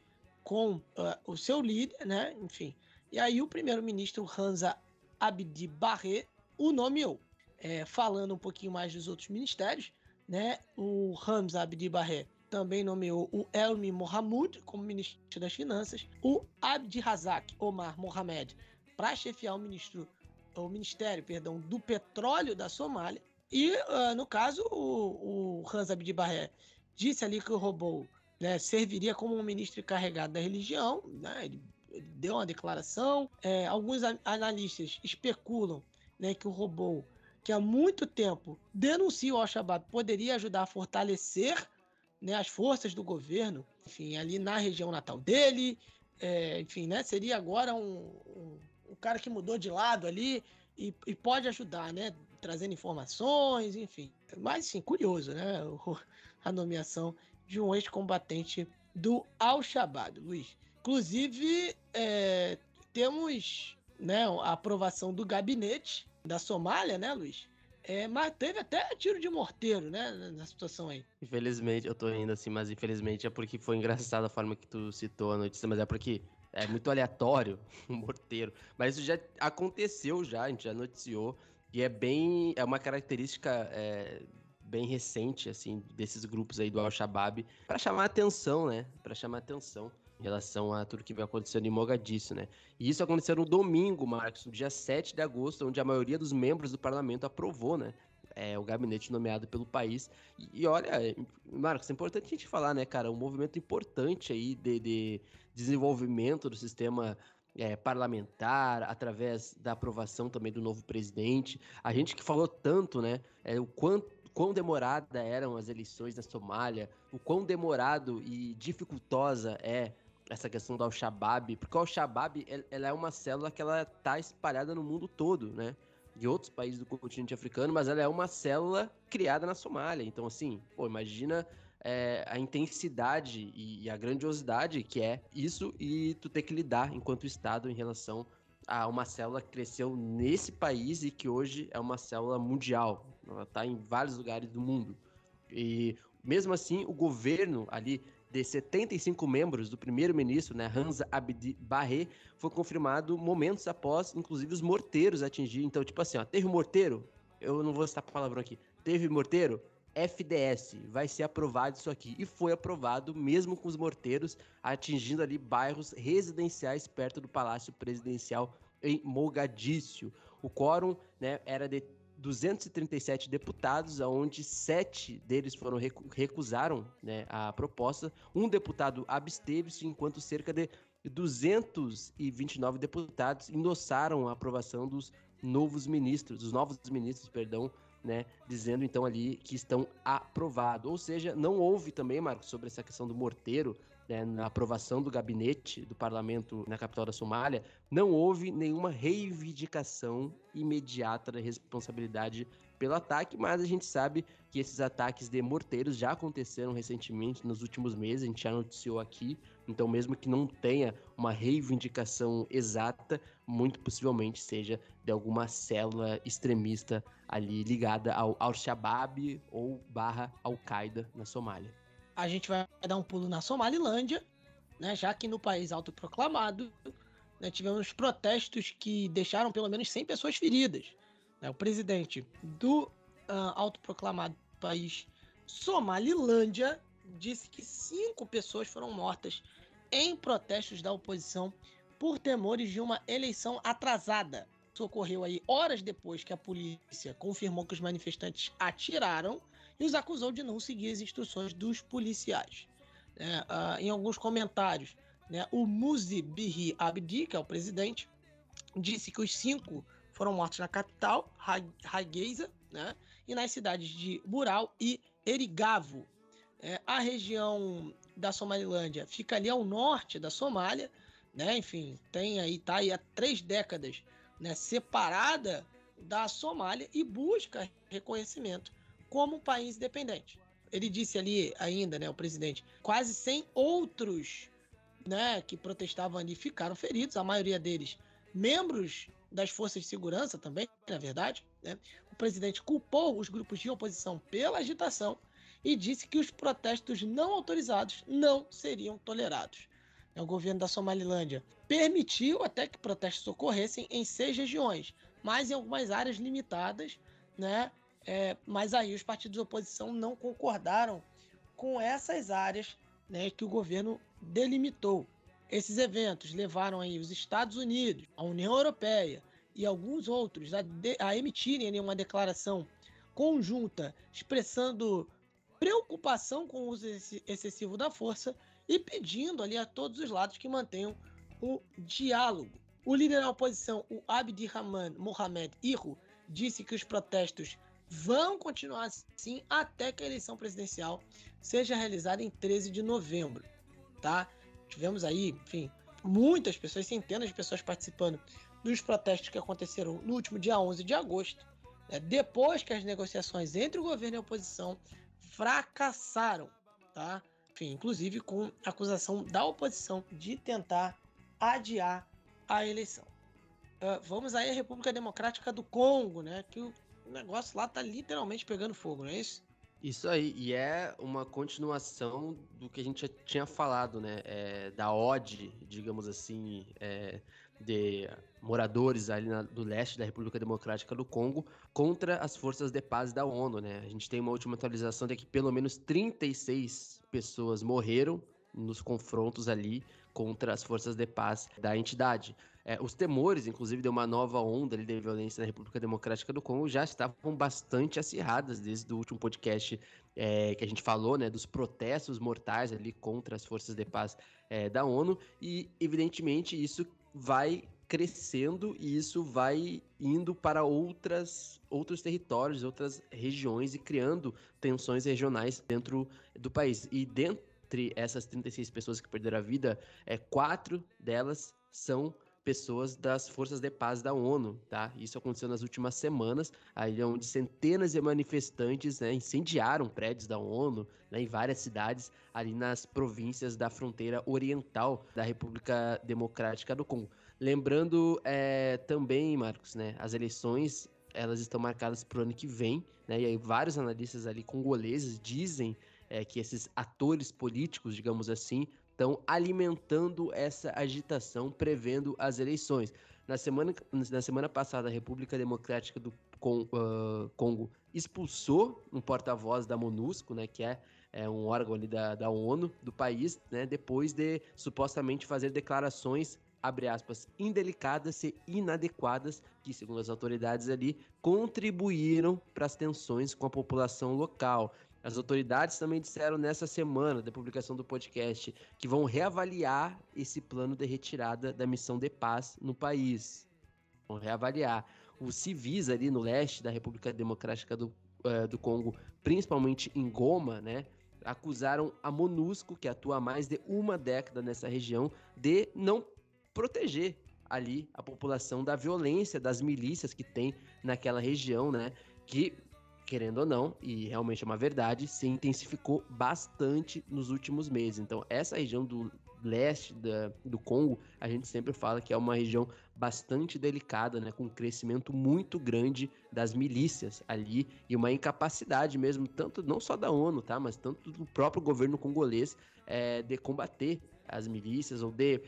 com uh, o seu líder, né? Enfim. E aí o primeiro-ministro Hamza Abdi Barre o nomeou. É, falando um pouquinho mais dos outros ministérios, né? O Hamza Abdi Barre também nomeou o Elmi Mohamed como ministro das Finanças, o Abdi Razak Omar Mohamed para chefiar o ministro o ministério, perdão, do petróleo da Somália. E uh, no caso o, o Hamza Abdi Barre disse ali que o robô né, serviria como um ministro encarregado da religião, né, ele, ele, deu uma declaração. É, alguns analistas especulam né, que o robô, que há muito tempo denuncia o Al-Shabaab, poderia ajudar a fortalecer né, as forças do governo, enfim, ali na região natal dele, é, enfim, né, seria agora um, um, um, cara que mudou de lado ali e, e, pode ajudar, né, trazendo informações, enfim. Mas, sim, curioso, né, a nomeação de um ex-combatente do Al-Shabaab, Luiz. Inclusive, é, temos né, a aprovação do gabinete da Somália, né, Luiz? É, mas teve até tiro de morteiro, né, na situação aí. Infelizmente, eu tô indo assim, mas infelizmente é porque foi engraçada a forma que tu citou a notícia, mas é porque é muito aleatório o morteiro. Mas isso já aconteceu já, a gente já noticiou, e é bem, é uma característica é, bem recente, assim, desses grupos aí do Al-Shabaab, para chamar atenção, né? Para chamar atenção em relação a tudo que vem acontecendo em Mogadíscio, né? E isso aconteceu no domingo, Marcos, no dia 7 de agosto, onde a maioria dos membros do parlamento aprovou, né? É, o gabinete nomeado pelo país. E, e, olha, Marcos, é importante a gente falar, né, cara? Um movimento importante aí de, de desenvolvimento do sistema é, parlamentar, através da aprovação também do novo presidente. A gente que falou tanto, né? É, o quanto quão demorada eram as eleições na Somália, o quão demorado e dificultosa é essa questão do Al-Shabaab, porque o Al-Shabaab ela é uma célula que ela tá espalhada no mundo todo, né? De outros países do continente africano, mas ela é uma célula criada na Somália. Então, assim, pô, imagina é, a intensidade e, e, a grandiosidade que é isso e tu ter que lidar enquanto Estado em relação a uma célula que cresceu nesse país e que hoje é uma célula mundial. Ela está em vários lugares do mundo. E mesmo assim, o governo ali de 75 membros do primeiro-ministro, né, Hamza Abdi Barre, foi confirmado momentos após, inclusive, os morteiros atingir. Então, tipo assim, ó, teve morteiro, eu não vou citar a palavra aqui, teve morteiro, FDS, vai ser aprovado isso aqui. E foi aprovado, mesmo com os morteiros, atingindo ali bairros residenciais perto do Palácio Presidencial em Mogadíscio. O quórum né, era de 237 deputados, onde sete deles foram recusaram né, a proposta. Um deputado absteve-se, enquanto cerca de 229 deputados endossaram a aprovação dos novos ministros, dos novos ministros, perdão, né, dizendo então ali que estão aprovados. Ou seja, não houve também, Marcos, sobre essa questão do morteiro, né, na aprovação do gabinete do parlamento na capital da Somália, não houve nenhuma reivindicação imediata da responsabilidade pelo ataque, mas a gente sabe que esses ataques de morteiros já aconteceram recentemente, nos últimos meses, a gente já noticiou aqui, então mesmo que não tenha uma reivindicação exata, muito possivelmente seja de alguma célula extremista ali ligada ao Al-Shabaab ou barra Al-Qaeda na Somália a gente vai dar um pulo na Somalilândia, né? Já que no país autoproclamado, né, tivemos protestos que deixaram pelo menos 100 pessoas feridas. Né? O presidente do uh, autoproclamado país Somalilândia disse que cinco pessoas foram mortas em protestos da oposição por temores de uma eleição atrasada. Isso ocorreu aí horas depois que a polícia confirmou que os manifestantes atiraram e os acusou de não seguir as instruções dos policiais. É, uh, em alguns comentários, né, o Muzi Bihi Abdi, que é o presidente, disse que os cinco foram mortos na capital, Hargeisa, né, e nas cidades de Bural e Erigavo. É, a região da Somalilândia fica ali ao norte da Somália, né, enfim, tem aí, tá aí há três décadas né, separada da Somália e busca reconhecimento como país independente. Ele disse ali ainda, né, o presidente, quase 100 outros né, que protestavam ali ficaram feridos, a maioria deles membros das forças de segurança também, na verdade. Né? O presidente culpou os grupos de oposição pela agitação e disse que os protestos não autorizados não seriam tolerados. O governo da Somalilândia permitiu até que protestos ocorressem em seis regiões, mas em algumas áreas limitadas, né? É, mas aí os partidos de oposição não concordaram com essas áreas né, que o governo delimitou. Esses eventos levaram aí os Estados Unidos, a União Europeia e alguns outros a, de, a emitirem uma declaração conjunta expressando preocupação com o uso excessivo da força e pedindo ali a todos os lados que mantenham o diálogo. O líder da oposição, o Abdirrahman Mohamed Irro, disse que os protestos vão continuar assim até que a eleição presidencial seja realizada em 13 de novembro, tá? Tivemos aí, enfim, muitas pessoas, centenas de pessoas participando dos protestos que aconteceram no último dia 11 de agosto, né? depois que as negociações entre o governo e a oposição fracassaram, tá? Enfim, inclusive com acusação da oposição de tentar adiar a eleição. Uh, vamos aí à República Democrática do Congo, né? Que o negócio lá tá literalmente pegando fogo, não é isso? Isso aí, e é uma continuação do que a gente já tinha falado, né? É, da ode, digamos assim, é, de moradores ali na, do leste da República Democrática do Congo contra as forças de paz da ONU, né? A gente tem uma última atualização de que pelo menos 36 pessoas morreram nos confrontos ali contra as forças de paz da entidade. É, os temores, inclusive, de uma nova onda de violência na República Democrática do Congo já estavam bastante acirradas desde o último podcast é, que a gente falou, né, dos protestos mortais ali contra as forças de paz é, da ONU e, evidentemente, isso vai crescendo e isso vai indo para outras, outros territórios, outras regiões e criando tensões regionais dentro do país. E dentre essas 36 pessoas que perderam a vida, é, quatro delas são pessoas das forças de paz da ONU, tá? Isso aconteceu nas últimas semanas, aí onde centenas de manifestantes né, incendiaram prédios da ONU né, em várias cidades ali nas províncias da fronteira oriental da República Democrática do Congo. Lembrando é, também, Marcos, né, as eleições elas estão marcadas para o ano que vem, né? E aí vários analistas ali congoleses dizem é, que esses atores políticos, digamos assim, estão alimentando essa agitação, prevendo as eleições. Na semana, na semana passada, a República Democrática do uh, Congo expulsou um porta-voz da MONUSCO, né, que é, é um órgão ali da, da ONU do país, né, depois de supostamente fazer declarações abre aspas, indelicadas e inadequadas, que, segundo as autoridades ali, contribuíram para as tensões com a população local. As autoridades também disseram nessa semana da publicação do podcast que vão reavaliar esse plano de retirada da missão de paz no país. Vão reavaliar. Os civis ali no leste da República Democrática do, uh, do Congo, principalmente em Goma, né, acusaram a MONUSCO, que atua há mais de uma década nessa região, de não proteger ali a população da violência das milícias que tem naquela região, né? Que querendo ou não, e realmente é uma verdade, se intensificou bastante nos últimos meses. Então, essa região do leste da, do Congo, a gente sempre fala que é uma região bastante delicada, né, com um crescimento muito grande das milícias ali e uma incapacidade mesmo, tanto não só da ONU, tá, mas tanto do próprio governo congolês é, de combater as milícias ou de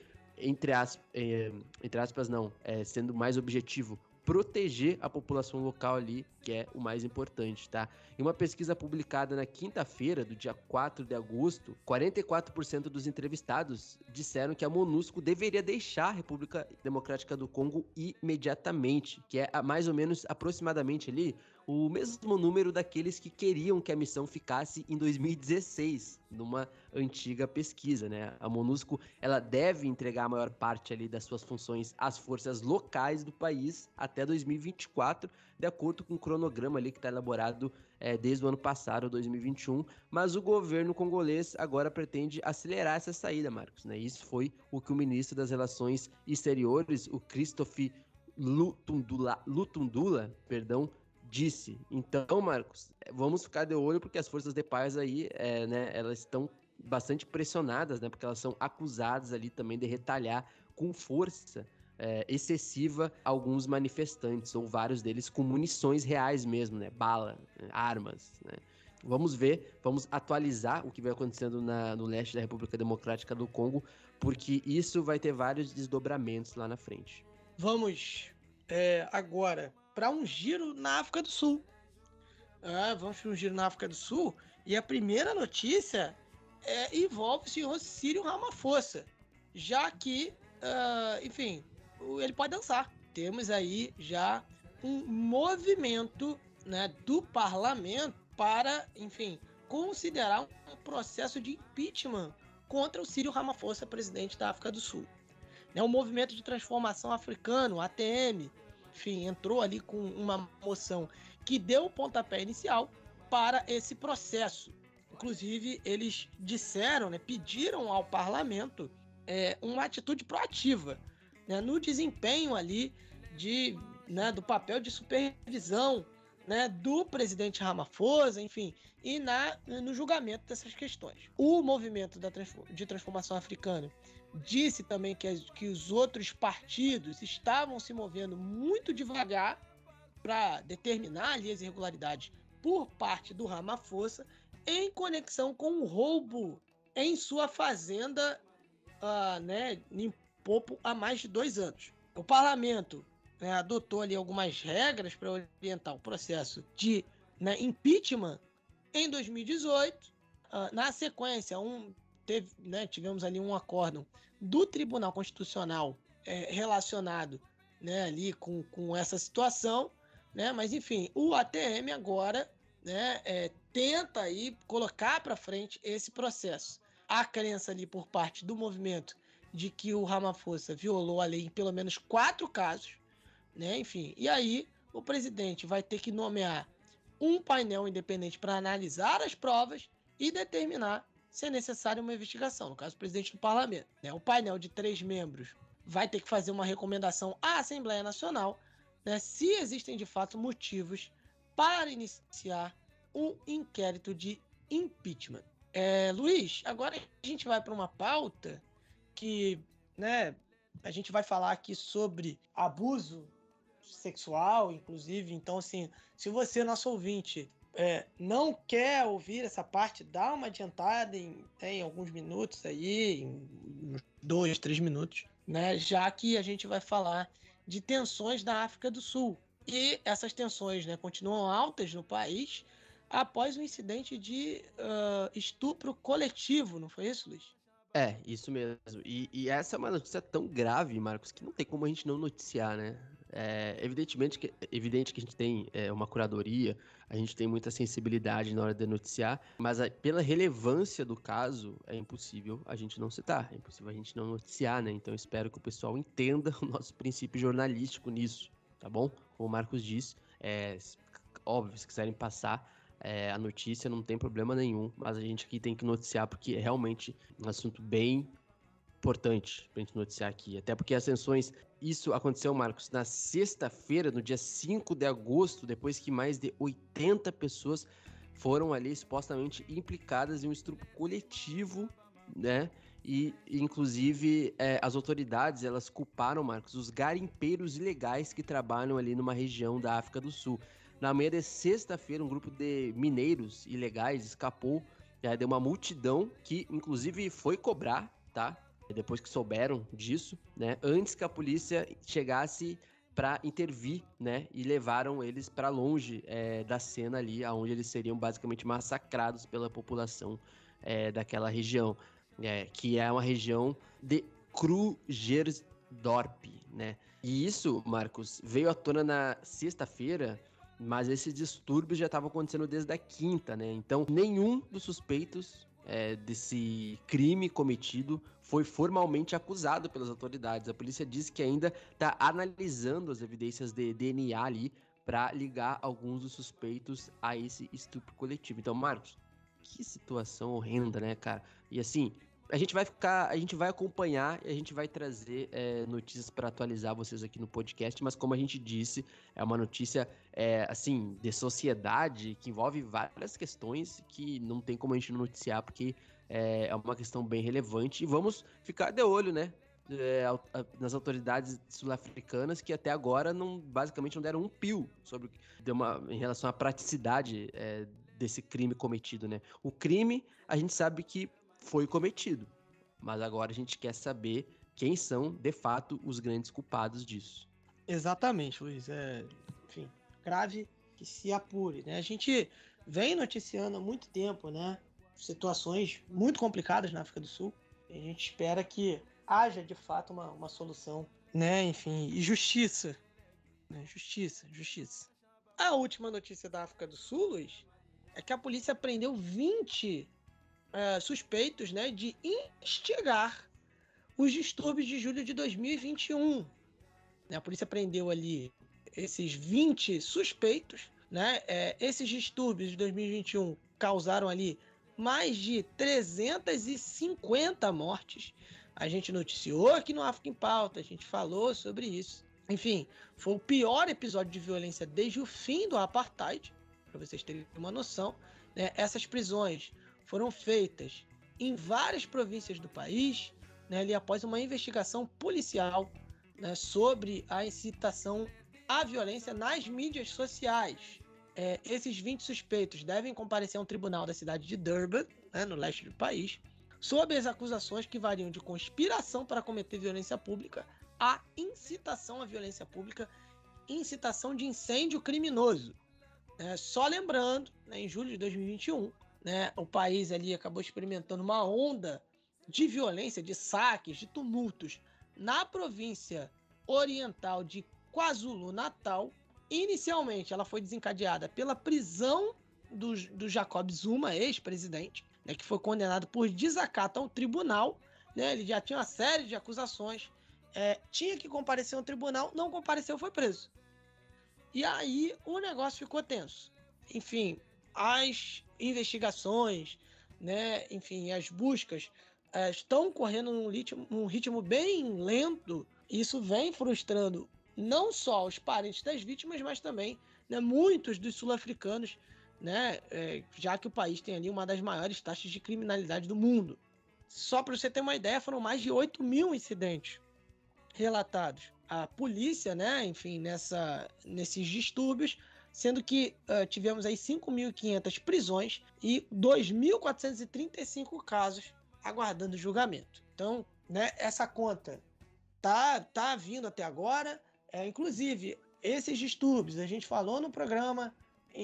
entre, aspas, é, entre aspas, não, é, sendo mais objetivo, proteger a população local ali, que é o mais importante, tá? Em uma pesquisa publicada na quinta-feira, do dia 4 de agosto, 44% dos entrevistados disseram que a MONUSCO deveria deixar a República Democrática do Congo imediatamente, que é mais ou menos aproximadamente ali o mesmo número daqueles que queriam que a missão ficasse em 2016, numa antiga pesquisa, né? A MONUSCO, ela deve entregar a maior parte ali das suas funções às forças locais do país até 2024, de acordo com o cronograma ali que está elaborado é, desde o ano passado, 2021, mas o governo congolês agora pretende acelerar essa saída, Marcos, né? Isso foi o que o ministro das Relações Exteriores, o Christophe Lutundula, Lutundula perdão, disse. Então, Marcos, vamos ficar de olho porque as forças de paz aí, é, né, elas estão bastante pressionadas, né, porque elas são acusadas ali também de retalhar com força é, excessiva alguns manifestantes, ou vários deles com munições reais mesmo, né, bala, né, armas, né. Vamos ver, vamos atualizar o que vai acontecendo na, no leste da República Democrática do Congo, porque isso vai ter vários desdobramentos lá na frente. Vamos é, agora para um giro na África do Sul. Ah, vamos para um giro na África do Sul. E a primeira notícia é, envolve o senhor Círio Ramaphosa, já que, uh, enfim, ele pode dançar. Temos aí já um movimento né, do parlamento para, enfim, considerar um processo de impeachment contra o Círio Ramaphosa, presidente da África do Sul. É um movimento de transformação africano, ATM, enfim, entrou ali com uma moção que deu o pontapé inicial para esse processo. Inclusive, eles disseram, né, pediram ao parlamento é, uma atitude proativa né, no desempenho ali de, né, do papel de supervisão né, do presidente Ramaphosa, enfim, e na, no julgamento dessas questões. O movimento da, de transformação africana disse também que, que os outros partidos estavam se movendo muito devagar para determinar ali as irregularidades por parte do Ramaphosa em conexão com o roubo em sua fazenda uh, né, em Popo há mais de dois anos. O parlamento né, adotou ali algumas regras para orientar o processo de né, impeachment em 2018. Uh, ah, na sequência, um teve, né, tivemos ali um acórdão do Tribunal Constitucional é, relacionado né, ali com, com essa situação, né, mas enfim, o ATM agora né, é, tenta aí colocar para frente esse processo. A crença ali por parte do movimento de que o Ramaphosa violou a lei em pelo menos quatro casos, né, enfim, e aí o presidente vai ter que nomear um painel independente para analisar as provas e determinar se é necessária uma investigação, no caso, o presidente do parlamento. Né? O painel de três membros vai ter que fazer uma recomendação à Assembleia Nacional né, se existem de fato motivos para iniciar um inquérito de impeachment. É, Luiz, agora a gente vai para uma pauta que né, a gente vai falar aqui sobre abuso sexual, inclusive. Então, assim, se você, nosso ouvinte, é, não quer ouvir essa parte, dá uma adiantada em, em alguns minutos aí, em dois, três minutos, né? Já que a gente vai falar de tensões da África do Sul. E essas tensões né, continuam altas no país após um incidente de uh, estupro coletivo, não foi isso, Luiz? É, isso mesmo. E, e, essa é uma notícia tão grave, Marcos, que não tem como a gente não noticiar, né? É, evidentemente que, evidente que a gente tem é, uma curadoria, a gente tem muita sensibilidade na hora de noticiar, mas a, pela relevância do caso, é impossível a gente não citar, é impossível a gente não noticiar, né? Então espero que o pessoal entenda o nosso princípio jornalístico nisso, tá bom? Como o Marcos disse, é, óbvio, se quiserem passar é, a notícia, não tem problema nenhum, mas a gente aqui tem que noticiar porque é realmente um assunto bem importante pra gente noticiar aqui. Até porque as sanções. Isso aconteceu, Marcos, na sexta-feira, no dia 5 de agosto, depois que mais de 80 pessoas foram ali supostamente implicadas em um estupro coletivo, né? E, inclusive, é, as autoridades, elas culparam, Marcos, os garimpeiros ilegais que trabalham ali numa região da África do Sul. Na manhã de sexta-feira, um grupo de mineiros ilegais escapou é, de uma multidão que, inclusive, foi cobrar, tá? Depois que souberam disso, né? Antes que a polícia chegasse para intervir, né? E levaram eles para longe é, da cena ali, aonde eles seriam basicamente massacrados pela população é, daquela região, é, que é uma região de Krugersdorp, né? E isso, Marcos, veio à tona na sexta-feira, mas esses distúrbios já estavam acontecendo desde a quinta, né? Então, nenhum dos suspeitos é, desse crime cometido foi formalmente acusado pelas autoridades. A polícia disse que ainda está analisando as evidências de DNA ali para ligar alguns dos suspeitos a esse estupro coletivo. Então, Marcos, que situação horrenda, né, cara? E assim, a gente vai ficar, a gente vai acompanhar e a gente vai trazer é, notícias para atualizar vocês aqui no podcast, mas como a gente disse, é uma notícia é, assim de sociedade que envolve várias questões que não tem como a gente noticiar porque é, é uma questão bem relevante e vamos ficar de olho, né? É, nas autoridades sul-africanas que até agora não basicamente não deram um pio sobre uma, em relação à praticidade é, desse crime cometido, né? O crime a gente sabe que foi cometido. Mas agora a gente quer saber quem são, de fato, os grandes culpados disso. Exatamente, Luiz. É, enfim, grave que se apure. Né? A gente vem noticiando há muito tempo, né? Situações muito complicadas na África do Sul. E a gente espera que haja de fato uma, uma solução, né? Enfim, e justiça. Né? Justiça, justiça. A última notícia da África do Sul, Luiz, é que a polícia prendeu 20 é, suspeitos né, de instigar os distúrbios de julho de 2021. A polícia prendeu ali esses 20 suspeitos. Né? É, esses distúrbios de 2021 causaram ali mais de 350 mortes. A gente noticiou aqui no África em Pauta, a gente falou sobre isso. Enfim, foi o pior episódio de violência desde o fim do apartheid, para vocês terem uma noção. Né? Essas prisões foram feitas em várias províncias do país, né, ali após uma investigação policial né, sobre a incitação à violência nas mídias sociais. É, esses 20 suspeitos devem comparecer a um tribunal da cidade de Durban, né, no leste do país, sob as acusações que variam de conspiração para cometer violência pública a incitação à violência pública, incitação de incêndio criminoso. É, só lembrando, né, em julho de 2021, né, o país ali acabou experimentando uma onda de violência, de saques, de tumultos na província oriental de KwaZulu-Natal. Inicialmente, ela foi desencadeada pela prisão do, do Jacob Zuma, ex-presidente, né, que foi condenado por desacato ao tribunal. Né, ele já tinha uma série de acusações, é, tinha que comparecer ao tribunal, não compareceu, foi preso. E aí o negócio ficou tenso. Enfim, as investigações, né, enfim, as buscas uh, estão correndo num ritmo, num ritmo bem lento. Isso vem frustrando não só os parentes das vítimas, mas também né, muitos dos sul-africanos, né, é, já que o país tem ali uma das maiores taxas de criminalidade do mundo. Só para você ter uma ideia, foram mais de 8 mil incidentes relatados. A polícia, né, enfim, nessa, nesses distúrbios, sendo que uh, tivemos aí 5.500 prisões e 2.435 casos aguardando julgamento. Então, né, essa conta tá, tá vindo até agora. É, inclusive, esses distúrbios, a gente falou no programa,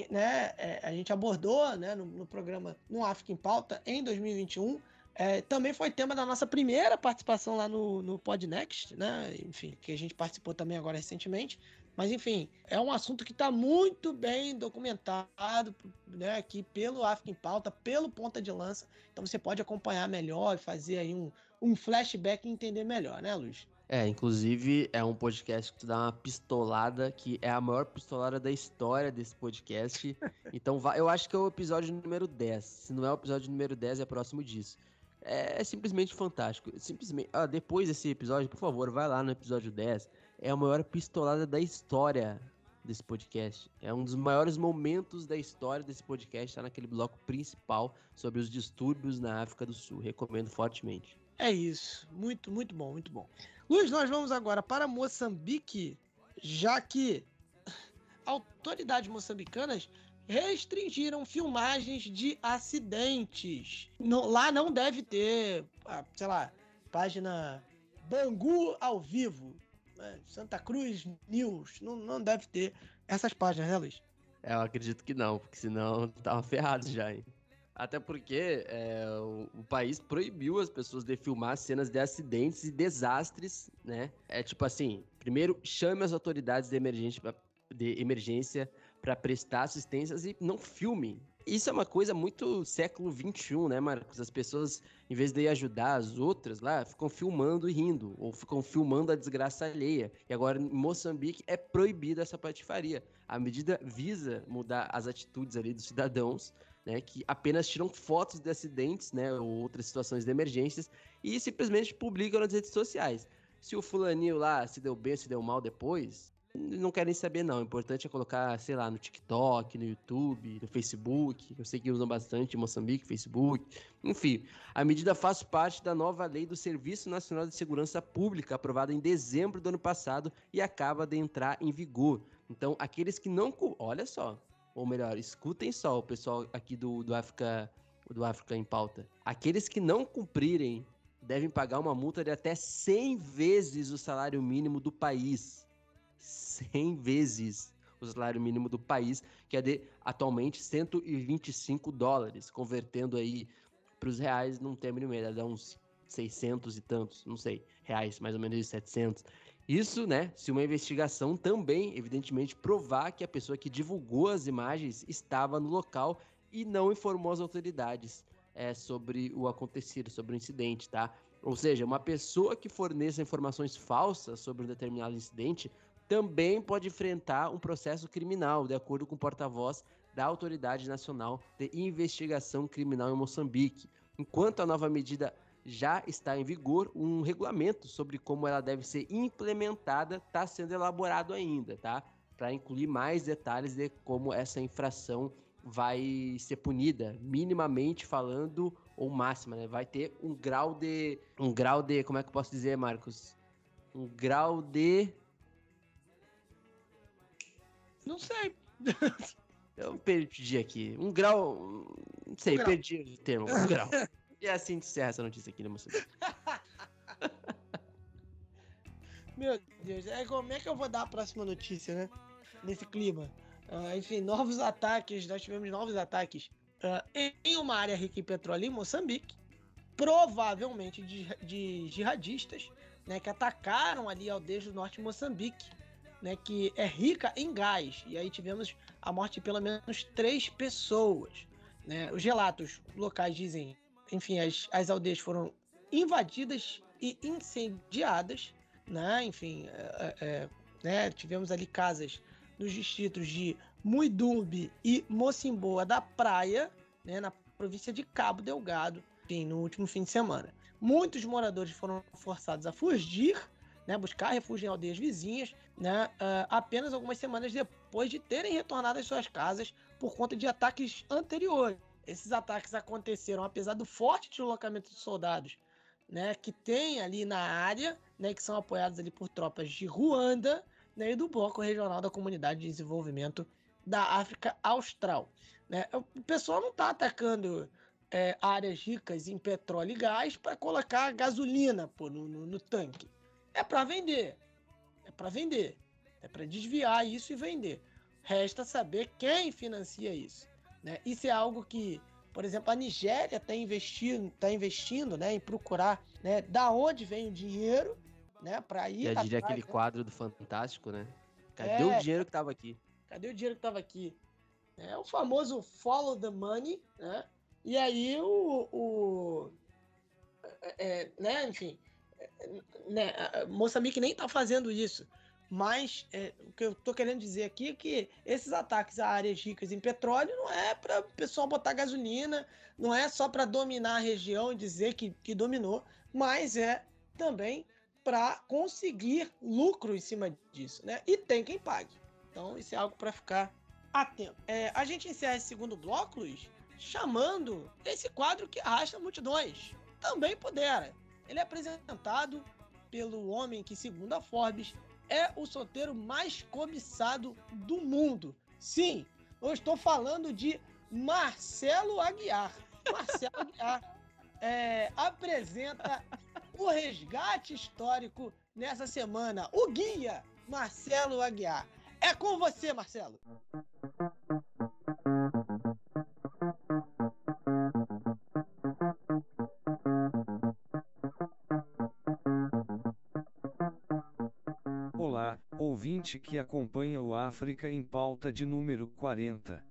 né, é, a gente abordou né, no, no, programa No África em Pauta em 2021. É, também foi tema da nossa primeira participação lá no, no Podnext, né? Enfim, que a gente participou também agora recentemente. Mas, enfim, é um assunto que está muito bem documentado né, aqui pelo África em Pauta, pelo Ponta de Lança. Então você pode acompanhar melhor, fazer aí um, um flashback e entender melhor, né, Luiz? É, inclusive é um podcast que tu dá uma pistolada, que é a maior pistolada da história desse podcast. então eu acho que é o episódio número 10. Se não é o episódio número 10, é próximo disso. É, é simplesmente fantástico. Simplesmente. Ah, depois desse episódio, por favor, vai lá no episódio 10 é a maior pistolada da história desse podcast. É um dos maiores momentos da história desse podcast, está naquele bloco principal sobre os distúrbios na África do Sul. Recomendo fortemente. É isso. Muito, muito bom, muito bom. Luiz, nós vamos agora para Moçambique, já que autoridades moçambicanas restringiram filmagens de acidentes. Lá não deve ter, ah, sei lá, página Bangu ao vivo? Santa Cruz News, não, não deve ter essas páginas, né, Luiz? É, eu acredito que não, porque senão tava ferrado já, hein? Até porque é, o, o, país proibiu as pessoas de filmar cenas de acidentes e desastres, né? É tipo assim, primeiro chame as autoridades de emergência, de emergência para prestar assistências e não filme. Isso é uma coisa muito século XXI, né, Marcos? As pessoas, em vez de ajudar as outras lá, ficam filmando e rindo, ou ficam filmando a desgraça alheia. E agora, em Moçambique, é proibida essa patifaria. A medida visa mudar as atitudes ali dos cidadãos, né, que apenas tiram fotos de acidentes, né, ou outras situações de emergências, e simplesmente publicam nas redes sociais. Se o fulaninho lá se deu bem, se deu mal depois, não querem saber, não. O importante é colocar, sei lá, no TikTok, no YouTube, no Facebook. Eu sei que usam bastante Moçambique, Facebook. Enfim, a medida faz parte da nova lei do Serviço Nacional de Segurança Pública, aprovada em dezembro do ano passado e acaba de entrar em vigor. Então, aqueles que não. Olha só, ou melhor, escutem só o pessoal aqui do, do África. Do África em pauta. Aqueles que não cumprirem devem pagar uma multa de até 100 vezes o salário mínimo do país. 100 vezes o salário mínimo do país, que é de atualmente 125 dólares, convertendo aí para os reais não tem a dá uns 600 e tantos, não sei, reais, mais ou menos 700. Isso, né, se uma investigação também, evidentemente, provar que a pessoa que divulgou as imagens estava no local e não informou as autoridades é, sobre o acontecido, sobre o incidente, tá? Ou seja, uma pessoa que forneça informações falsas sobre um determinado incidente também pode enfrentar um processo criminal, de acordo com o porta-voz da Autoridade Nacional de Investigação Criminal em Moçambique. Enquanto a nova medida já está em vigor, um regulamento sobre como ela deve ser implementada está sendo elaborado ainda, tá? Para incluir mais detalhes de como essa infração vai ser punida, minimamente falando ou máxima, né? Vai ter um grau de um grau de, como é que eu posso dizer, Marcos? Um grau de não sei. Eu perdi aqui. Um grau. Não sei, um perdi o termo. Um grau. E é assim que encerra essa notícia aqui, né, moçada? Meu Deus, é, como é que eu vou dar a próxima notícia, né? Nesse clima. Uh, enfim, novos ataques, nós tivemos novos ataques uh, em uma área rica em petróleo em Moçambique, provavelmente de, de jihadistas, né, que atacaram ali aldeias do norte de Moçambique né, que é rica em gás. E aí tivemos a morte de pelo menos três pessoas. Né? Os relatos locais dizem, enfim, as, as aldeias foram invadidas e incendiadas, né? Enfim, é, é, é né? tivemos ali casas nos distritos de Muidumbi e Mocimboa da Praia, né? Na província de Cabo Delgado, enfim, no último fim de semana. Muitos moradores foram forçados a fugir né, buscar refúgio em aldeias vizinhas, né, uh, apenas algumas semanas depois de terem retornado às suas casas por conta de ataques anteriores. Esses ataques aconteceram apesar do forte deslocamento de soldados né, que tem ali na área, né, que são apoiados ali por tropas de Ruanda né, e do Bloco Regional da Comunidade de Desenvolvimento da África Austral. Né? O pessoal não está atacando é, áreas ricas em petróleo e gás para colocar gasolina pô, no, no, no tanque é para vender. É para vender. É para desviar isso e vender. Resta saber quem financia isso. Né? Isso é algo que, por exemplo, a Nigéria está investindo, tá investindo né, em procurar né, da onde vem o dinheiro né, para ir. Já diria aquele né? quadro do Fantástico, né? Cadê é, o dinheiro que estava aqui? Cadê o dinheiro que estava aqui? É o famoso follow the money, né? E aí o, o é, é né, enfim, né, Moçambique nem está fazendo isso. Mas é, o que eu estou querendo dizer aqui é que esses ataques a áreas ricas em petróleo não é para o pessoal botar gasolina, não é só para dominar a região e dizer que, que dominou, mas é também para conseguir lucro em cima disso, né? E tem quem pague. Então isso é algo para ficar atento. É, a gente encerra esse segundo bloco, Luiz, chamando esse quadro que arrasta multidões. Também pudera. Ele é apresentado pelo homem que, segundo a Forbes, é o solteiro mais cobiçado do mundo. Sim, eu estou falando de Marcelo Aguiar. Marcelo Aguiar é, apresenta o resgate histórico nessa semana. O guia Marcelo Aguiar. É com você, Marcelo. Que acompanha o África em pauta de número 40.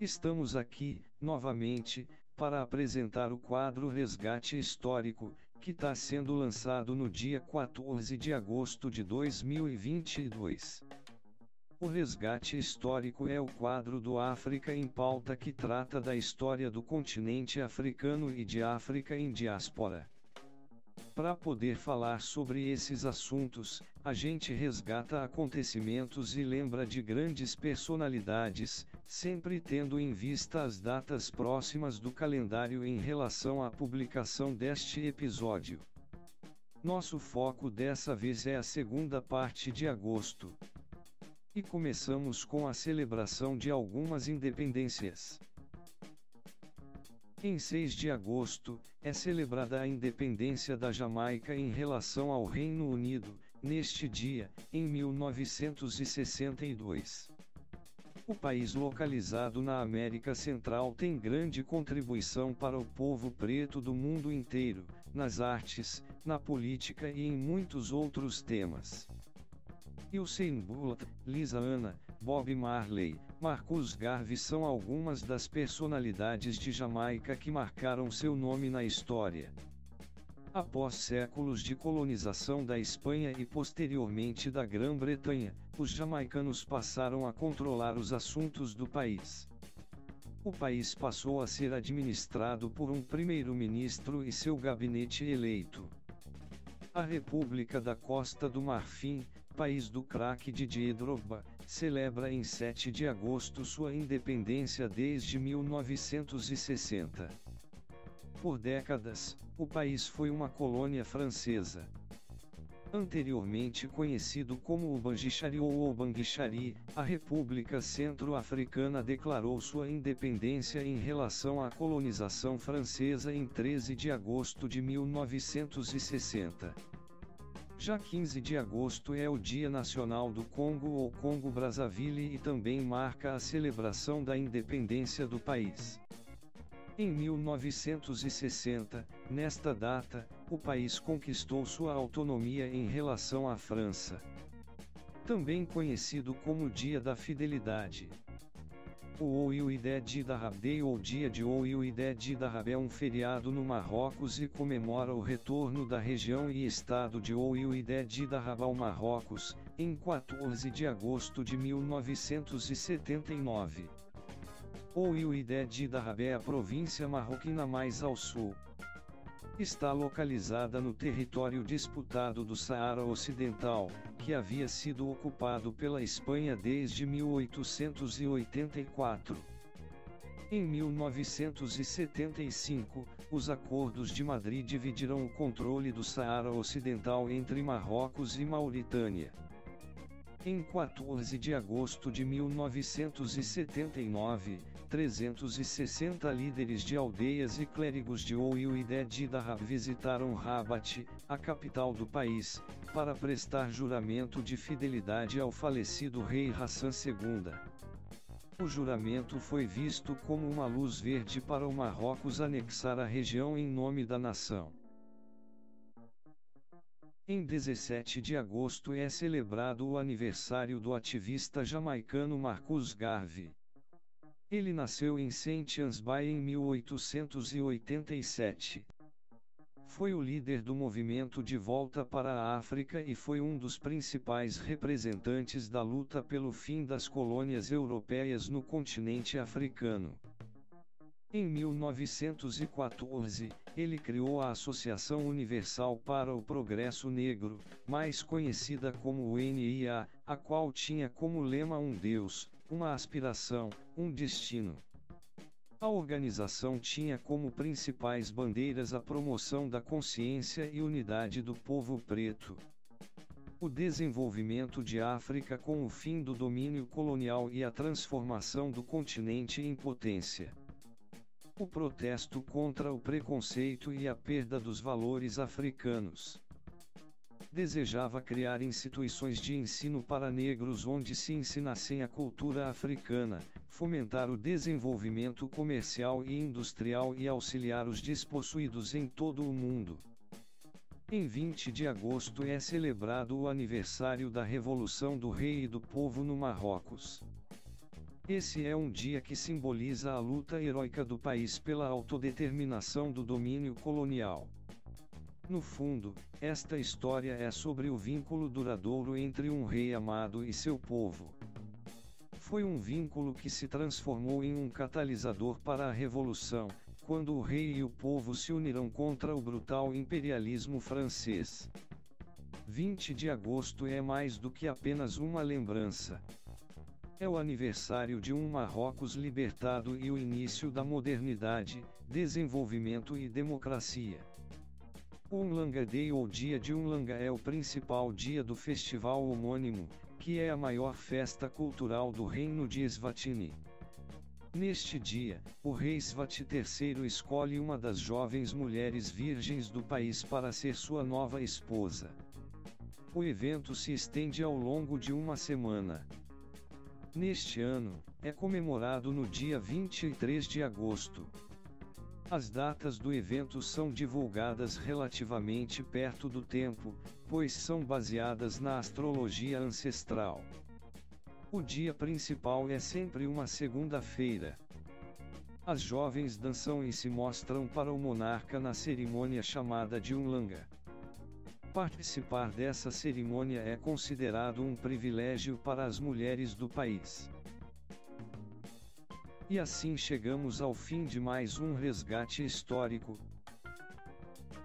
Estamos aqui, novamente, para apresentar o quadro Resgate Histórico, que está sendo lançado no dia 14 de agosto de 2022. O Resgate Histórico é o quadro do África em Pauta que trata da história do continente africano e de África em diáspora. Para poder falar sobre esses assuntos, a gente resgata acontecimentos e lembra de grandes personalidades, sempre tendo em vista as datas próximas do calendário em relação à publicação deste episódio. Nosso foco dessa vez é a segunda parte de agosto. E começamos com a celebração de algumas independências. Em 6 de agosto, é celebrada a independência da Jamaica em relação ao Reino Unido, neste dia, em 1962. O país localizado na América Central tem grande contribuição para o povo preto do mundo inteiro, nas artes, na política e em muitos outros temas. Usain Bolt, Lisa Anna, Bob Marley, Marcus Garvey são algumas das personalidades de Jamaica que marcaram seu nome na história. Após séculos de colonização da Espanha e posteriormente da Grã-Bretanha, os jamaicanos passaram a controlar os assuntos do país. O país passou a ser administrado por um primeiro-ministro e seu gabinete eleito. A República da Costa do Marfim, país do craque Didier Drogba, celebra em 7 de agosto sua independência desde 1960. Por décadas, o país foi uma colônia francesa. Anteriormente conhecido como o ou o Banguichari, a República Centro-Africana declarou sua independência em relação à colonização francesa em 13 de agosto de 1960. Já 15 de agosto é o Dia Nacional do Congo ou Congo Brazzaville e também marca a celebração da independência do país. Em 1960, nesta data, o país conquistou sua autonomia em relação à França. Também conhecido como Dia da Fidelidade. O Ouiuidé Dahab Day ou Dia de Ouiuidé Dahab é um feriado no Marrocos e comemora o retorno da região e estado de Ouiuidé Dahab ao Marrocos, em 14 de agosto de 1979. Ouiuidé Dahab é a província marroquina mais ao sul. Está localizada no território disputado do Saara Ocidental, que havia sido ocupado pela Espanha desde 1884. Em 1975, os Acordos de Madrid dividiram o controle do Saara Ocidental entre Marrocos e Mauritânia. Em 14 de agosto de 1979, 360 líderes de aldeias e clérigos de Ouiu e Dahab visitaram Rabat, a capital do país, para prestar juramento de fidelidade ao falecido rei Hassan II. O juramento foi visto como uma luz verde para o Marrocos anexar a região em nome da nação. Em 17 de agosto é celebrado o aniversário do ativista jamaicano Marcus Garvey. Ele nasceu em St. Ansbay em 1887. Foi o líder do movimento de volta para a África e foi um dos principais representantes da luta pelo fim das colônias europeias no continente africano. Em 1914, ele criou a Associação Universal para o Progresso Negro, mais conhecida como UNIA, a qual tinha como lema um Deus, uma aspiração, um destino. A organização tinha como principais bandeiras a promoção da consciência e unidade do povo preto, o desenvolvimento de África com o fim do domínio colonial e a transformação do continente em potência. O protesto contra o preconceito e a perda dos valores africanos. Desejava criar instituições de ensino para negros onde se ensinassem a cultura africana, fomentar o desenvolvimento comercial e industrial e auxiliar os despossuídos em todo o mundo. Em 20 de agosto é celebrado o aniversário da Revolução do Rei e do Povo no Marrocos. Esse é um dia que simboliza a luta heróica do país pela autodeterminação do domínio colonial. No fundo, esta história é sobre o vínculo duradouro entre um rei amado e seu povo. Foi um vínculo que se transformou em um catalisador para a revolução, quando o rei e o povo se uniram contra o brutal imperialismo francês. 20 de agosto é mais do que apenas uma lembrança. É o aniversário de um Marrocos libertado e o início da modernidade, desenvolvimento e democracia. O Umlanga Day ou Dia de Umlanga é o principal dia do festival homônimo, que é a maior festa cultural do reino de Eswatini. Neste dia, o rei Svati III escolhe uma das jovens mulheres virgens do país para ser sua nova esposa. O evento se estende ao longo de uma semana. Neste ano, é comemorado no dia 23 de agosto. As datas do evento são divulgadas relativamente perto do tempo, pois são baseadas na astrologia ancestral. O dia principal é sempre uma segunda-feira. As jovens dançam e se mostram para o monarca na cerimônia chamada de Umlanga. Participar dessa cerimônia é considerado um privilégio para as mulheres do país. E assim chegamos ao fim de mais um resgate histórico.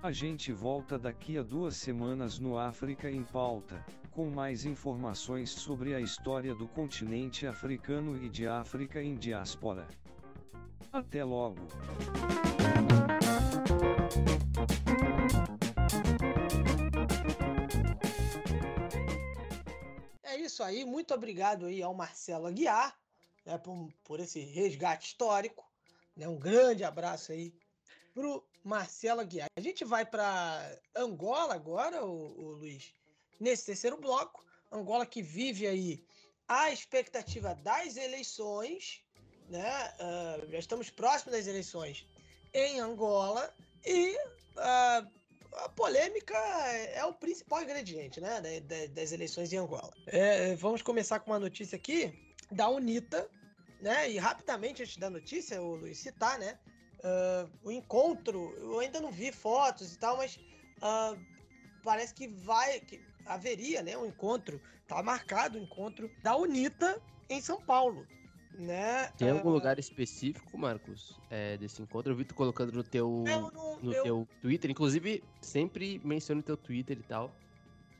A gente volta daqui a duas semanas no África em Pauta, com mais informações sobre a história do continente africano e de África em diáspora. Até logo! Isso aí, muito obrigado aí ao Marcelo Aguiar né, por, por esse resgate histórico. Né, um grande abraço aí pro Marcelo Aguiar. A gente vai para Angola agora, o, o Luiz, nesse terceiro bloco. Angola que vive aí a expectativa das eleições, né? Uh, já estamos próximos das eleições em Angola e uh, a polêmica é o principal ingrediente, né, das eleições em Angola. É, vamos começar com uma notícia aqui da UNITA, né? E rapidamente antes da notícia, o Luiz citar, né? Uh, o encontro, eu ainda não vi fotos e tal, mas uh, parece que vai, que haveria, né, um encontro, tá marcado o um encontro da UNITA em São Paulo, né? Tem algum uh, lugar específico, Marcos, é, desse encontro? Eu vi tu colocando no teu, não, no eu... teu Twitter, inclusive sempre menciona o teu Twitter e tal,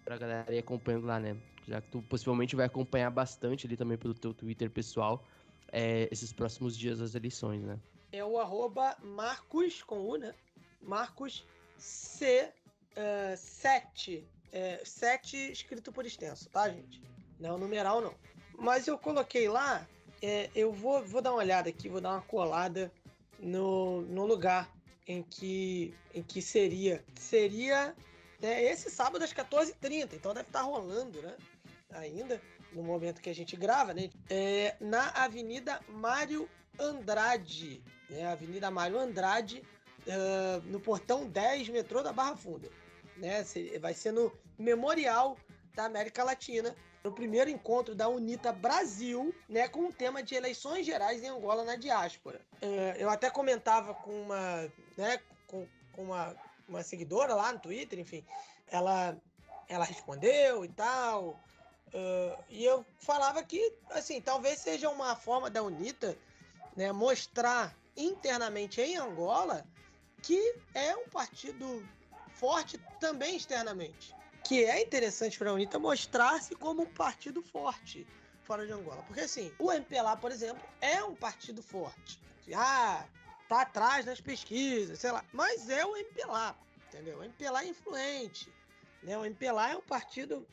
pra galera ir acompanhando lá, né? Já que tu possivelmente vai acompanhar bastante ali também pelo teu Twitter pessoal é, esses próximos dias das eleições, né? É o arroba Marcos, com U, né? Marcos C7. Uh, é, 7 escrito por extenso, tá, gente? Não numeral, não. Mas eu coloquei lá, é, eu vou, vou dar uma olhada aqui, vou dar uma colada no, no lugar em que, em que seria. Seria né, esse sábado às 14h30, então deve estar tá rolando, né? Ainda no momento que a gente grava, né? É, na Avenida Mário Andrade, né? Avenida Mário Andrade, uh, no portão 10, metrô da Barra Funda. Né? Vai ser no Memorial da América Latina, no primeiro encontro da UNITA Brasil, né, com o tema de eleições gerais em Angola na diáspora. Uh, eu até comentava com uma, né, com, com uma, uma seguidora lá no Twitter, enfim, ela, ela respondeu e tal, Uh, e eu falava que, assim, talvez seja uma forma da UNITA né, mostrar internamente em Angola que é um partido forte também externamente. Que é interessante para a UNITA mostrar-se como um partido forte fora de Angola. Porque, assim, o MPLA, por exemplo, é um partido forte. Ah, tá atrás das pesquisas, sei lá. Mas é o MPLA, entendeu? O MPLA é influente. Né? O MPLA é um partido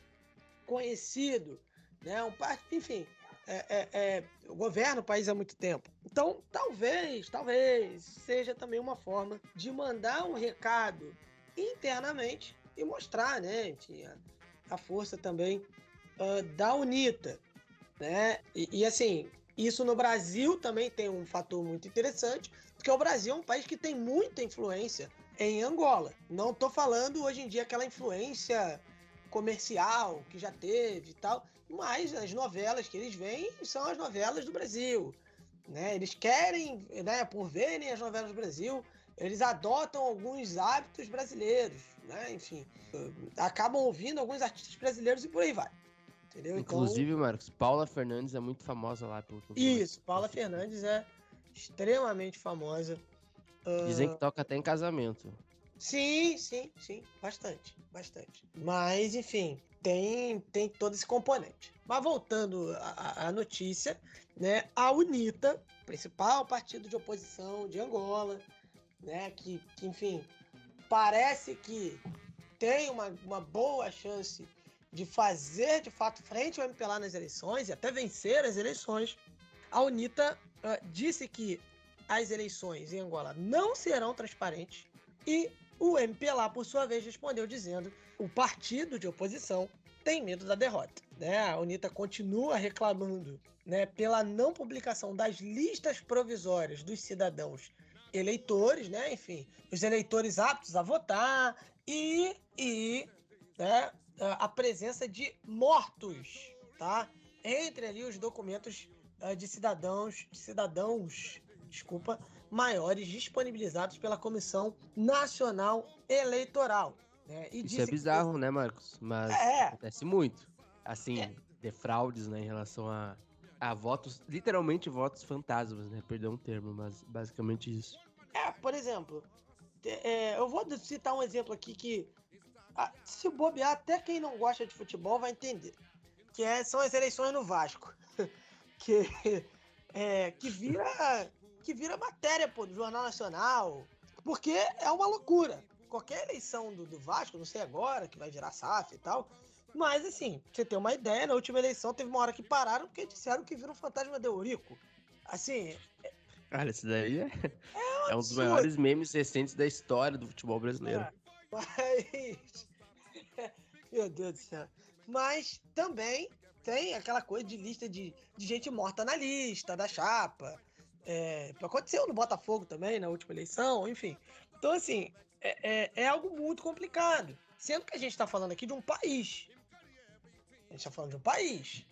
conhecido, né? Um partido, enfim, é, é, é, governa o país há muito tempo. Então, talvez, talvez seja também uma forma de mandar um recado internamente e mostrar, né, a, a força também uh, da UNITA, né? E, e, assim, isso no Brasil também tem um fator muito interessante, porque o Brasil é um país que tem muita influência em Angola. Não estou falando hoje em dia aquela influência comercial que já teve e tal, mas as novelas que eles veem são as novelas do Brasil. Né? Eles querem, né, por verem as novelas do Brasil, eles adotam alguns hábitos brasileiros, né? Enfim, acabam ouvindo alguns artistas brasileiros e por aí vai. Entendeu? Então Inclusive, então, Marcos, Paula Fernandes é muito famosa lá pelo Isso, Paula Fernandes é extremamente famosa. Dizem que toca até em casamento. Sim, sim, sim, bastante, bastante. Mas, enfim, tem, tem todo esse componente. Mas voltando à, notícia, né, a UNITA, principal partido de oposição de Angola, né, que, que enfim, parece que tem uma, uma boa chance de fazer de fato frente ao MPLA nas eleições e até vencer as eleições, a UNITA uh, disse que as eleições em Angola não serão transparentes e o MPLA, por sua vez, respondeu dizendo o partido de oposição tem medo da derrota. Né? A UNITA continua reclamando né, pela não publicação das listas provisórias dos cidadãos eleitores, né? enfim, os eleitores aptos a votar e, e né, a presença de mortos tá? entre ali os documentos uh, de cidadãos, de cidadãos, desculpa, maiores disponibilizados pela Comissão Nacional Eleitoral. Né? Isso é bizarro, que... né, Marcos? Mas é. acontece muito. Assim, é. de fraudes né, em relação a, a votos, literalmente votos fantasmas, né? Perdão o termo, mas basicamente isso. É, por exemplo, é, eu vou citar um exemplo aqui que, se bobear, até quem não gosta de futebol vai entender. Que é, são as eleições no Vasco. que, é, que vira que vira matéria, pô, do Jornal Nacional. Porque é uma loucura. Qualquer eleição do, do Vasco, não sei agora, que vai virar SAF e tal. Mas, assim, você tem uma ideia, na última eleição teve uma hora que pararam porque disseram que viram um fantasma de Eurico. Assim. Cara, isso daí é, é, é um dos maiores memes recentes da história do futebol brasileiro. É, mas. Meu Deus do céu. Mas também tem aquela coisa de lista de, de gente morta na lista, da chapa. É, aconteceu no Botafogo também, na última eleição, enfim. Então, assim, é, é, é algo muito complicado. Sendo que a gente está falando aqui de um país. A gente está falando de um país.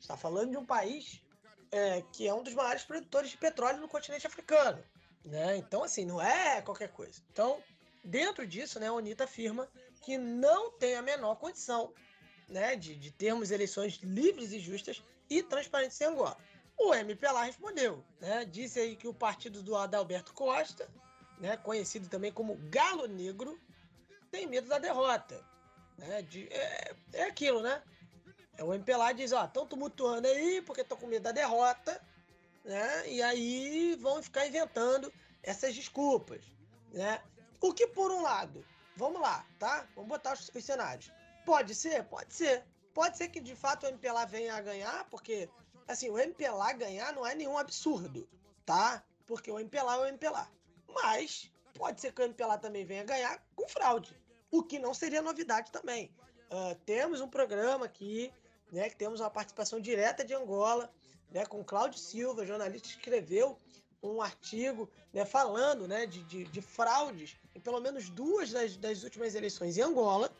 está falando de um país é, que é um dos maiores produtores de petróleo no continente africano. Né? Então, assim, não é qualquer coisa. Então, dentro disso, né, a UNITA afirma que não tem a menor condição né, de, de termos eleições livres e justas e transparentes em Angola. O MPLA respondeu, né? Disse aí que o partido do Adalberto Costa, né, conhecido também como Galo Negro, tem medo da derrota. Né? De, é, é aquilo, né? É o MPLA diz, ó, estão tumultuando aí porque estão com medo da derrota, né? E aí vão ficar inventando essas desculpas, né? O que por um lado, vamos lá, tá? Vamos botar os, os cenários. Pode ser? Pode ser. Pode ser que de fato o MPLA venha a ganhar, porque assim, o MPLA ganhar não é nenhum absurdo, tá? Porque o MPLA é o MPLA. Mas pode ser que o MPLA também venha ganhar com fraude, o que não seria novidade também. Uh, temos um programa aqui, né, que temos uma participação direta de Angola, né, com Cláudio Silva, jornalista, escreveu um artigo né, falando né, de, de, de, fraudes em pelo menos duas das, das últimas eleições em Angola,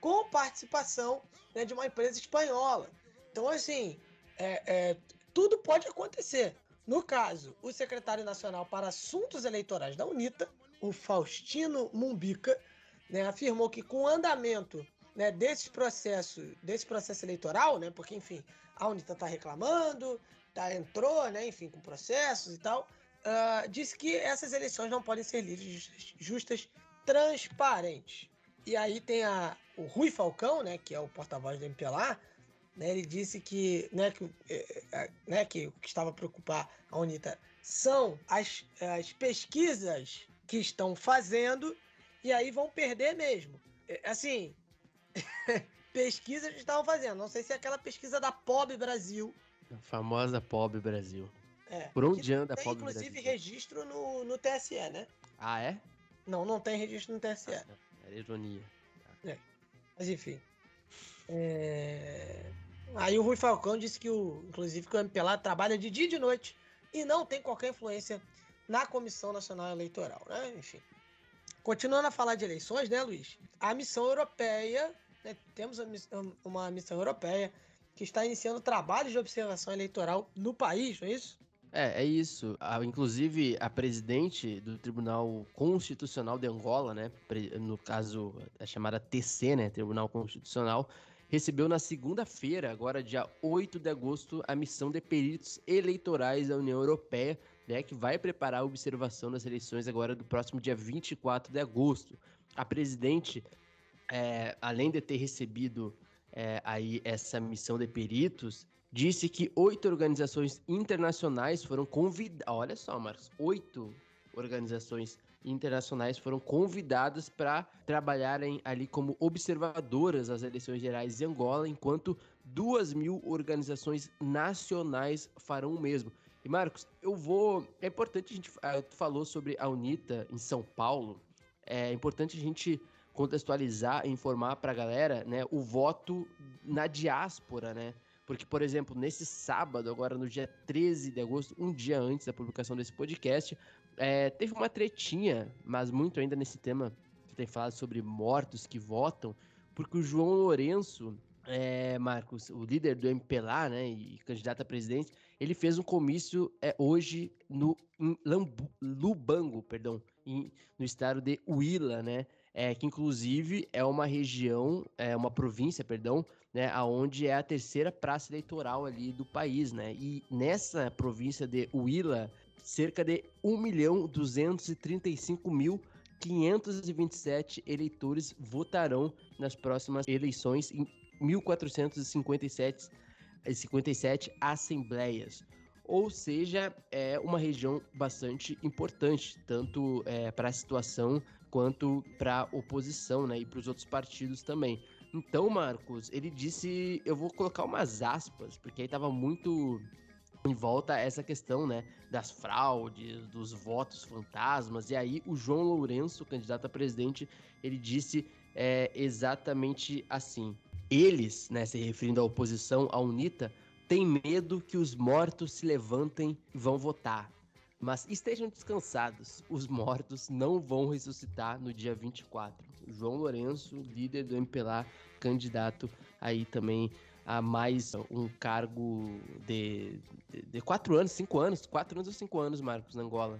com participação né, de uma empresa espanhola. Então, assim, é, é, tudo pode acontecer. No caso, o secretário nacional para assuntos eleitorais da UNITA, o Faustino Mumbica, né, afirmou que com o andamento né, desse processo, desse processo eleitoral, né, porque enfim a UNITA está reclamando, tá, entrou, né, enfim, com processos e tal, uh, disse que essas eleições não podem ser livres, justas, transparentes. E aí tem a, o Rui Falcão, né, que é o porta-voz do MPLA, né, ele disse que, né, que, é, é, né, que o que estava a preocupar a UNITA são as, as pesquisas que estão fazendo e aí vão perder mesmo. É, assim, pesquisas que estavam fazendo. Não sei se é aquela pesquisa da POB Brasil, A famosa pobre Brasil. É. Por onde anda a tem, pobre inclusive, Brasil? registro no, no TSE, né? Ah, é? Não, não tem registro no TSE. Ah, Era ironia. Mas enfim. É, Aí o Rui Falcão disse que o, inclusive, que o MPLA trabalha de dia e de noite e não tem qualquer influência na Comissão Nacional Eleitoral, né? Enfim. Continuando a falar de eleições, né, Luiz? A missão europeia, né, temos uma missão europeia que está iniciando trabalhos de observação eleitoral no país, não é isso? É, é isso. A- inclusive, a presidente do Tribunal Constitucional de Angola, né? No caso, a chamada TC, né? Tribunal Constitucional, recebeu na segunda-feira, agora dia 8 de agosto, a missão de peritos eleitorais da União Europeia, né? Que vai preparar a observação das eleições agora do próximo dia 24 de agosto. A presidente, é, além de ter recebido é, aí essa missão de peritos, disse que oito organizações internacionais foram convidadas. Olha só, Marcos, oito organizações internacionais foram convidadas para trabalharem ali como observadoras das eleições gerais de Angola, enquanto duas mil organizações nacionais farão o mesmo. E Marcos, eu vou. É importante a gente. ah, Tu falou sobre a UNITA em São Paulo. É importante a gente contextualizar e informar para a galera, né, o voto na diáspora, né? Porque, por exemplo, nesse sábado, agora no dia 13 de agosto, um dia antes da publicação desse podcast, é, teve uma tretinha, mas muito ainda nesse tema que tem falado sobre mortos que votam, porque o João Lourenço, é, Marcos, o líder do MPLA, né, e candidato a presidente, ele fez um comício é, hoje no Lambu- Lubango, perdão, em- no estado de Huila, né, é, que inclusive é uma região, é uma província, perdão, né, aonde é a terceira praça eleitoral ali do país, né? E nessa província de Huila, cerca de 1 milhão 235 mil 527 eleitores votarão nas próximas eleições em 1457 eh, 57 assembleias. Ou seja, é uma região bastante importante, tanto para a situação quanto para oposição, né? E para os outros partidos também. Então, Marcos, ele disse, eu vou colocar umas aspas, porque aí tava muito em volta essa questão, né, das fraudes, dos votos fantasmas, e aí o João Lourenço, candidato a presidente, ele disse é, exatamente assim, eles, né, se referindo à oposição, à UNITA, têm medo que os mortos se levantem e vão votar. Mas estejam descansados, os mortos não vão ressuscitar no dia 24. João Lourenço, líder do MPLA, candidato aí também a mais um cargo de, de, de quatro anos, cinco anos, quatro anos ou cinco anos, Marcos, na Angola?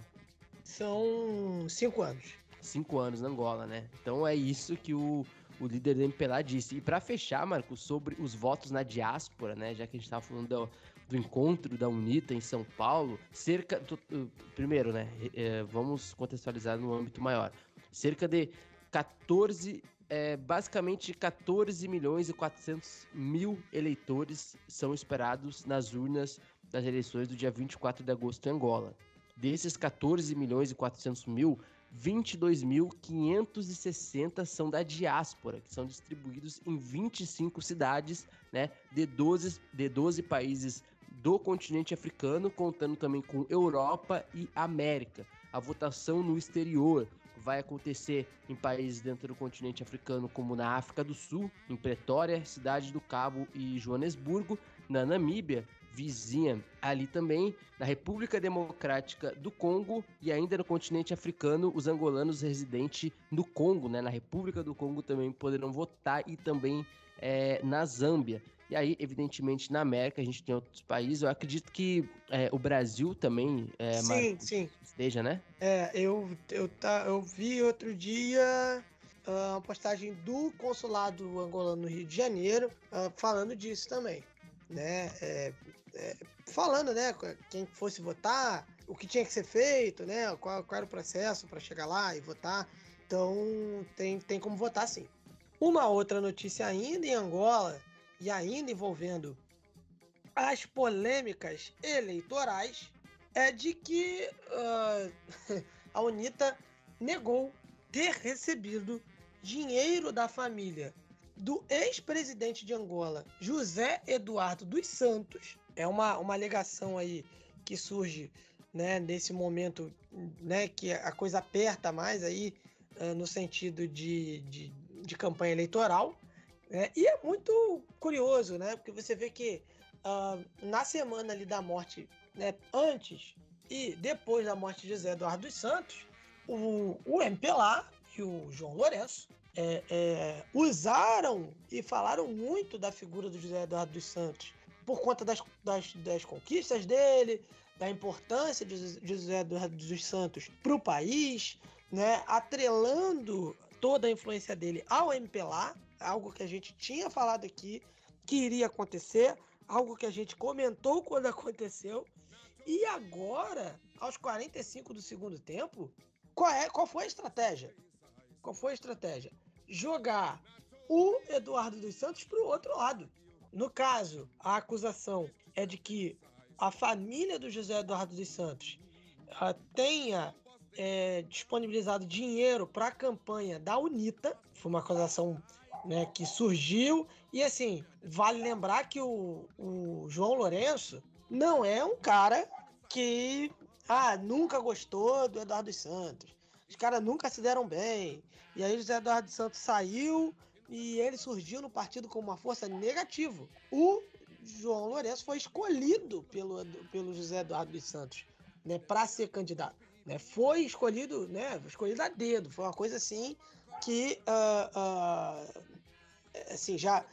São cinco anos. Cinco anos na Angola, né? Então é isso que o, o líder do MPLA disse. E para fechar, Marcos, sobre os votos na diáspora, né? Já que a gente estava falando do, do encontro da UNITA em São Paulo, cerca. Do, do, primeiro, né? É, vamos contextualizar no âmbito maior. Cerca de 14. É, basicamente 14 milhões e 400 mil eleitores são esperados nas urnas das eleições do dia 24 de agosto em Angola. Desses 14 milhões e 400 mil, 22.560 são da diáspora, que são distribuídos em 25 cidades, né, de 12, de 12 países do continente africano, contando também com Europa e América. A votação no exterior vai acontecer em países dentro do continente africano, como na África do Sul, em Pretória, Cidade do Cabo e Joanesburgo, na Namíbia, vizinha ali também, na República Democrática do Congo e ainda no continente africano, os angolanos residentes no Congo, né, na República do Congo também poderão votar e também é, na Zâmbia. E aí, evidentemente, na América a gente tem outros países. Eu acredito que é, o Brasil também é, sim, Marcos, sim. esteja, né? É, eu, eu, tá, eu vi outro dia uh, uma postagem do consulado angolano no Rio de Janeiro uh, falando disso também, né? É, é, falando, né? Quem fosse votar, o que tinha que ser feito, né? Qual, qual era o processo para chegar lá e votar. Então tem, tem como votar sim. Uma outra notícia ainda em Angola e ainda envolvendo as polêmicas eleitorais é de que uh, a UNITA negou ter recebido dinheiro da família do ex-presidente de Angola, José Eduardo dos Santos, é uma, uma alegação aí que surge né, nesse momento né, que a coisa aperta mais aí uh, no sentido de, de, de campanha eleitoral. Né, e é muito curioso, né? Porque você vê que uh, na semana ali da morte, né, antes e depois da morte de José Eduardo dos Santos, o, o MPLA e o João Lourenço é, é, usaram e falaram muito da figura do José Eduardo dos Santos por conta das, das, das conquistas dele, da importância de José Eduardo dos Santos para o país, né, atrelando toda a influência dele ao MPLA, algo que a gente tinha falado aqui que iria acontecer, algo que a gente comentou quando aconteceu. E agora, aos 45 do segundo tempo, qual, é, qual foi a estratégia? Qual foi a estratégia? Jogar o Eduardo dos Santos para o outro lado. No caso, a acusação é de que a família do José Eduardo dos Santos uh, tenha é, disponibilizado dinheiro para a campanha da UNITA. Foi uma acusação né, que surgiu. E assim, vale lembrar que o, o João Lourenço não é um cara que ah, nunca gostou do Eduardo Santos. Os caras nunca se deram bem. E aí o José Eduardo Santos saiu e ele surgiu no partido como uma força negativa. O João Lourenço foi escolhido pelo, pelo José Eduardo dos Santos né, para ser candidato. Né? Foi escolhido, né, escolhido a dedo. Foi uma coisa assim que uh, uh, assim, já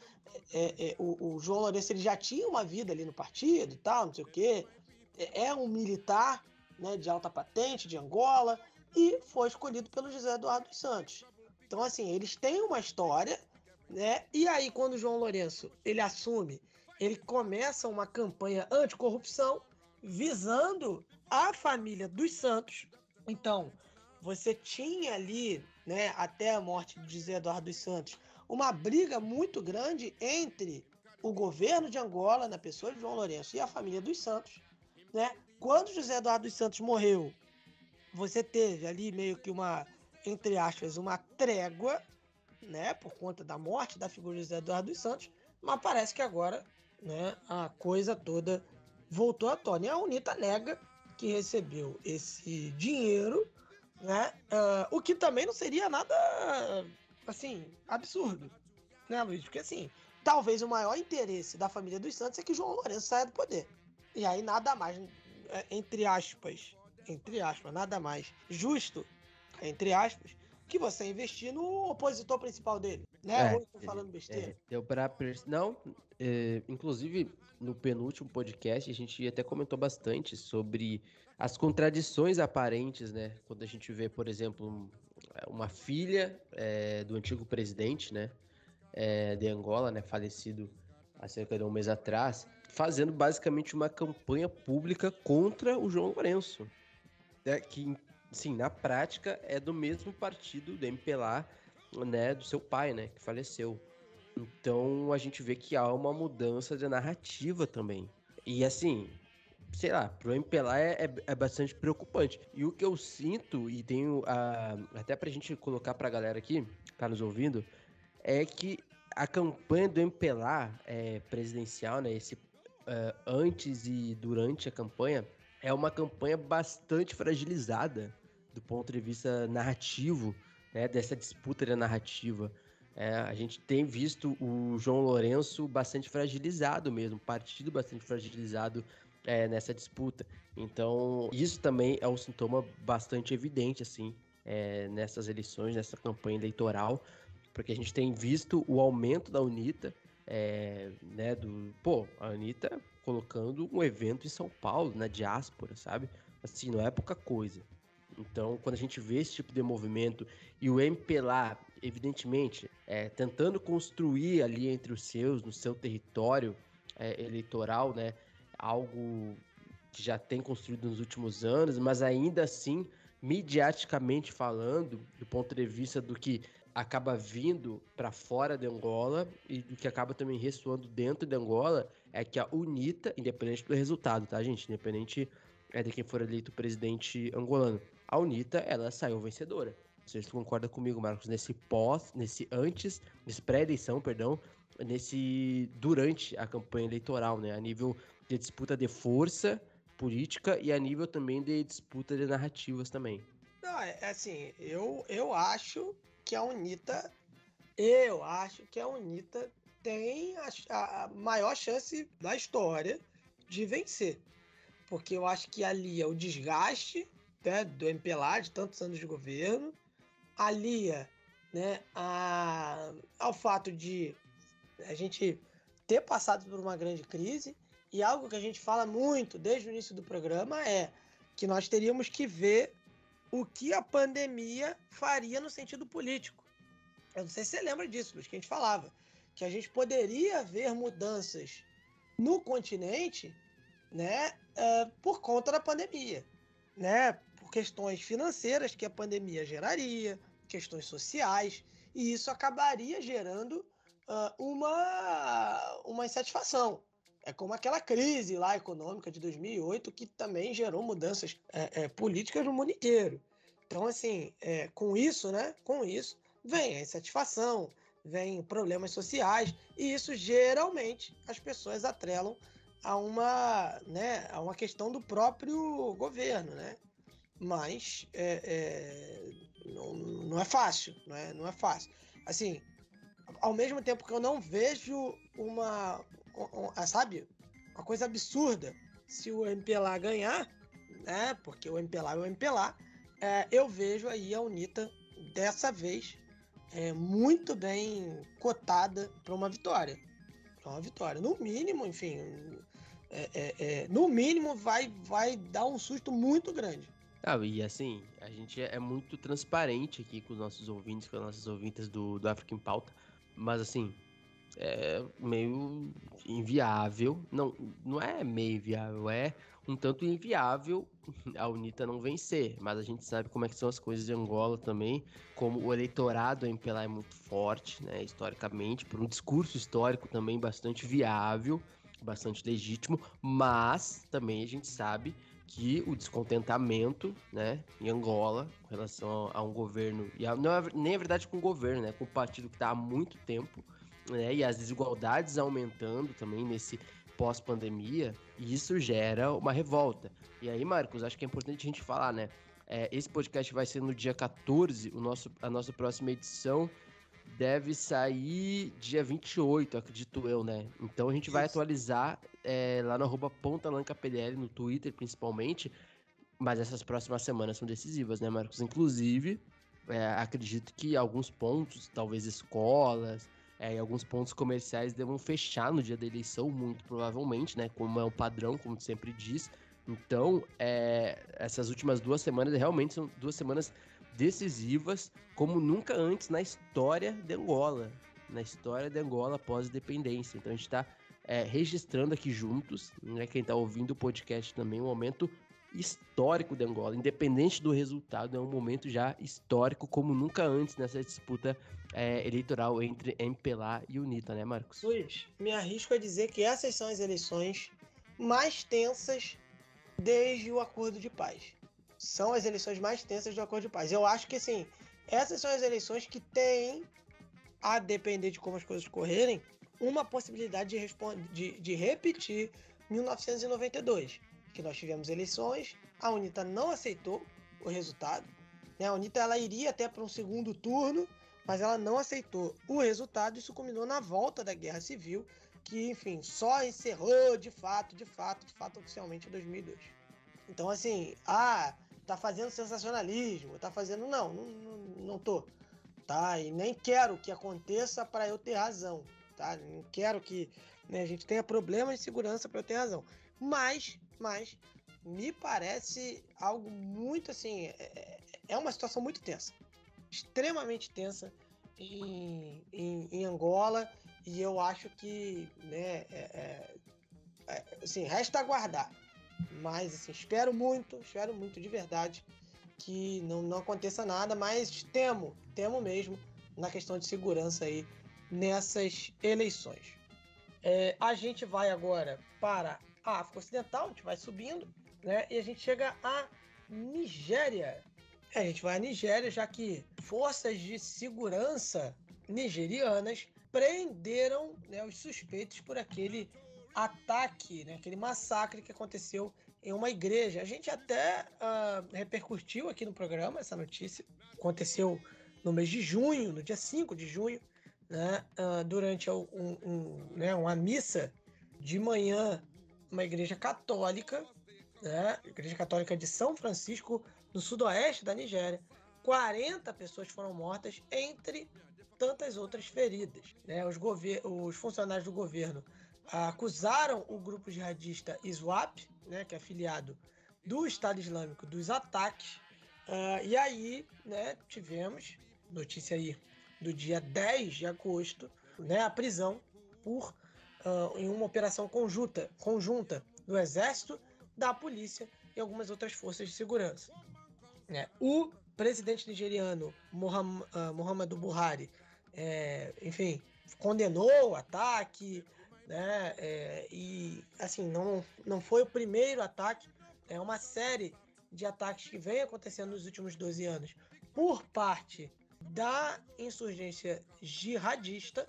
é, é, o, o, João Lourenço ele já tinha uma vida ali no partido tal, não sei o quê. É, é um militar né, de alta patente de Angola e foi escolhido pelo José Eduardo dos Santos. Então, assim, eles têm uma história, né? E aí, quando o João Lourenço ele assume, ele começa uma campanha anticorrupção visando a família dos Santos. Então, você tinha ali, né, até a morte de José Eduardo dos Santos, uma briga muito grande entre o governo de Angola, na pessoa de João Lourenço, e a família dos Santos. Né? Quando José Eduardo dos Santos morreu, você teve ali meio que uma, entre aspas, uma trégua, né, por conta da morte da figura de José Eduardo dos Santos, mas parece que agora né, a coisa toda voltou à tona. E a UNITA nega que recebeu esse dinheiro, né, uh, o que também não seria nada assim, absurdo, né, Luiz? Porque assim, talvez o maior interesse da família dos Santos é que João Lourenço saia do poder. E aí nada mais, é, entre aspas, entre aspas, nada mais justo, entre aspas, que você investir no opositor principal dele, né? É, Ou tô falando besteira. É, deu pra... Não, é, inclusive no penúltimo podcast a gente até comentou bastante sobre as contradições aparentes, né? Quando a gente vê, por exemplo, uma filha é, do antigo presidente, né, é, de Angola, né, falecido há cerca de um mês atrás, fazendo basicamente uma campanha pública contra o João Lourenço, né, que, sim, na prática é do mesmo partido do MPLA, né, do seu pai, né, que faleceu. Então a gente vê que há uma mudança de narrativa também. E assim, sei lá, pro MPLA é, é, é, bastante preocupante. E o que eu sinto, e tenho a, até pra gente colocar pra galera aqui, que tá nos ouvindo, é que a campanha do MPLA é, presidencial, né, esse uh, antes e durante a campanha, é uma campanha bastante fragilizada do ponto de vista narrativo, né, dessa disputa da narrativa. É, a gente tem visto o João Lourenço bastante fragilizado mesmo, partido bastante fragilizado é, nessa disputa. Então, isso também é um sintoma bastante evidente, assim, é, nessas eleições, nessa campanha eleitoral, porque a gente tem visto o aumento da UNITA, é, né, do, pô, a Anitta colocando um evento em São Paulo, na diáspora, sabe? Assim, não é pouca coisa. Então, quando a gente vê esse tipo de movimento e o MPLA, evidentemente, é, tentando construir ali entre os seus, no seu território é, eleitoral, né, algo que já tem construído nos últimos anos, mas ainda assim, midiaticamente falando, do ponto de vista do que acaba vindo para fora de Angola e do que acaba também ressoando dentro de Angola, é que a UNITA, independente do resultado, tá, gente? Independente é, de quem for eleito presidente angolano, a UNITA, ela saiu vencedora. Você concorda comigo, Marcos, nesse pós, nesse antes, nesse pré-eleição, perdão, nesse durante a campanha eleitoral, né, a nível de disputa de força política e a nível também de disputa de narrativas também. Não, é, é assim, eu, eu acho que a UNITA, eu acho que a UNITA tem a, a maior chance da história de vencer. Porque eu acho que ali é o desgaste né, do MPLA de tantos anos de governo, alia né, a, ao fato de a gente ter passado por uma grande crise e algo que a gente fala muito desde o início do programa é que nós teríamos que ver o que a pandemia faria no sentido político. Eu não sei se você lembra disso, Luiz, que a gente falava. Que a gente poderia ver mudanças no continente né, uh, por conta da pandemia. Né, por questões financeiras que a pandemia geraria, questões sociais, e isso acabaria gerando uh, uma, uma insatisfação. É como aquela crise lá econômica de 2008 que também gerou mudanças é, é, políticas no mundo inteiro. Então, assim, é, com isso, né? Com isso, vem a insatisfação, vem problemas sociais, e isso geralmente as pessoas atrelam a uma, né, a uma questão do próprio governo, né? Mas é, é, não, não é fácil, não é, não é fácil. Assim, ao mesmo tempo que eu não vejo uma, sabe, uma coisa absurda se o MPLA ganhar, né? Porque o MPLA é o MPLA, é, eu vejo aí a UNITA dessa vez é, muito bem cotada para uma vitória. Para uma vitória. No mínimo, enfim, é, é, é, no mínimo vai, vai dar um susto muito grande. Ah, e assim, a gente é muito transparente aqui com os nossos ouvintes, com as nossas ouvintes do, do African Pauta, mas assim, é meio inviável. Não, não é meio inviável, é um tanto inviável a UNITA não vencer. Mas a gente sabe como é que são as coisas de Angola também, como o eleitorado MPLA é muito forte, né, historicamente, por um discurso histórico também bastante viável, bastante legítimo, mas também a gente sabe que o descontentamento, né, em Angola, com relação a um governo, e a, não é nem a verdade com o governo, né, com o partido que está há muito tempo, né, e as desigualdades aumentando também nesse pós-pandemia, e isso gera uma revolta. E aí, Marcos, acho que é importante a gente falar, né? É, esse podcast vai ser no dia 14, o nosso, a nossa próxima edição deve sair dia 28, acredito eu, né? Então a gente vai atualizar é, lá no arroba PDL, no Twitter principalmente, mas essas próximas semanas são decisivas, né, Marcos? Inclusive, é, acredito que alguns pontos, talvez escolas, é, e alguns pontos comerciais devam fechar no dia da eleição, muito provavelmente, né? Como é o padrão, como sempre diz. Então, é, essas últimas duas semanas realmente são duas semanas decisivas, como nunca antes na história de Angola. Na história de Angola após a independência. Então, a gente está é, registrando aqui juntos, né? Quem está ouvindo o podcast também, um momento histórico de Angola. Independente do resultado, é um momento já histórico, como nunca antes nessa disputa é, eleitoral entre MPLA e UNITA, né, Marcos? Luiz, me arrisco a dizer que essas são as eleições mais tensas desde o acordo de paz. São as eleições mais tensas do acordo de paz. Eu acho que, assim, essas são as eleições que têm, a depender de como as coisas correrem, uma possibilidade de, de, de repetir 1992 que nós tivemos eleições, a UNITA não aceitou o resultado. Né? A UNITA ela iria até para um segundo turno, mas ela não aceitou o resultado. Isso culminou na volta da Guerra Civil, que, enfim, só encerrou de fato, de fato, de fato, oficialmente em 2002. Então, assim, ah, tá fazendo sensacionalismo, tá fazendo. Não, não, não tô. Tá? E nem quero que aconteça para eu ter razão. Tá? Não quero que né, a gente tenha problemas de segurança para eu ter razão. Mas mas me parece algo muito assim. É, é, uma situação muito tensa, extremamente tensa em, em, em Angola, e eu acho que, né, é, é, é, assim, resta aguardar. Mas, assim, espero muito, espero muito de verdade que não, não aconteça nada, mas temo, temo mesmo na questão de segurança aí nessas eleições. É, a gente vai agora para a África Ocidental, a gente vai subindo, né? E a gente chega à Nigéria. É, a gente vai à Nigéria, já que forças de segurança nigerianas prenderam né, os suspeitos por aquele ataque, né, aquele massacre que aconteceu em uma igreja. A gente até uh, repercutiu aqui no programa essa notícia. Aconteceu no mês de junho, no dia 5 de junho, né, uh, durante um, um, né, uma missa de manhã, uma igreja católica, né, igreja católica de São Francisco, no sudoeste da Nigéria. 40 pessoas foram mortas, entre tantas outras feridas. Né? Os, os funcionários do governo acusaram o grupo jihadista ISWAP, né, que é afiliado do Estado Islâmico, dos ataques. Uh, e aí, né, tivemos notícia aí do dia 10 de agosto, né, a prisão por uh, em uma operação conjunta, conjunta do Exército, da Polícia e algumas outras forças de segurança. Né? O presidente nigeriano Muhammad, uh, Muhammadu Buhari, é, enfim, condenou o ataque, né? É, e assim, não, não foi o primeiro ataque, é uma série de ataques que vem acontecendo nos últimos 12 anos por parte da insurgência jihadista,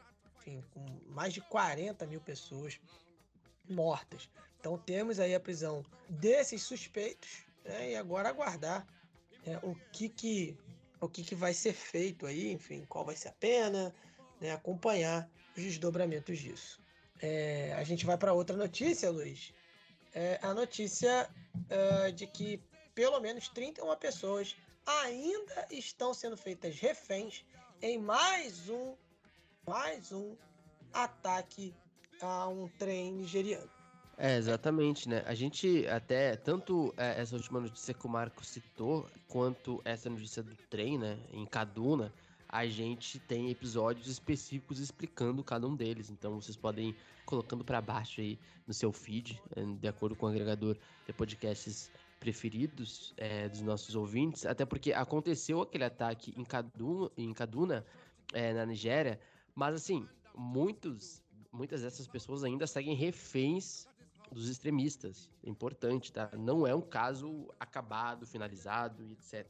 enfim, com mais de 40 mil pessoas mortas. Então temos aí a prisão desses suspeitos né, e agora aguardar né, o que que o que, que vai ser feito aí, enfim, qual vai ser a pena, né, acompanhar os desdobramentos disso. É, a gente vai para outra notícia, Luiz. É a notícia de que pelo menos 31 pessoas ainda estão sendo feitas reféns em mais um, mais um ataque a um trem nigeriano. É, exatamente, né? A gente até, tanto é, essa última notícia que o Marco citou, quanto essa notícia do trem, né, em Kaduna, a gente tem episódios específicos explicando cada um deles. Então vocês podem ir colocando para baixo aí no seu feed, eh, de acordo com o agregador de podcasts preferidos é, dos nossos ouvintes, até porque aconteceu aquele ataque em Kaduna, em Kaduna é, na Nigéria, mas assim, muitos, muitas dessas pessoas ainda seguem reféns dos extremistas. É importante, tá? Não é um caso acabado, finalizado e etc.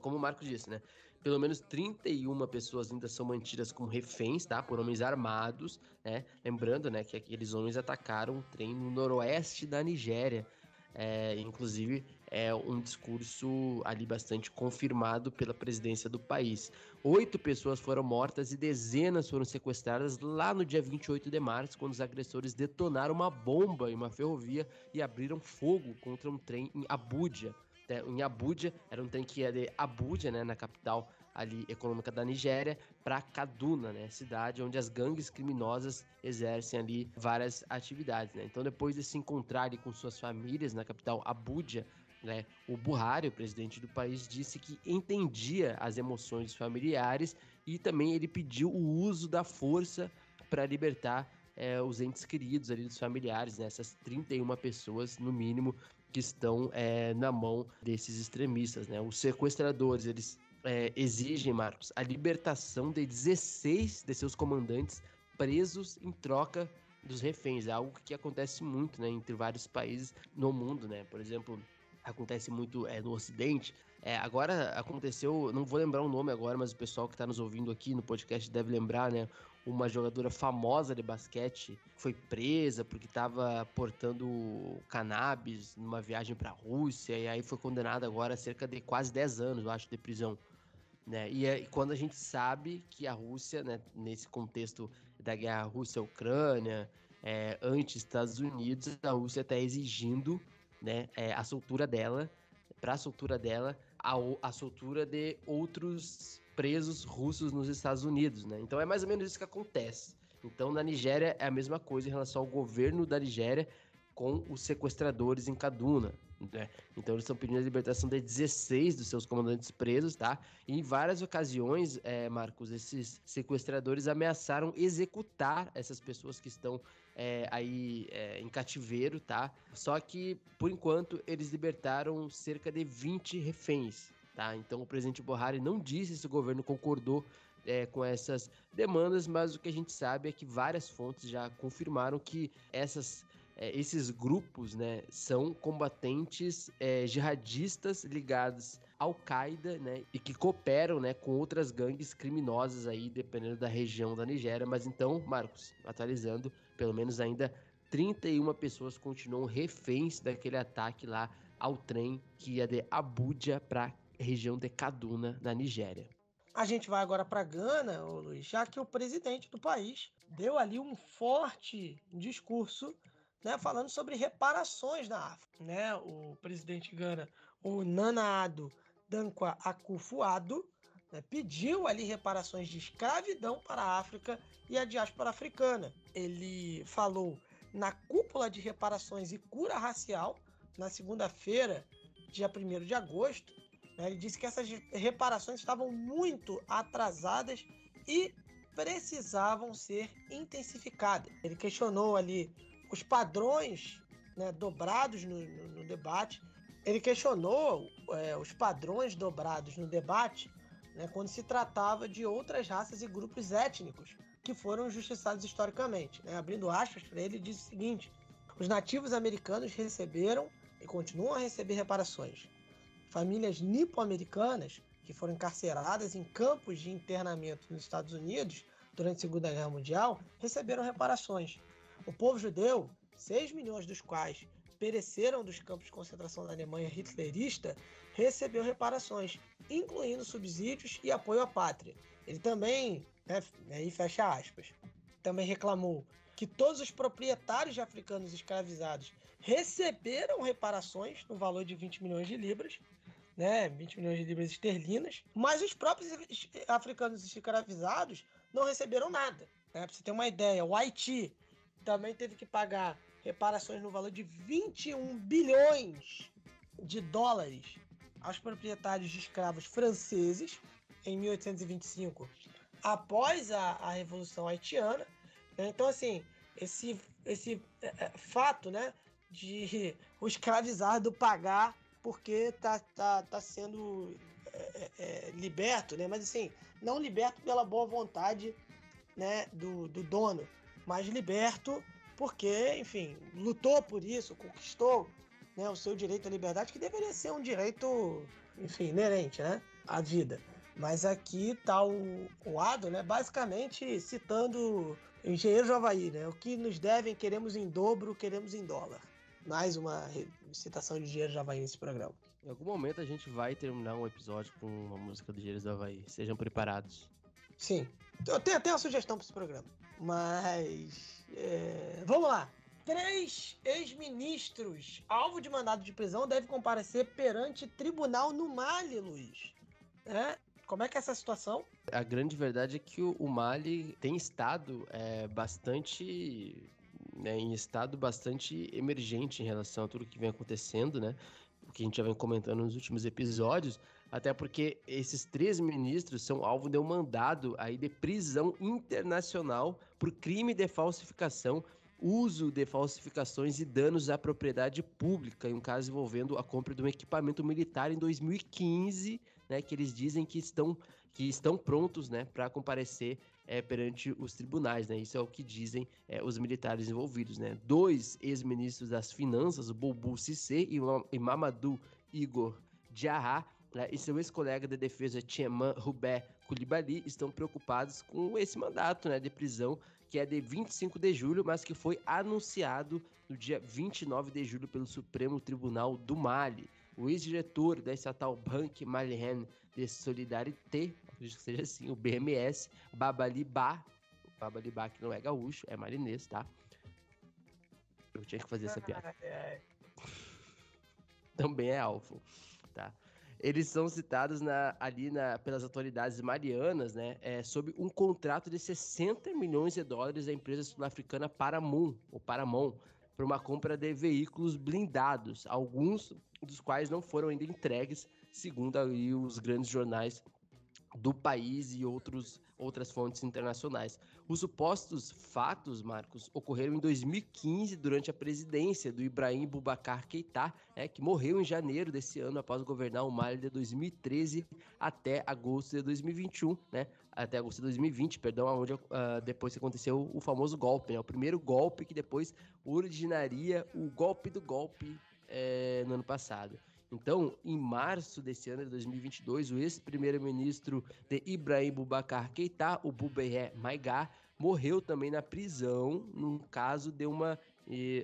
Como o Marco disse, né? Pelo menos 31 pessoas ainda são mantidas como reféns, tá? Por homens armados, né? Lembrando, né, que aqueles homens atacaram um trem no noroeste da Nigéria. É, inclusive, é um discurso ali bastante confirmado pela presidência do país. Oito pessoas foram mortas e dezenas foram sequestradas lá no dia 28 de março, quando os agressores detonaram uma bomba em uma ferrovia e abriram fogo contra um trem em Abuja, né, em Abuja, era um trem que ia de Abuja, né, na capital ali econômica da Nigéria, para Kaduna, né, cidade onde as gangues criminosas exercem ali várias atividades, né. Então, depois de se encontrar ali com suas famílias na capital Abuja, né, o Buhari, o presidente do país, disse que entendia as emoções dos familiares e também ele pediu o uso da força para libertar é, os entes queridos ali dos familiares, né, essas 31 pessoas, no mínimo, que estão é, na mão desses extremistas, né? Os sequestradores, eles é, exigem, Marcos, a libertação de 16 de seus comandantes presos em troca dos reféns. É algo que acontece muito, né, entre vários países no mundo, né? Por exemplo, acontece muito é, no Ocidente. É, agora aconteceu, não vou lembrar o nome agora, mas o pessoal que está nos ouvindo aqui no podcast deve lembrar, né? uma jogadora famosa de basquete foi presa porque estava portando cannabis numa viagem para a Rússia e aí foi condenada agora a cerca de quase 10 anos, eu acho, de prisão. Né? E, e quando a gente sabe que a Rússia, né, nesse contexto da guerra Rússia-Ucrânia, é, anti-Estados Unidos, a Rússia está exigindo né, é, a soltura dela, para a soltura dela, a, a soltura de outros presos russos nos Estados Unidos, né? Então é mais ou menos isso que acontece. Então na Nigéria é a mesma coisa em relação ao governo da Nigéria com os sequestradores em Kaduna. Né? Então eles estão pedindo a libertação de 16 dos seus comandantes presos, tá? E em várias ocasiões, é, Marcos, esses sequestradores ameaçaram executar essas pessoas que estão é, aí é, em cativeiro, tá? Só que, por enquanto, eles libertaram cerca de 20 reféns. Tá? Então o presidente Buhari não disse se o governo concordou é, com essas demandas, mas o que a gente sabe é que várias fontes já confirmaram que essas, é, esses grupos né, são combatentes é, jihadistas ligados ao Qaeda né, e que cooperam né, com outras gangues criminosas aí, dependendo da região da Nigéria. Mas então, Marcos, atualizando, pelo menos ainda 31 pessoas continuam reféns daquele ataque lá ao trem que ia de Abuja para região de Kaduna, na Nigéria. A gente vai agora para Gana, Luiz, já que o presidente do país deu ali um forte discurso né, falando sobre reparações na África. Né? O presidente Gana, o Nana Addo Dankwa Akufo-Addo, né, pediu ali reparações de escravidão para a África e a diáspora africana. Ele falou na cúpula de reparações e cura racial, na segunda-feira, dia 1 de agosto. Né, ele disse que essas reparações estavam muito atrasadas e precisavam ser intensificadas. Ele questionou ali os padrões né, dobrados no, no, no, debate. Ele questionou é, os padrões dobrados no debate né, quando se tratava de outras raças e grupos étnicos que foram injustiçados historicamente. Né? Abrindo aspas para ele, diz o seguinte: os nativos americanos receberam e continuam a receber reparações. Famílias nipo-americanas que foram encarceradas em campos de internamento nos Estados Unidos durante a Segunda Guerra Mundial receberam reparações. O povo judeu, 6 milhões dos quais pereceram dos campos de concentração da Alemanha hitlerista, recebeu reparações, incluindo subsídios e apoio à pátria. Ele também, né, aí fecha aspas, também reclamou que todos os proprietários de africanos escravizados receberam reparações no valor de 20 milhões de libras, né, 20 milhões de libras esterlinas, mas os próprios africanos escravizados não receberam nada. Né? Para você ter uma ideia, o Haiti também teve que pagar reparações no valor de 21 bilhões de dólares aos proprietários de escravos franceses em 1825, após a, a Revolução Haitiana. Né? Então, assim, esse, esse é, é, fato né, de o escravizado pagar porque tá, tá, tá sendo é, é, liberto, né? mas assim, não liberto pela boa vontade né, do, do dono, mas liberto porque, enfim, lutou por isso, conquistou né, o seu direito à liberdade, que deveria ser um direito, enfim, inerente né, à vida. Mas aqui está o, o Ado, né, basicamente citando o engenheiro Javaí, né, o que nos devem queremos em dobro, queremos em dólar. Mais uma citação de engenheiro Javaí nesse programa. Em algum momento a gente vai terminar um episódio com uma música do Engenheiro Havaí. Sejam preparados. Sim. Eu tenho até uma sugestão para esse programa. Mas. É... Vamos lá. Três ex-ministros, alvo de mandado de prisão, devem comparecer perante tribunal no Mali, Luiz. É? Como é que é essa situação? A grande verdade é que o, Mali tem estado é, bastante. Né, em estado bastante emergente em relação a tudo que vem acontecendo, né? O que a gente já vem comentando nos últimos episódios. Até porque esses três ministros são alvo de um mandado aí de prisão internacional por crime de falsificação, uso de falsificações e danos à propriedade pública, em um caso envolvendo a compra de um equipamento militar em 2015, né, que eles dizem que estão, que estão prontos né, para comparecer é, perante os tribunais, né? Isso é o que dizem é, os militares envolvidos, né? Dois ex-ministros das finanças, o Bobu Cissé e Mamadou Igor Diarra, né, e seu ex-colega de defesa Tieman Rubé Koulibaly estão preocupados com esse mandato né, de prisão que é de 25 de julho, mas que foi anunciado no dia 29 de julho pelo Supremo Tribunal do Mali. O ex-diretor da estatal Banque Malienne de Solidarité, acredito que seja assim, o BMS, Babali Ba, Babali Ba que não é gaúcho, é marinês, tá? Eu tinha que fazer essa piada. Também é alvo, tá? Eles são citados na, ali na, pelas autoridades marianas, né, é, sob um contrato de 60 milhões de dólares da empresa sul-africana Paramount, ou Paramount, para uma compra de veículos blindados, alguns dos quais não foram ainda entregues, segundo os grandes jornais do país e outros, outras fontes internacionais. Os supostos fatos, Marcos, ocorreram em 2015 durante a presidência do Ibrahim Boubacar Keïta, né, que morreu em janeiro desse ano após governar o Mali de 2013 até agosto de 2021, né, até agosto de 2020, perdão, onde uh, depois que aconteceu o famoso golpe, né, o primeiro golpe que depois originaria o golpe do golpe é, no ano passado. Então, em março desse ano de 2022, o ex-primeiro-ministro de Ibrahim Boubacar Keïta, o Boubacar Maïga, morreu também na prisão num caso de uma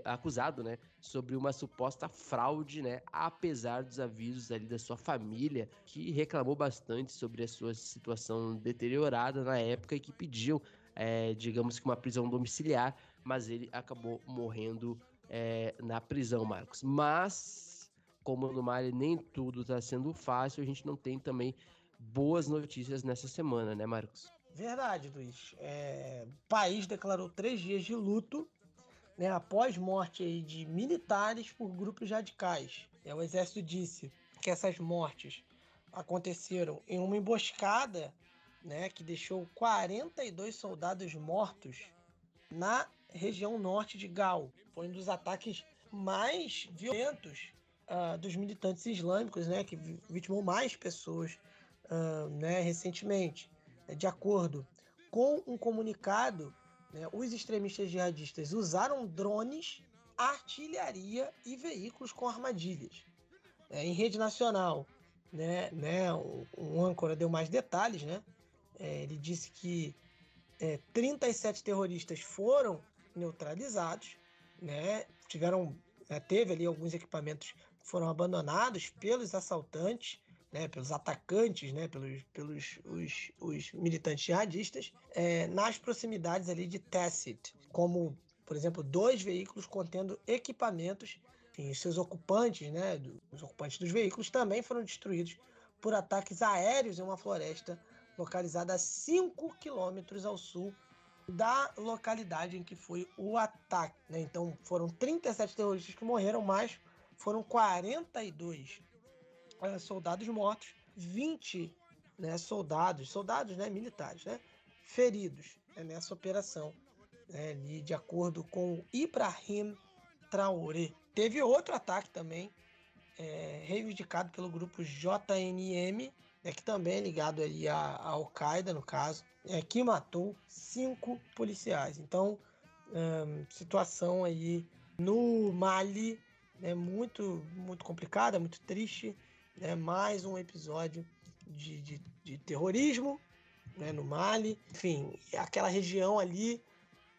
acusado, né, sobre uma suposta fraude, né, apesar dos avisos ali da sua família, que reclamou bastante sobre a sua situação deteriorada na época e que pediam, é, digamos que uma prisão domiciliar, mas ele acabou morrendo é, na prisão, Marcos. Mas, como no Mali nem tudo está sendo fácil, a gente não tem também boas notícias nessa semana, né, Marcos? Verdade, Luiz. É, o país declarou três dias de luto né, após morte de militares por grupos radicais. É, o exército disse que essas mortes aconteceram em uma emboscada né, que deixou 42 soldados mortos na região norte de Gal. Foi um dos ataques mais violentos uh, dos militantes islâmicos, né, que vitimou mais pessoas uh, né, recentemente. De acordo com um comunicado, né, os extremistas jihadistas usaram drones, artilharia e veículos com armadilhas. É, em rede nacional, né, né, um, um âncora deu mais detalhes, né? É, ele disse que é, 37 terroristas foram neutralizados, né? Tiveram, né, teve ali alguns equipamentos foram abandonados pelos assaltantes, né, pelos atacantes, né, pelos, pelos os, os militantes jihadistas, é, nas proximidades ali de Tassit, como, por exemplo, dois veículos contendo equipamentos, enfim, seus ocupantes, né, os ocupantes dos veículos também foram destruídos por ataques aéreos em uma floresta localizada a 5 quilômetros ao sul da localidade em que foi o ataque. Né? Então foram 37 terroristas que morreram, mas foram 42 uh, soldados mortos, 20 né, soldados, soldados né, militares, né, feridos né, nessa operação, né, ali, de acordo com Ibrahim Traoré. Teve outro ataque também, é, reivindicado pelo grupo JNM, né, que também é ligado ali à, à Al-Qaeda, no caso, é, que matou cinco policiais. Então, hum, situação aí no Mali né, muito, muito complicada, muito triste. Né, mais um episódio de, de, de terrorismo né, no Mali. Enfim, aquela região ali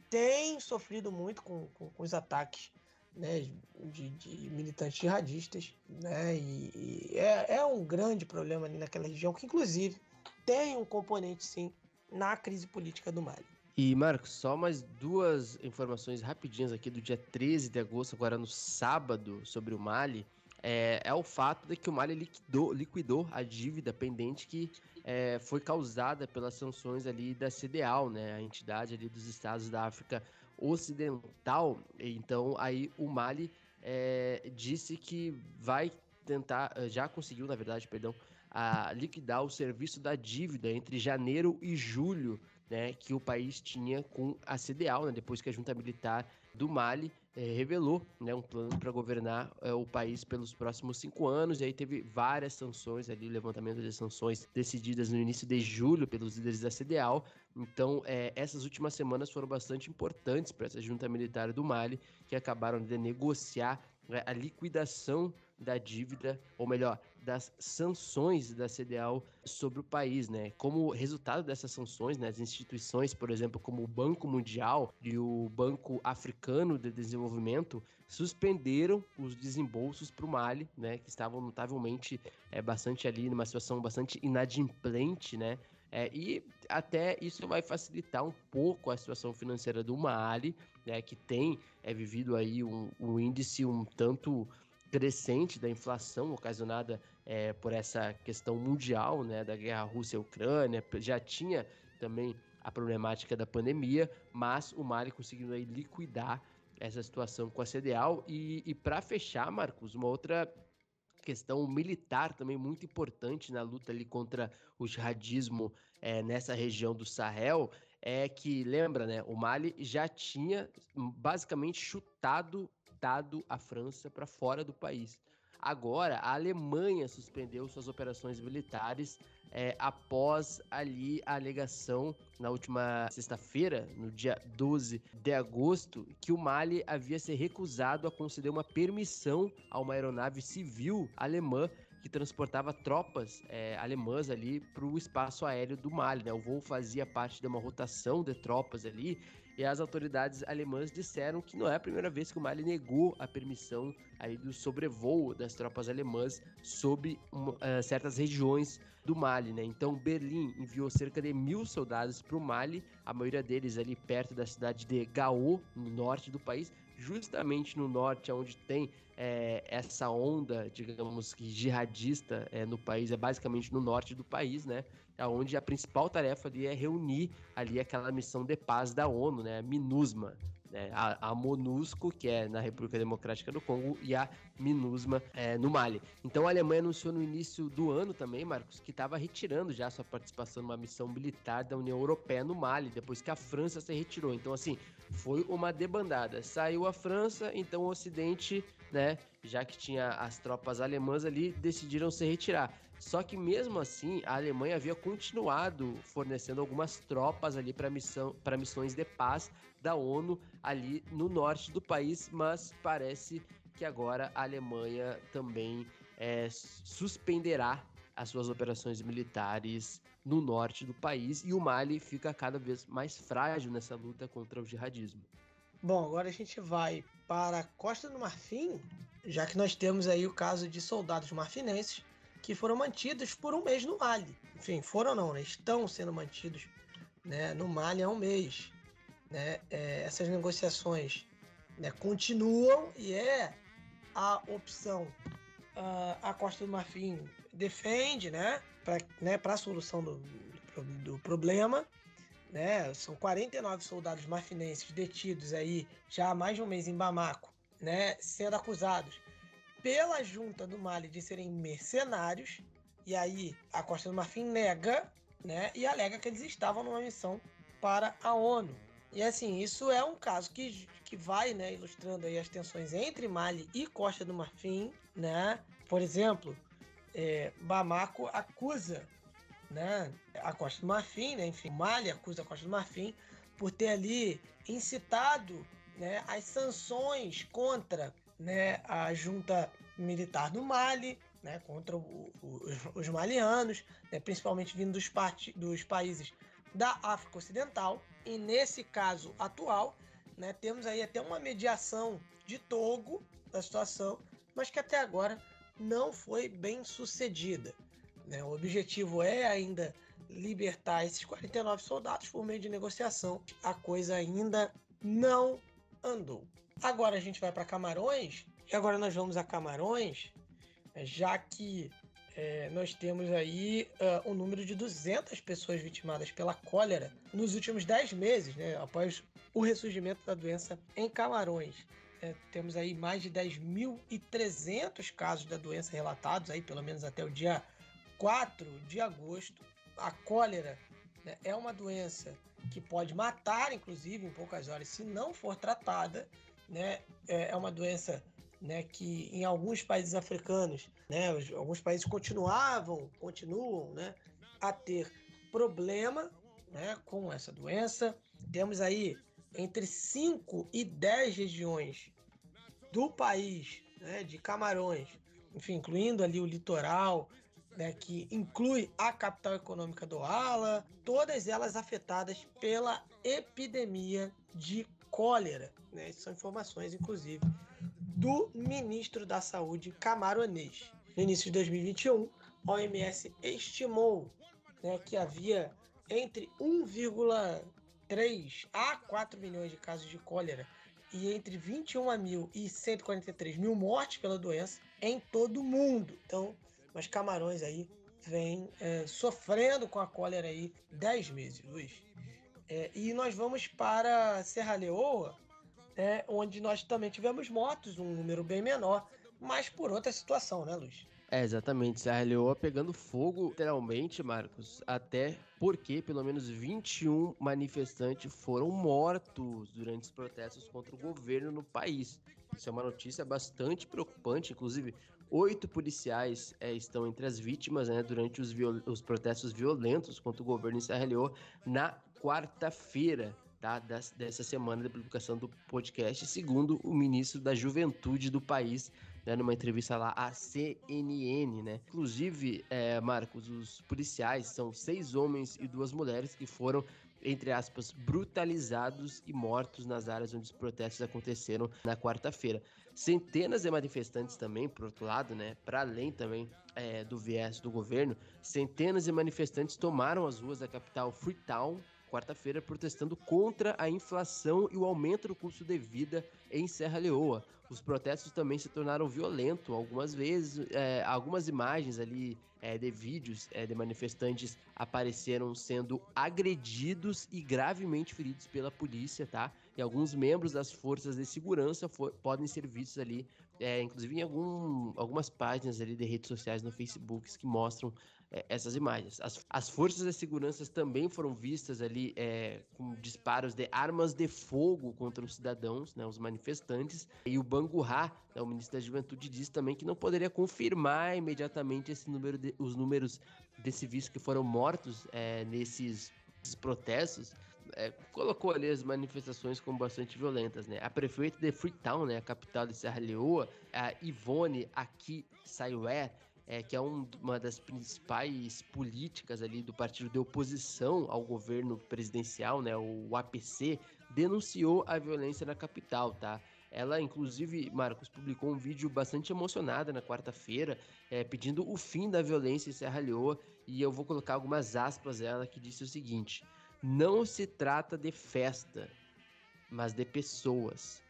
tem sofrido muito com, com, com os ataques né, de, de, militantes jihadistas, né, e, e é, é, um grande problema ali naquela região, que inclusive tem um componente, sim, na crise política do Mali. E, Marcos, só mais duas informações rapidinhas aqui do dia 13 de agosto, agora no sábado, sobre o Mali. É, é o fato de que o Mali liquidou, liquidou a dívida pendente que é, foi causada pelas sanções ali da CDAO, né, a entidade ali dos estados da África ocidental. Então, aí o Mali é, disse que vai tentar, eh, já conseguiu, na verdade, perdão, a liquidar o serviço da dívida entre janeiro e julho, né, que o país tinha com a CDAO, né, depois que a junta militar do Mali é, revelou né, um plano para governar é, o país pelos próximos cinco anos, e aí teve várias sanções ali, levantamento de sanções decididas no início de julho pelos líderes da CDAO. Então, é, essas últimas semanas foram bastante importantes para essa junta militar do Mali, que acabaram de negociar né, a liquidação da dívida, ou melhor, das sanções da CDAO sobre o país, né? Como resultado dessas sanções, né, as instituições, por exemplo, como o Banco Mundial e o Banco Africano de Desenvolvimento suspenderam os desembolsos para o Mali, né, que estavam notavelmente é, bastante ali numa situação bastante inadimplente, né? É, e até isso vai facilitar um pouco a situação financeira do Mali, né, que tem é, vivido aí um, um índice um tanto crescente da inflação ocasionada é, por essa questão mundial, né, da guerra Rússia-Ucrânia, já tinha também a problemática da pandemia, mas o Mali conseguiu aí liquidar essa situação com a CDAO e, e para fechar, Marcos, uma outra questão militar também muito importante na luta ali contra o jihadismo é, nessa região do Sahel é que, lembra, né, o Mali já tinha basicamente chutado a França para fora do país. Agora, a Alemanha suspendeu suas operações militares é, após ali a alegação na última sexta-feira, no dia 12 de agosto, que o Mali havia se recusado a conceder uma permissão a uma aeronave civil alemã que transportava tropas é, alemãs ali para o espaço aéreo do Mali. Né? O voo fazia parte de uma rotação de tropas ali e as autoridades alemãs disseram que não é a primeira vez que o Mali negou a permissão aí do sobrevoo das tropas alemãs sobre uh, certas regiões do Mali, né? Então Berlim enviou cerca de mil soldados para o Mali, a maioria deles ali perto da cidade de Gao, no norte do país, justamente no norte, onde tem é, essa onda, digamos que jihadista é, no país, é basicamente no norte do país, né? Onde a principal tarefa ali é reunir ali aquela missão de paz da ONU, né? A MINUSMA, né? A, a, MONUSCO, que é na República Democrática do Congo, e a MINUSMA é, no Mali. Então a Alemanha anunciou no início do ano também, Marcos, que estava retirando já sua participação numa missão militar da União Europeia no Mali, depois que a França se retirou. Então, assim, foi uma debandada. Saiu a França, então o Ocidente, né, já que tinha as tropas alemãs ali, decidiram se retirar. Só que mesmo assim, a Alemanha havia continuado fornecendo algumas tropas ali para missão, para missões de paz da ONU ali no norte do país, mas parece que agora a Alemanha também é, suspenderá as suas operações militares no norte do país e o Mali fica cada vez mais frágil nessa luta contra o jihadismo. Bom, agora a gente vai para a Costa do Marfim, já que nós temos aí o caso de soldados marfinenses que foram mantidos por um mês no Mali. Enfim, foram não, né? estão sendo mantidos né, no Mali há um mês. Né? É, essas negociações né, continuam e é a opção. Uh, a Costa do Marfim defende né, para né, a solução do, do problema. Né? São 49 soldados marfinenses detidos aí já há mais de um mês em Bamako, né? sendo acusados pela junta do Mali de serem mercenários. E aí a Costa do Marfim nega né? e alega que eles estavam numa missão para a ONU. E assim, isso é um caso que, que vai né, ilustrando aí as tensões entre Mali e Costa do Marfim. Né? Por exemplo, é, Bamako acusa né, a Costa do Marfim, né, enfim, Mali acusa a Costa do Marfim por ter ali incitado né, as sanções contra né, a junta militar do Mali, né, contra o, o, os malianos, né, principalmente vindo dos, dos países da África Ocidental. E nesse caso atual, né, temos aí até uma mediação de Togo da situação, mas que até agora não foi bem sucedida. Né? O objetivo é ainda libertar esses 49 soldados por meio de negociação. A coisa ainda não andou. Agora a gente vai para Camarões, e agora nós vamos a Camarões, já que é, nós temos aí uh, um número de 200 pessoas vitimadas pela cólera nos últimos 10 meses, né, após o ressurgimento da doença em Camarões. É, temos aí mais de 10.300 casos da doença relatados, aí pelo menos até o dia 4 de agosto. A cólera né, é uma doença que pode matar, inclusive, em poucas horas, se não for tratada. Né? É, é uma doença né, que em alguns países africanos, né, alguns países continuavam, continuam né, a ter problema né, com essa doença. Temos aí entre 5 e 10 regiões do país, né, de Camarões, enfim, incluindo ali o litoral, né, que inclui a capital econômica do Ala, todas elas afetadas pela epidemia de cólera. Né? São informações, inclusive, do ministro da Saúde camaronês. No início de 2021, a OMS estimou né, que havia entre 1,3 a 4 milhões de casos de cólera e entre 21 mil e 143 mil mortes pela doença em todo o mundo. Então, mas Camarões aí vem é, sofrendo com a cólera aí 10 meses, Luiz. É, e nós vamos para Serra Leoa, é, onde nós também tivemos mortos, um número bem menor, mas por outra situação, né, Luiz? É, exatamente. Serra Leoa pegando fogo, literalmente, Marcos, até porque pelo menos 21 manifestantes foram mortos durante os protestos contra o governo no país. Isso é uma notícia bastante preocupante, inclusive oito policiais é, estão entre as vítimas né, durante os, os, protestos violentos contra o governo em Serra Leoa na quarta-feira tá, dessa semana da publicação do podcast, segundo o ministro da Juventude do país, né, numa entrevista lá à CNN, né? Inclusive, é, Marcos, os policiais são seis homens e duas mulheres que foram entre aspas, brutalizados e mortos nas áreas onde os protestos aconteceram na quarta-feira. Centenas de manifestantes também, por outro lado, né, para além também é, do viés do governo, centenas de manifestantes tomaram as ruas da capital Freetown quarta-feira protestando contra a inflação e o aumento do custo de vida em Serra Leoa. Os protestos também se tornaram violentos algumas vezes. É, algumas imagens ali é, de vídeos é, de manifestantes apareceram sendo agredidos e gravemente feridos pela polícia, tá? E alguns membros das forças de segurança for, podem ser vistos ali, é, inclusive em algum, algumas páginas ali de redes sociais no Facebook que mostram é, essas imagens. As, as forças de segurança também foram vistas ali é, com disparos de armas de fogo contra os cidadãos, né, os manifestantes. E o Bangurra, né, o ministro da Juventude, disse também que não poderia confirmar imediatamente esse número de, os números de civis que foram mortos é, nesses protestos. É, colocou ali as manifestações como bastante violentas, né? A prefeita de Freetown, né, a capital de Serra Leoa, a Ivone Aki Sayué, é, que é um, uma das principais políticas ali do partido de oposição ao governo presidencial, né, o APC, denunciou a violência na capital, tá? Ela, inclusive, Marcos, publicou um vídeo bastante emocionada na quarta-feira, é, pedindo o fim da violência em Serra Leoa, e eu vou colocar algumas aspas dela que disse o seguinte: Não se trata de festa, mas de pessoas.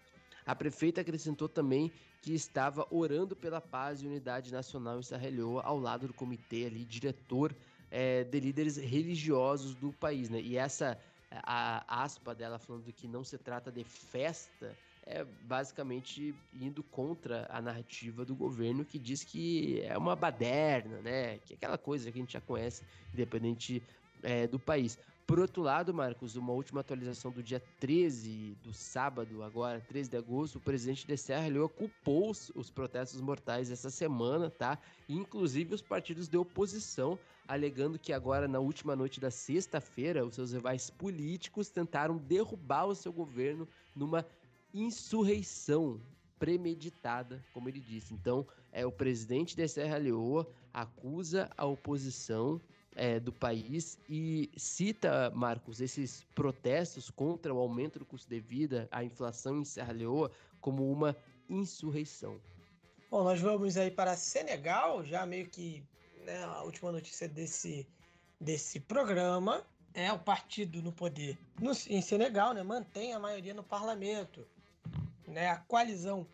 A prefeita acrescentou também que estava orando pela paz e unidade nacional em Sarrelhoa, ao lado do comitê ali, diretor é, de líderes religiosos do país, né? E essa a aspa dela falando que não se trata de festa é basicamente indo contra a narrativa do governo que diz que é uma baderna, né? Que é aquela coisa que a gente já conhece, independente é, do país. Por outro lado, Marcos, uma última atualização do dia 13, do sábado, agora, 13 de agosto, o presidente de Serra Leoa culpou os protestos mortais essa semana, tá? Inclusive os partidos de oposição, alegando que agora, na última noite da sexta-feira, os seus rivais políticos tentaram derrubar o seu governo numa insurreição premeditada, como ele disse. Então, é o presidente de Serra Leoa acusa a oposição é, do país e cita, Marcos, esses protestos contra o aumento do custo de vida, a inflação em Serra Leoa, como uma insurreição. Bom, nós vamos aí para Senegal, já meio que né, a última notícia desse, desse programa é o partido no poder no, em Senegal, né, mantém a maioria no parlamento. Né, a coalizão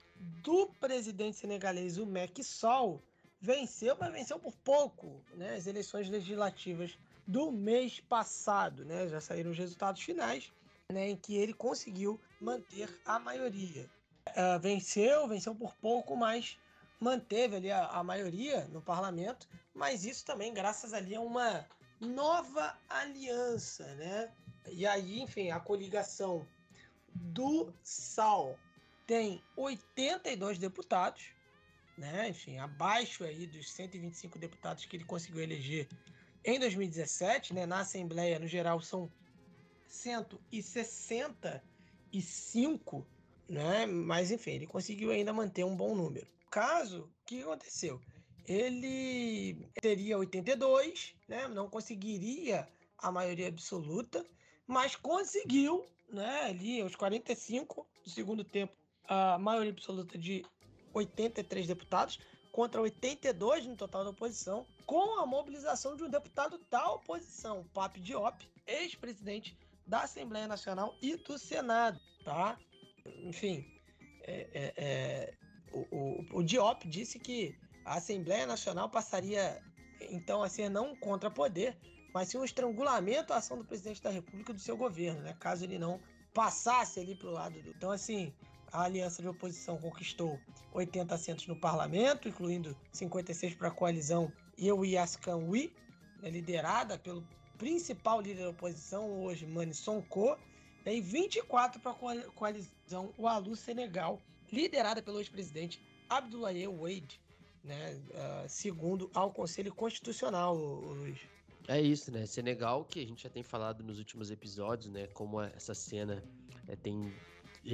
do presidente senegalês, o Macky Sall, venceu, mas venceu por pouco, né? As eleições legislativas do mês passado, né? Já saíram os resultados finais, né? Em que ele conseguiu manter a maioria. Uh, venceu, venceu por pouco, mas manteve ali a, a, maioria no parlamento, mas isso também graças ali a uma nova aliança, né? E aí, enfim, a coligação do SAL tem 82 deputados, né? Enfim, abaixo aí dos 125 deputados que ele conseguiu eleger em 2017, né? Na Assembleia, no geral, são 165, né? Mas enfim, ele conseguiu ainda manter um bom número. Caso, o que aconteceu? Ele teria 82, né? Não conseguiria a maioria absoluta, mas conseguiu, né? Ali aos 45 do segundo tempo, a maioria absoluta de 83 deputados contra 82 no total da oposição, com a mobilização de um deputado da oposição, Papi Diop, ex-presidente da Assembleia Nacional e do Senado, tá? Enfim, é, é, é, o, o, o Diop disse que a Assembleia Nacional passaria então a ser não contra poder, mas sim um estrangulamento à ação do presidente da República do seu governo, né? Caso ele não passasse ali para o lado do. Então, assim, a aliança de oposição conquistou 80 assentos no parlamento, incluindo 56 para a coalizão Yaskanwi, né, liderada pelo principal líder da oposição hoje, Mani Sonko, né, e 24 para a coalizão Walu Senegal, liderada pelo ex-presidente Abdoulaye Wade, né, uh, segundo ao Conselho Constitucional, Luiz. É isso, né? Senegal, que a gente já tem falado nos últimos episódios, né? Como essa cena é, tem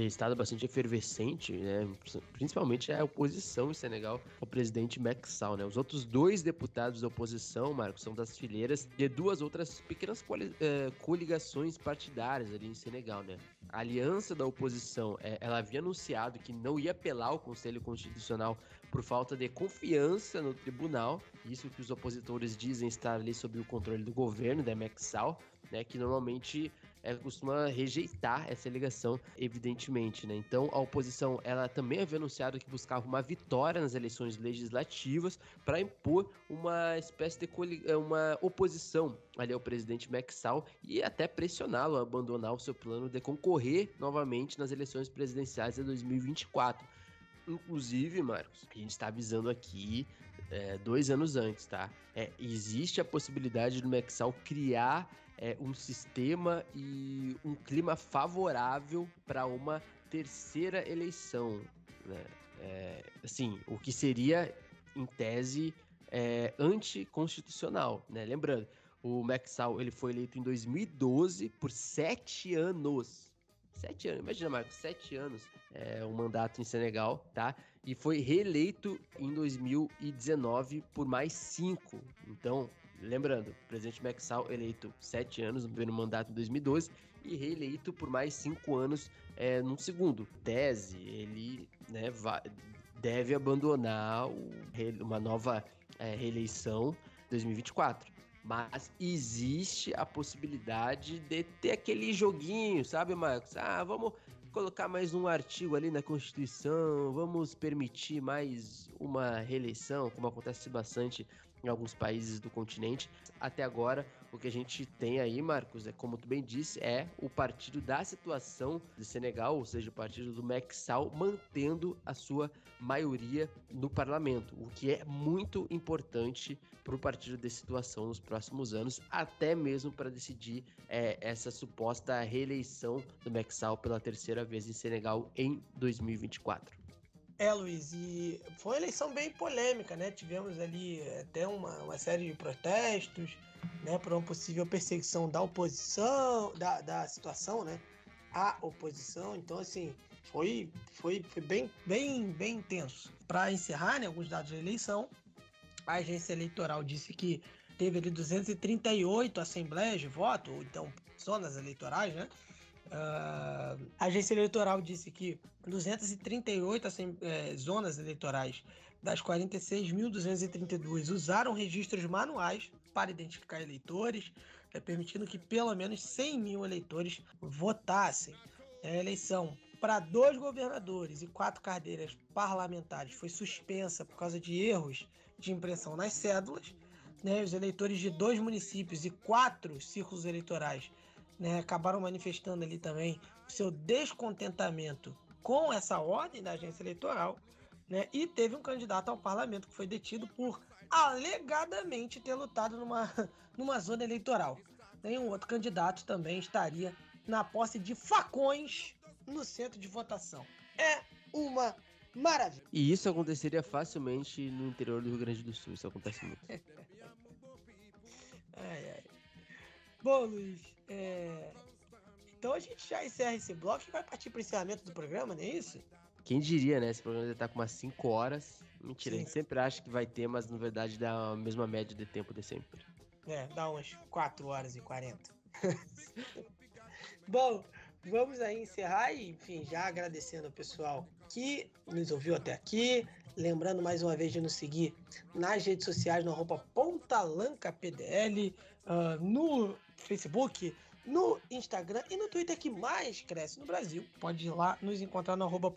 estado bastante efervescente, né? principalmente a oposição em Senegal ao presidente Macky Sall. Né? Os outros dois deputados da oposição, Marcos, são das fileiras de duas outras pequenas eh, coligações partidárias ali em Senegal. Né? A aliança da oposição, eh, ela havia anunciado que não ia apelar ao Conselho Constitucional por falta de confiança no tribunal, isso que os opositores dizem estar ali sob o controle do governo, da Macky Sall, né, que normalmente é, costuma rejeitar essa ligação, evidentemente, né? Então, a oposição, ela também havia anunciado que buscava uma vitória nas eleições legislativas para impor uma espécie de é, uma oposição ali ao presidente Sall e até pressioná-lo a abandonar o seu plano de concorrer novamente nas eleições presidenciais de 2024. Inclusive, Marcos, a gente está avisando aqui é, dois anos antes, tá? É, existe a possibilidade do Maxal criar é, um sistema e um clima favorável para uma terceira eleição. Né? É, assim, o que seria, em tese, é, anticonstitucional. Né? Lembrando, o Maxal ele foi eleito em 2012 por sete anos. Sete anos, imagina, Marcos, sete anos é, um mandato em Senegal, tá? E foi reeleito em 2019 por mais cinco. Então, Lembrando, o presidente Maxal eleito sete anos no primeiro mandato em 2012 e reeleito por mais cinco anos é, no segundo. Tese, ele né, vai, deve abandonar o, uma nova é, reeleição em 2024. Mas existe a possibilidade de ter aquele joguinho, sabe, Marcos? Ah, vamos colocar mais um artigo ali na Constituição, vamos permitir mais uma reeleição, como acontece bastante em alguns países do continente. Até agora, o que a gente tem aí, Marcos, é como tu bem disse, é o partido da situação de Senegal, ou seja, o partido do Macky mantendo a sua maioria no parlamento, o que é muito importante para o partido de situação nos próximos anos, até mesmo para decidir é, essa suposta reeleição do Macky pela terceira vez em Senegal em 2024. É, Luiz, e foi uma eleição bem polêmica, né? Tivemos ali até uma, uma série de protestos, né, por uma possível perseguição da oposição, da, da situação, né? A oposição. Então, assim, foi, foi, foi bem, bem, bem intenso. Para encerrar, né, alguns dados da eleição, a agência eleitoral disse que teve ali 238 assembleias de voto, ou então zonas eleitorais, né? Uh, a agência eleitoral disse que 238 assim, é, zonas eleitorais das 46.232 usaram registros manuais para identificar eleitores, é, permitindo que pelo menos 100 mil eleitores votassem. A eleição para dois governadores e quatro cadeiras parlamentares foi suspensa por causa de erros de impressão nas cédulas. Né? Os eleitores de dois municípios e quatro círculos eleitorais né, acabaram manifestando ali também o seu descontentamento com essa ordem da agência eleitoral, né, e teve um candidato ao parlamento que foi detido por alegadamente ter lutado numa, numa zona eleitoral. Nenhum outro candidato também estaria na posse de facões no centro de votação. É uma maravilha. E isso aconteceria facilmente no interior do Rio Grande do Sul. Isso acontece muito. ai, ai. Bom, Luiz, é... então a gente já encerra esse bloco e vai partir para o encerramento do programa, não é isso? Quem diria, né? Esse programa já tá com umas 5 horas. Mentira, Sim. a gente sempre acha que vai ter, mas na verdade dá a mesma média de tempo de sempre. É, dá umas 4 horas e 40. Bom, vamos aí encerrar e, enfim, já agradecendo ao pessoal que nos ouviu até aqui. Lembrando mais uma vez de nos seguir nas redes sociais no arroba PDL, uh, no Facebook, no Instagram e no Twitter que mais cresce no Brasil. Pode ir lá nos encontrar no arroba.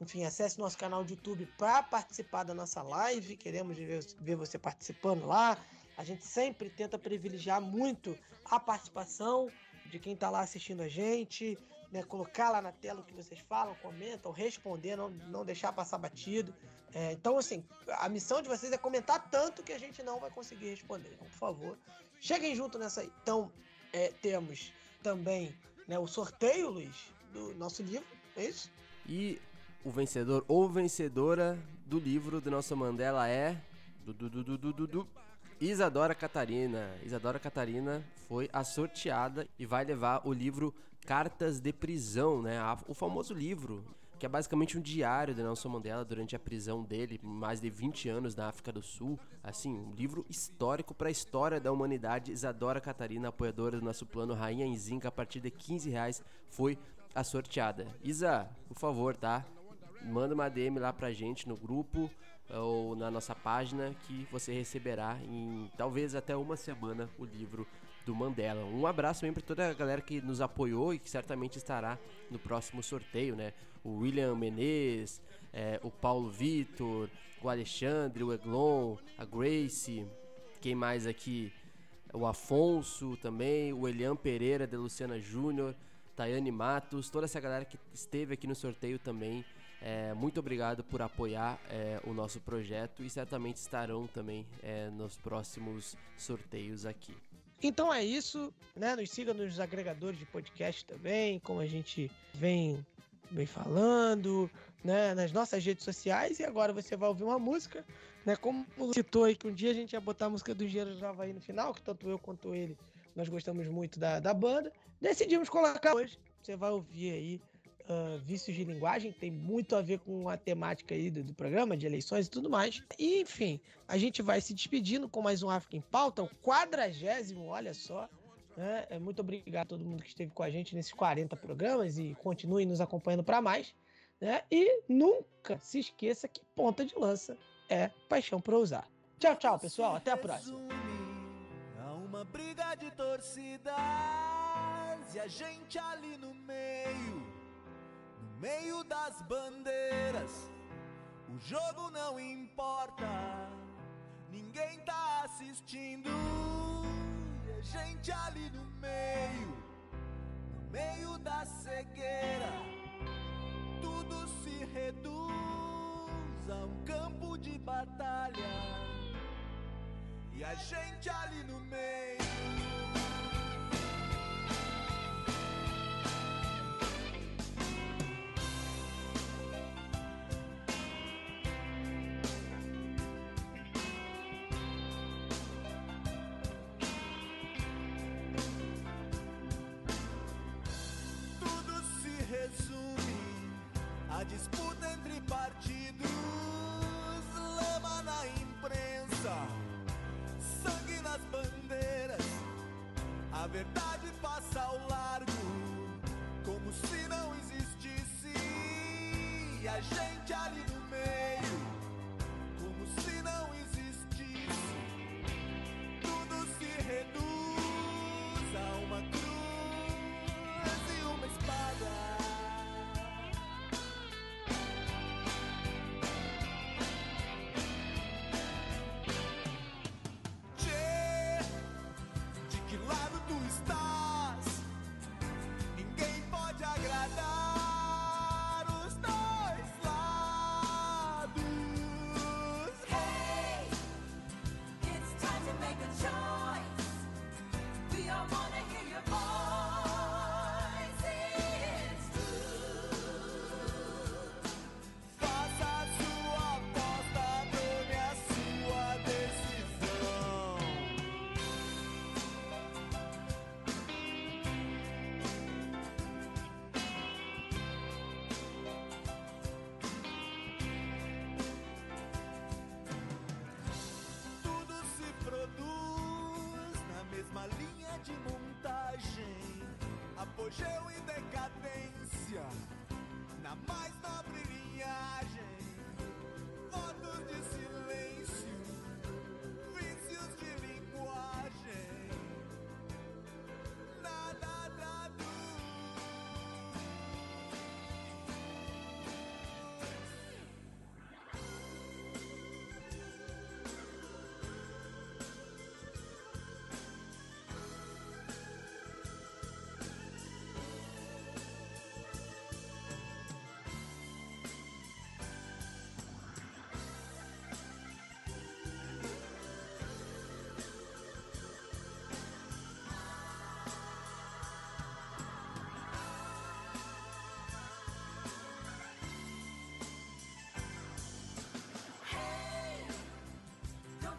Enfim, acesse nosso canal de YouTube para participar da nossa live. Queremos ver, ver você participando lá. A gente sempre tenta privilegiar muito a participação de quem está lá assistindo a gente, né? colocar lá na tela o que vocês falam, comentam, responder, não, não deixar passar batido. É, então, assim, a missão de vocês é comentar tanto que a gente não vai conseguir responder. Então, por favor, cheguem junto nessa aí. Então, é, temos também né, o sorteio, Luiz, do nosso livro, é isso? E o vencedor ou vencedora do livro do nosso Mandela é. Du, du, du, du, du, du, Isadora Catarina. Isadora Catarina foi a sorteada e vai levar o livro Cartas de Prisão, né? O famoso livro que é basicamente um diário de Nelson Mandela durante a prisão dele, mais de 20 anos na África do Sul. Assim, um livro histórico para a história da humanidade. Isadora Catarina, apoiadora do nosso plano Rainha em Zinca, a partir de 15 reais, foi a sorteada. Isa, por favor, tá? Manda uma DM lá pra gente no grupo ou na nossa página que você receberá em talvez até uma semana o livro do Mandela. Um abraço também para toda a galera que nos apoiou e que certamente estará no próximo sorteio, né? O William Menezes, é, o Paulo Vitor, o Alexandre, o Eglon, a Grace, quem mais aqui? O Afonso também, o Elian Pereira, de Luciana Júnior, Tayane Matos, toda essa galera que esteve aqui no sorteio também. É, muito obrigado por apoiar é, o nosso projeto e certamente estarão também é, nos próximos sorteios aqui. Então é isso, né? Nos siga nos agregadores de podcast também, como a gente vem, vem falando, né? Nas nossas redes sociais. E agora você vai ouvir uma música, né? Como citou aí que um dia a gente ia botar a música do Engenheiro do Havaí no final, que tanto eu quanto ele nós gostamos muito da, da banda. Decidimos colocar hoje. Você vai ouvir aí uh, vícios de linguagem, tem muito a ver com a temática aí do, do, programa, de eleições e tudo mais. E, enfim, a gente vai se despedindo com mais um África em Pauta, o quadragésimo, olha só. Né? Muito obrigado a todo mundo que esteve com a gente nesses 40 programas e continue nos acompanhando para mais. Né? E nunca se esqueça que ponta de lança é paixão para usar. Tchau, tchau, pessoal. Até a próxima. uma briga de torcidas e a gente ali no meio meio das bandeiras. O jogo não importa, ninguém tá assistindo. Gente ali no meio, no meio da cegueira, tudo se reduz a um campo de batalha. E a gente ali no meio. Verdade passa ao largo, como se não existisse. E a gente projet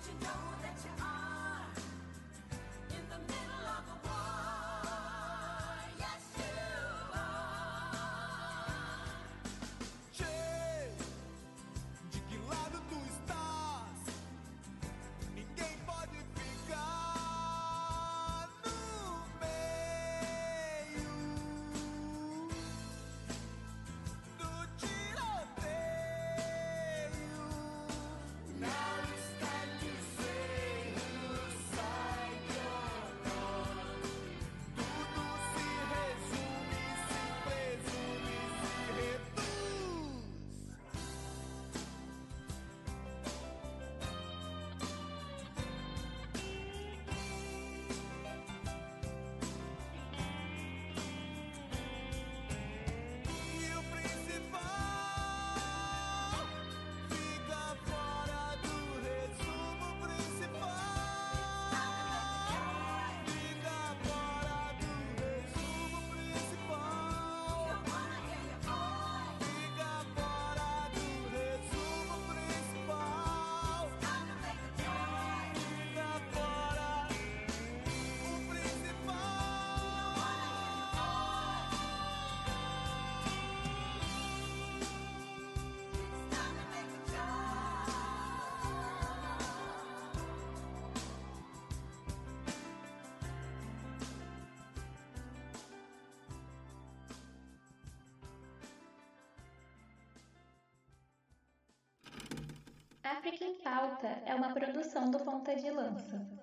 you don't África em Pauta é uma produção do Ponta de Lança.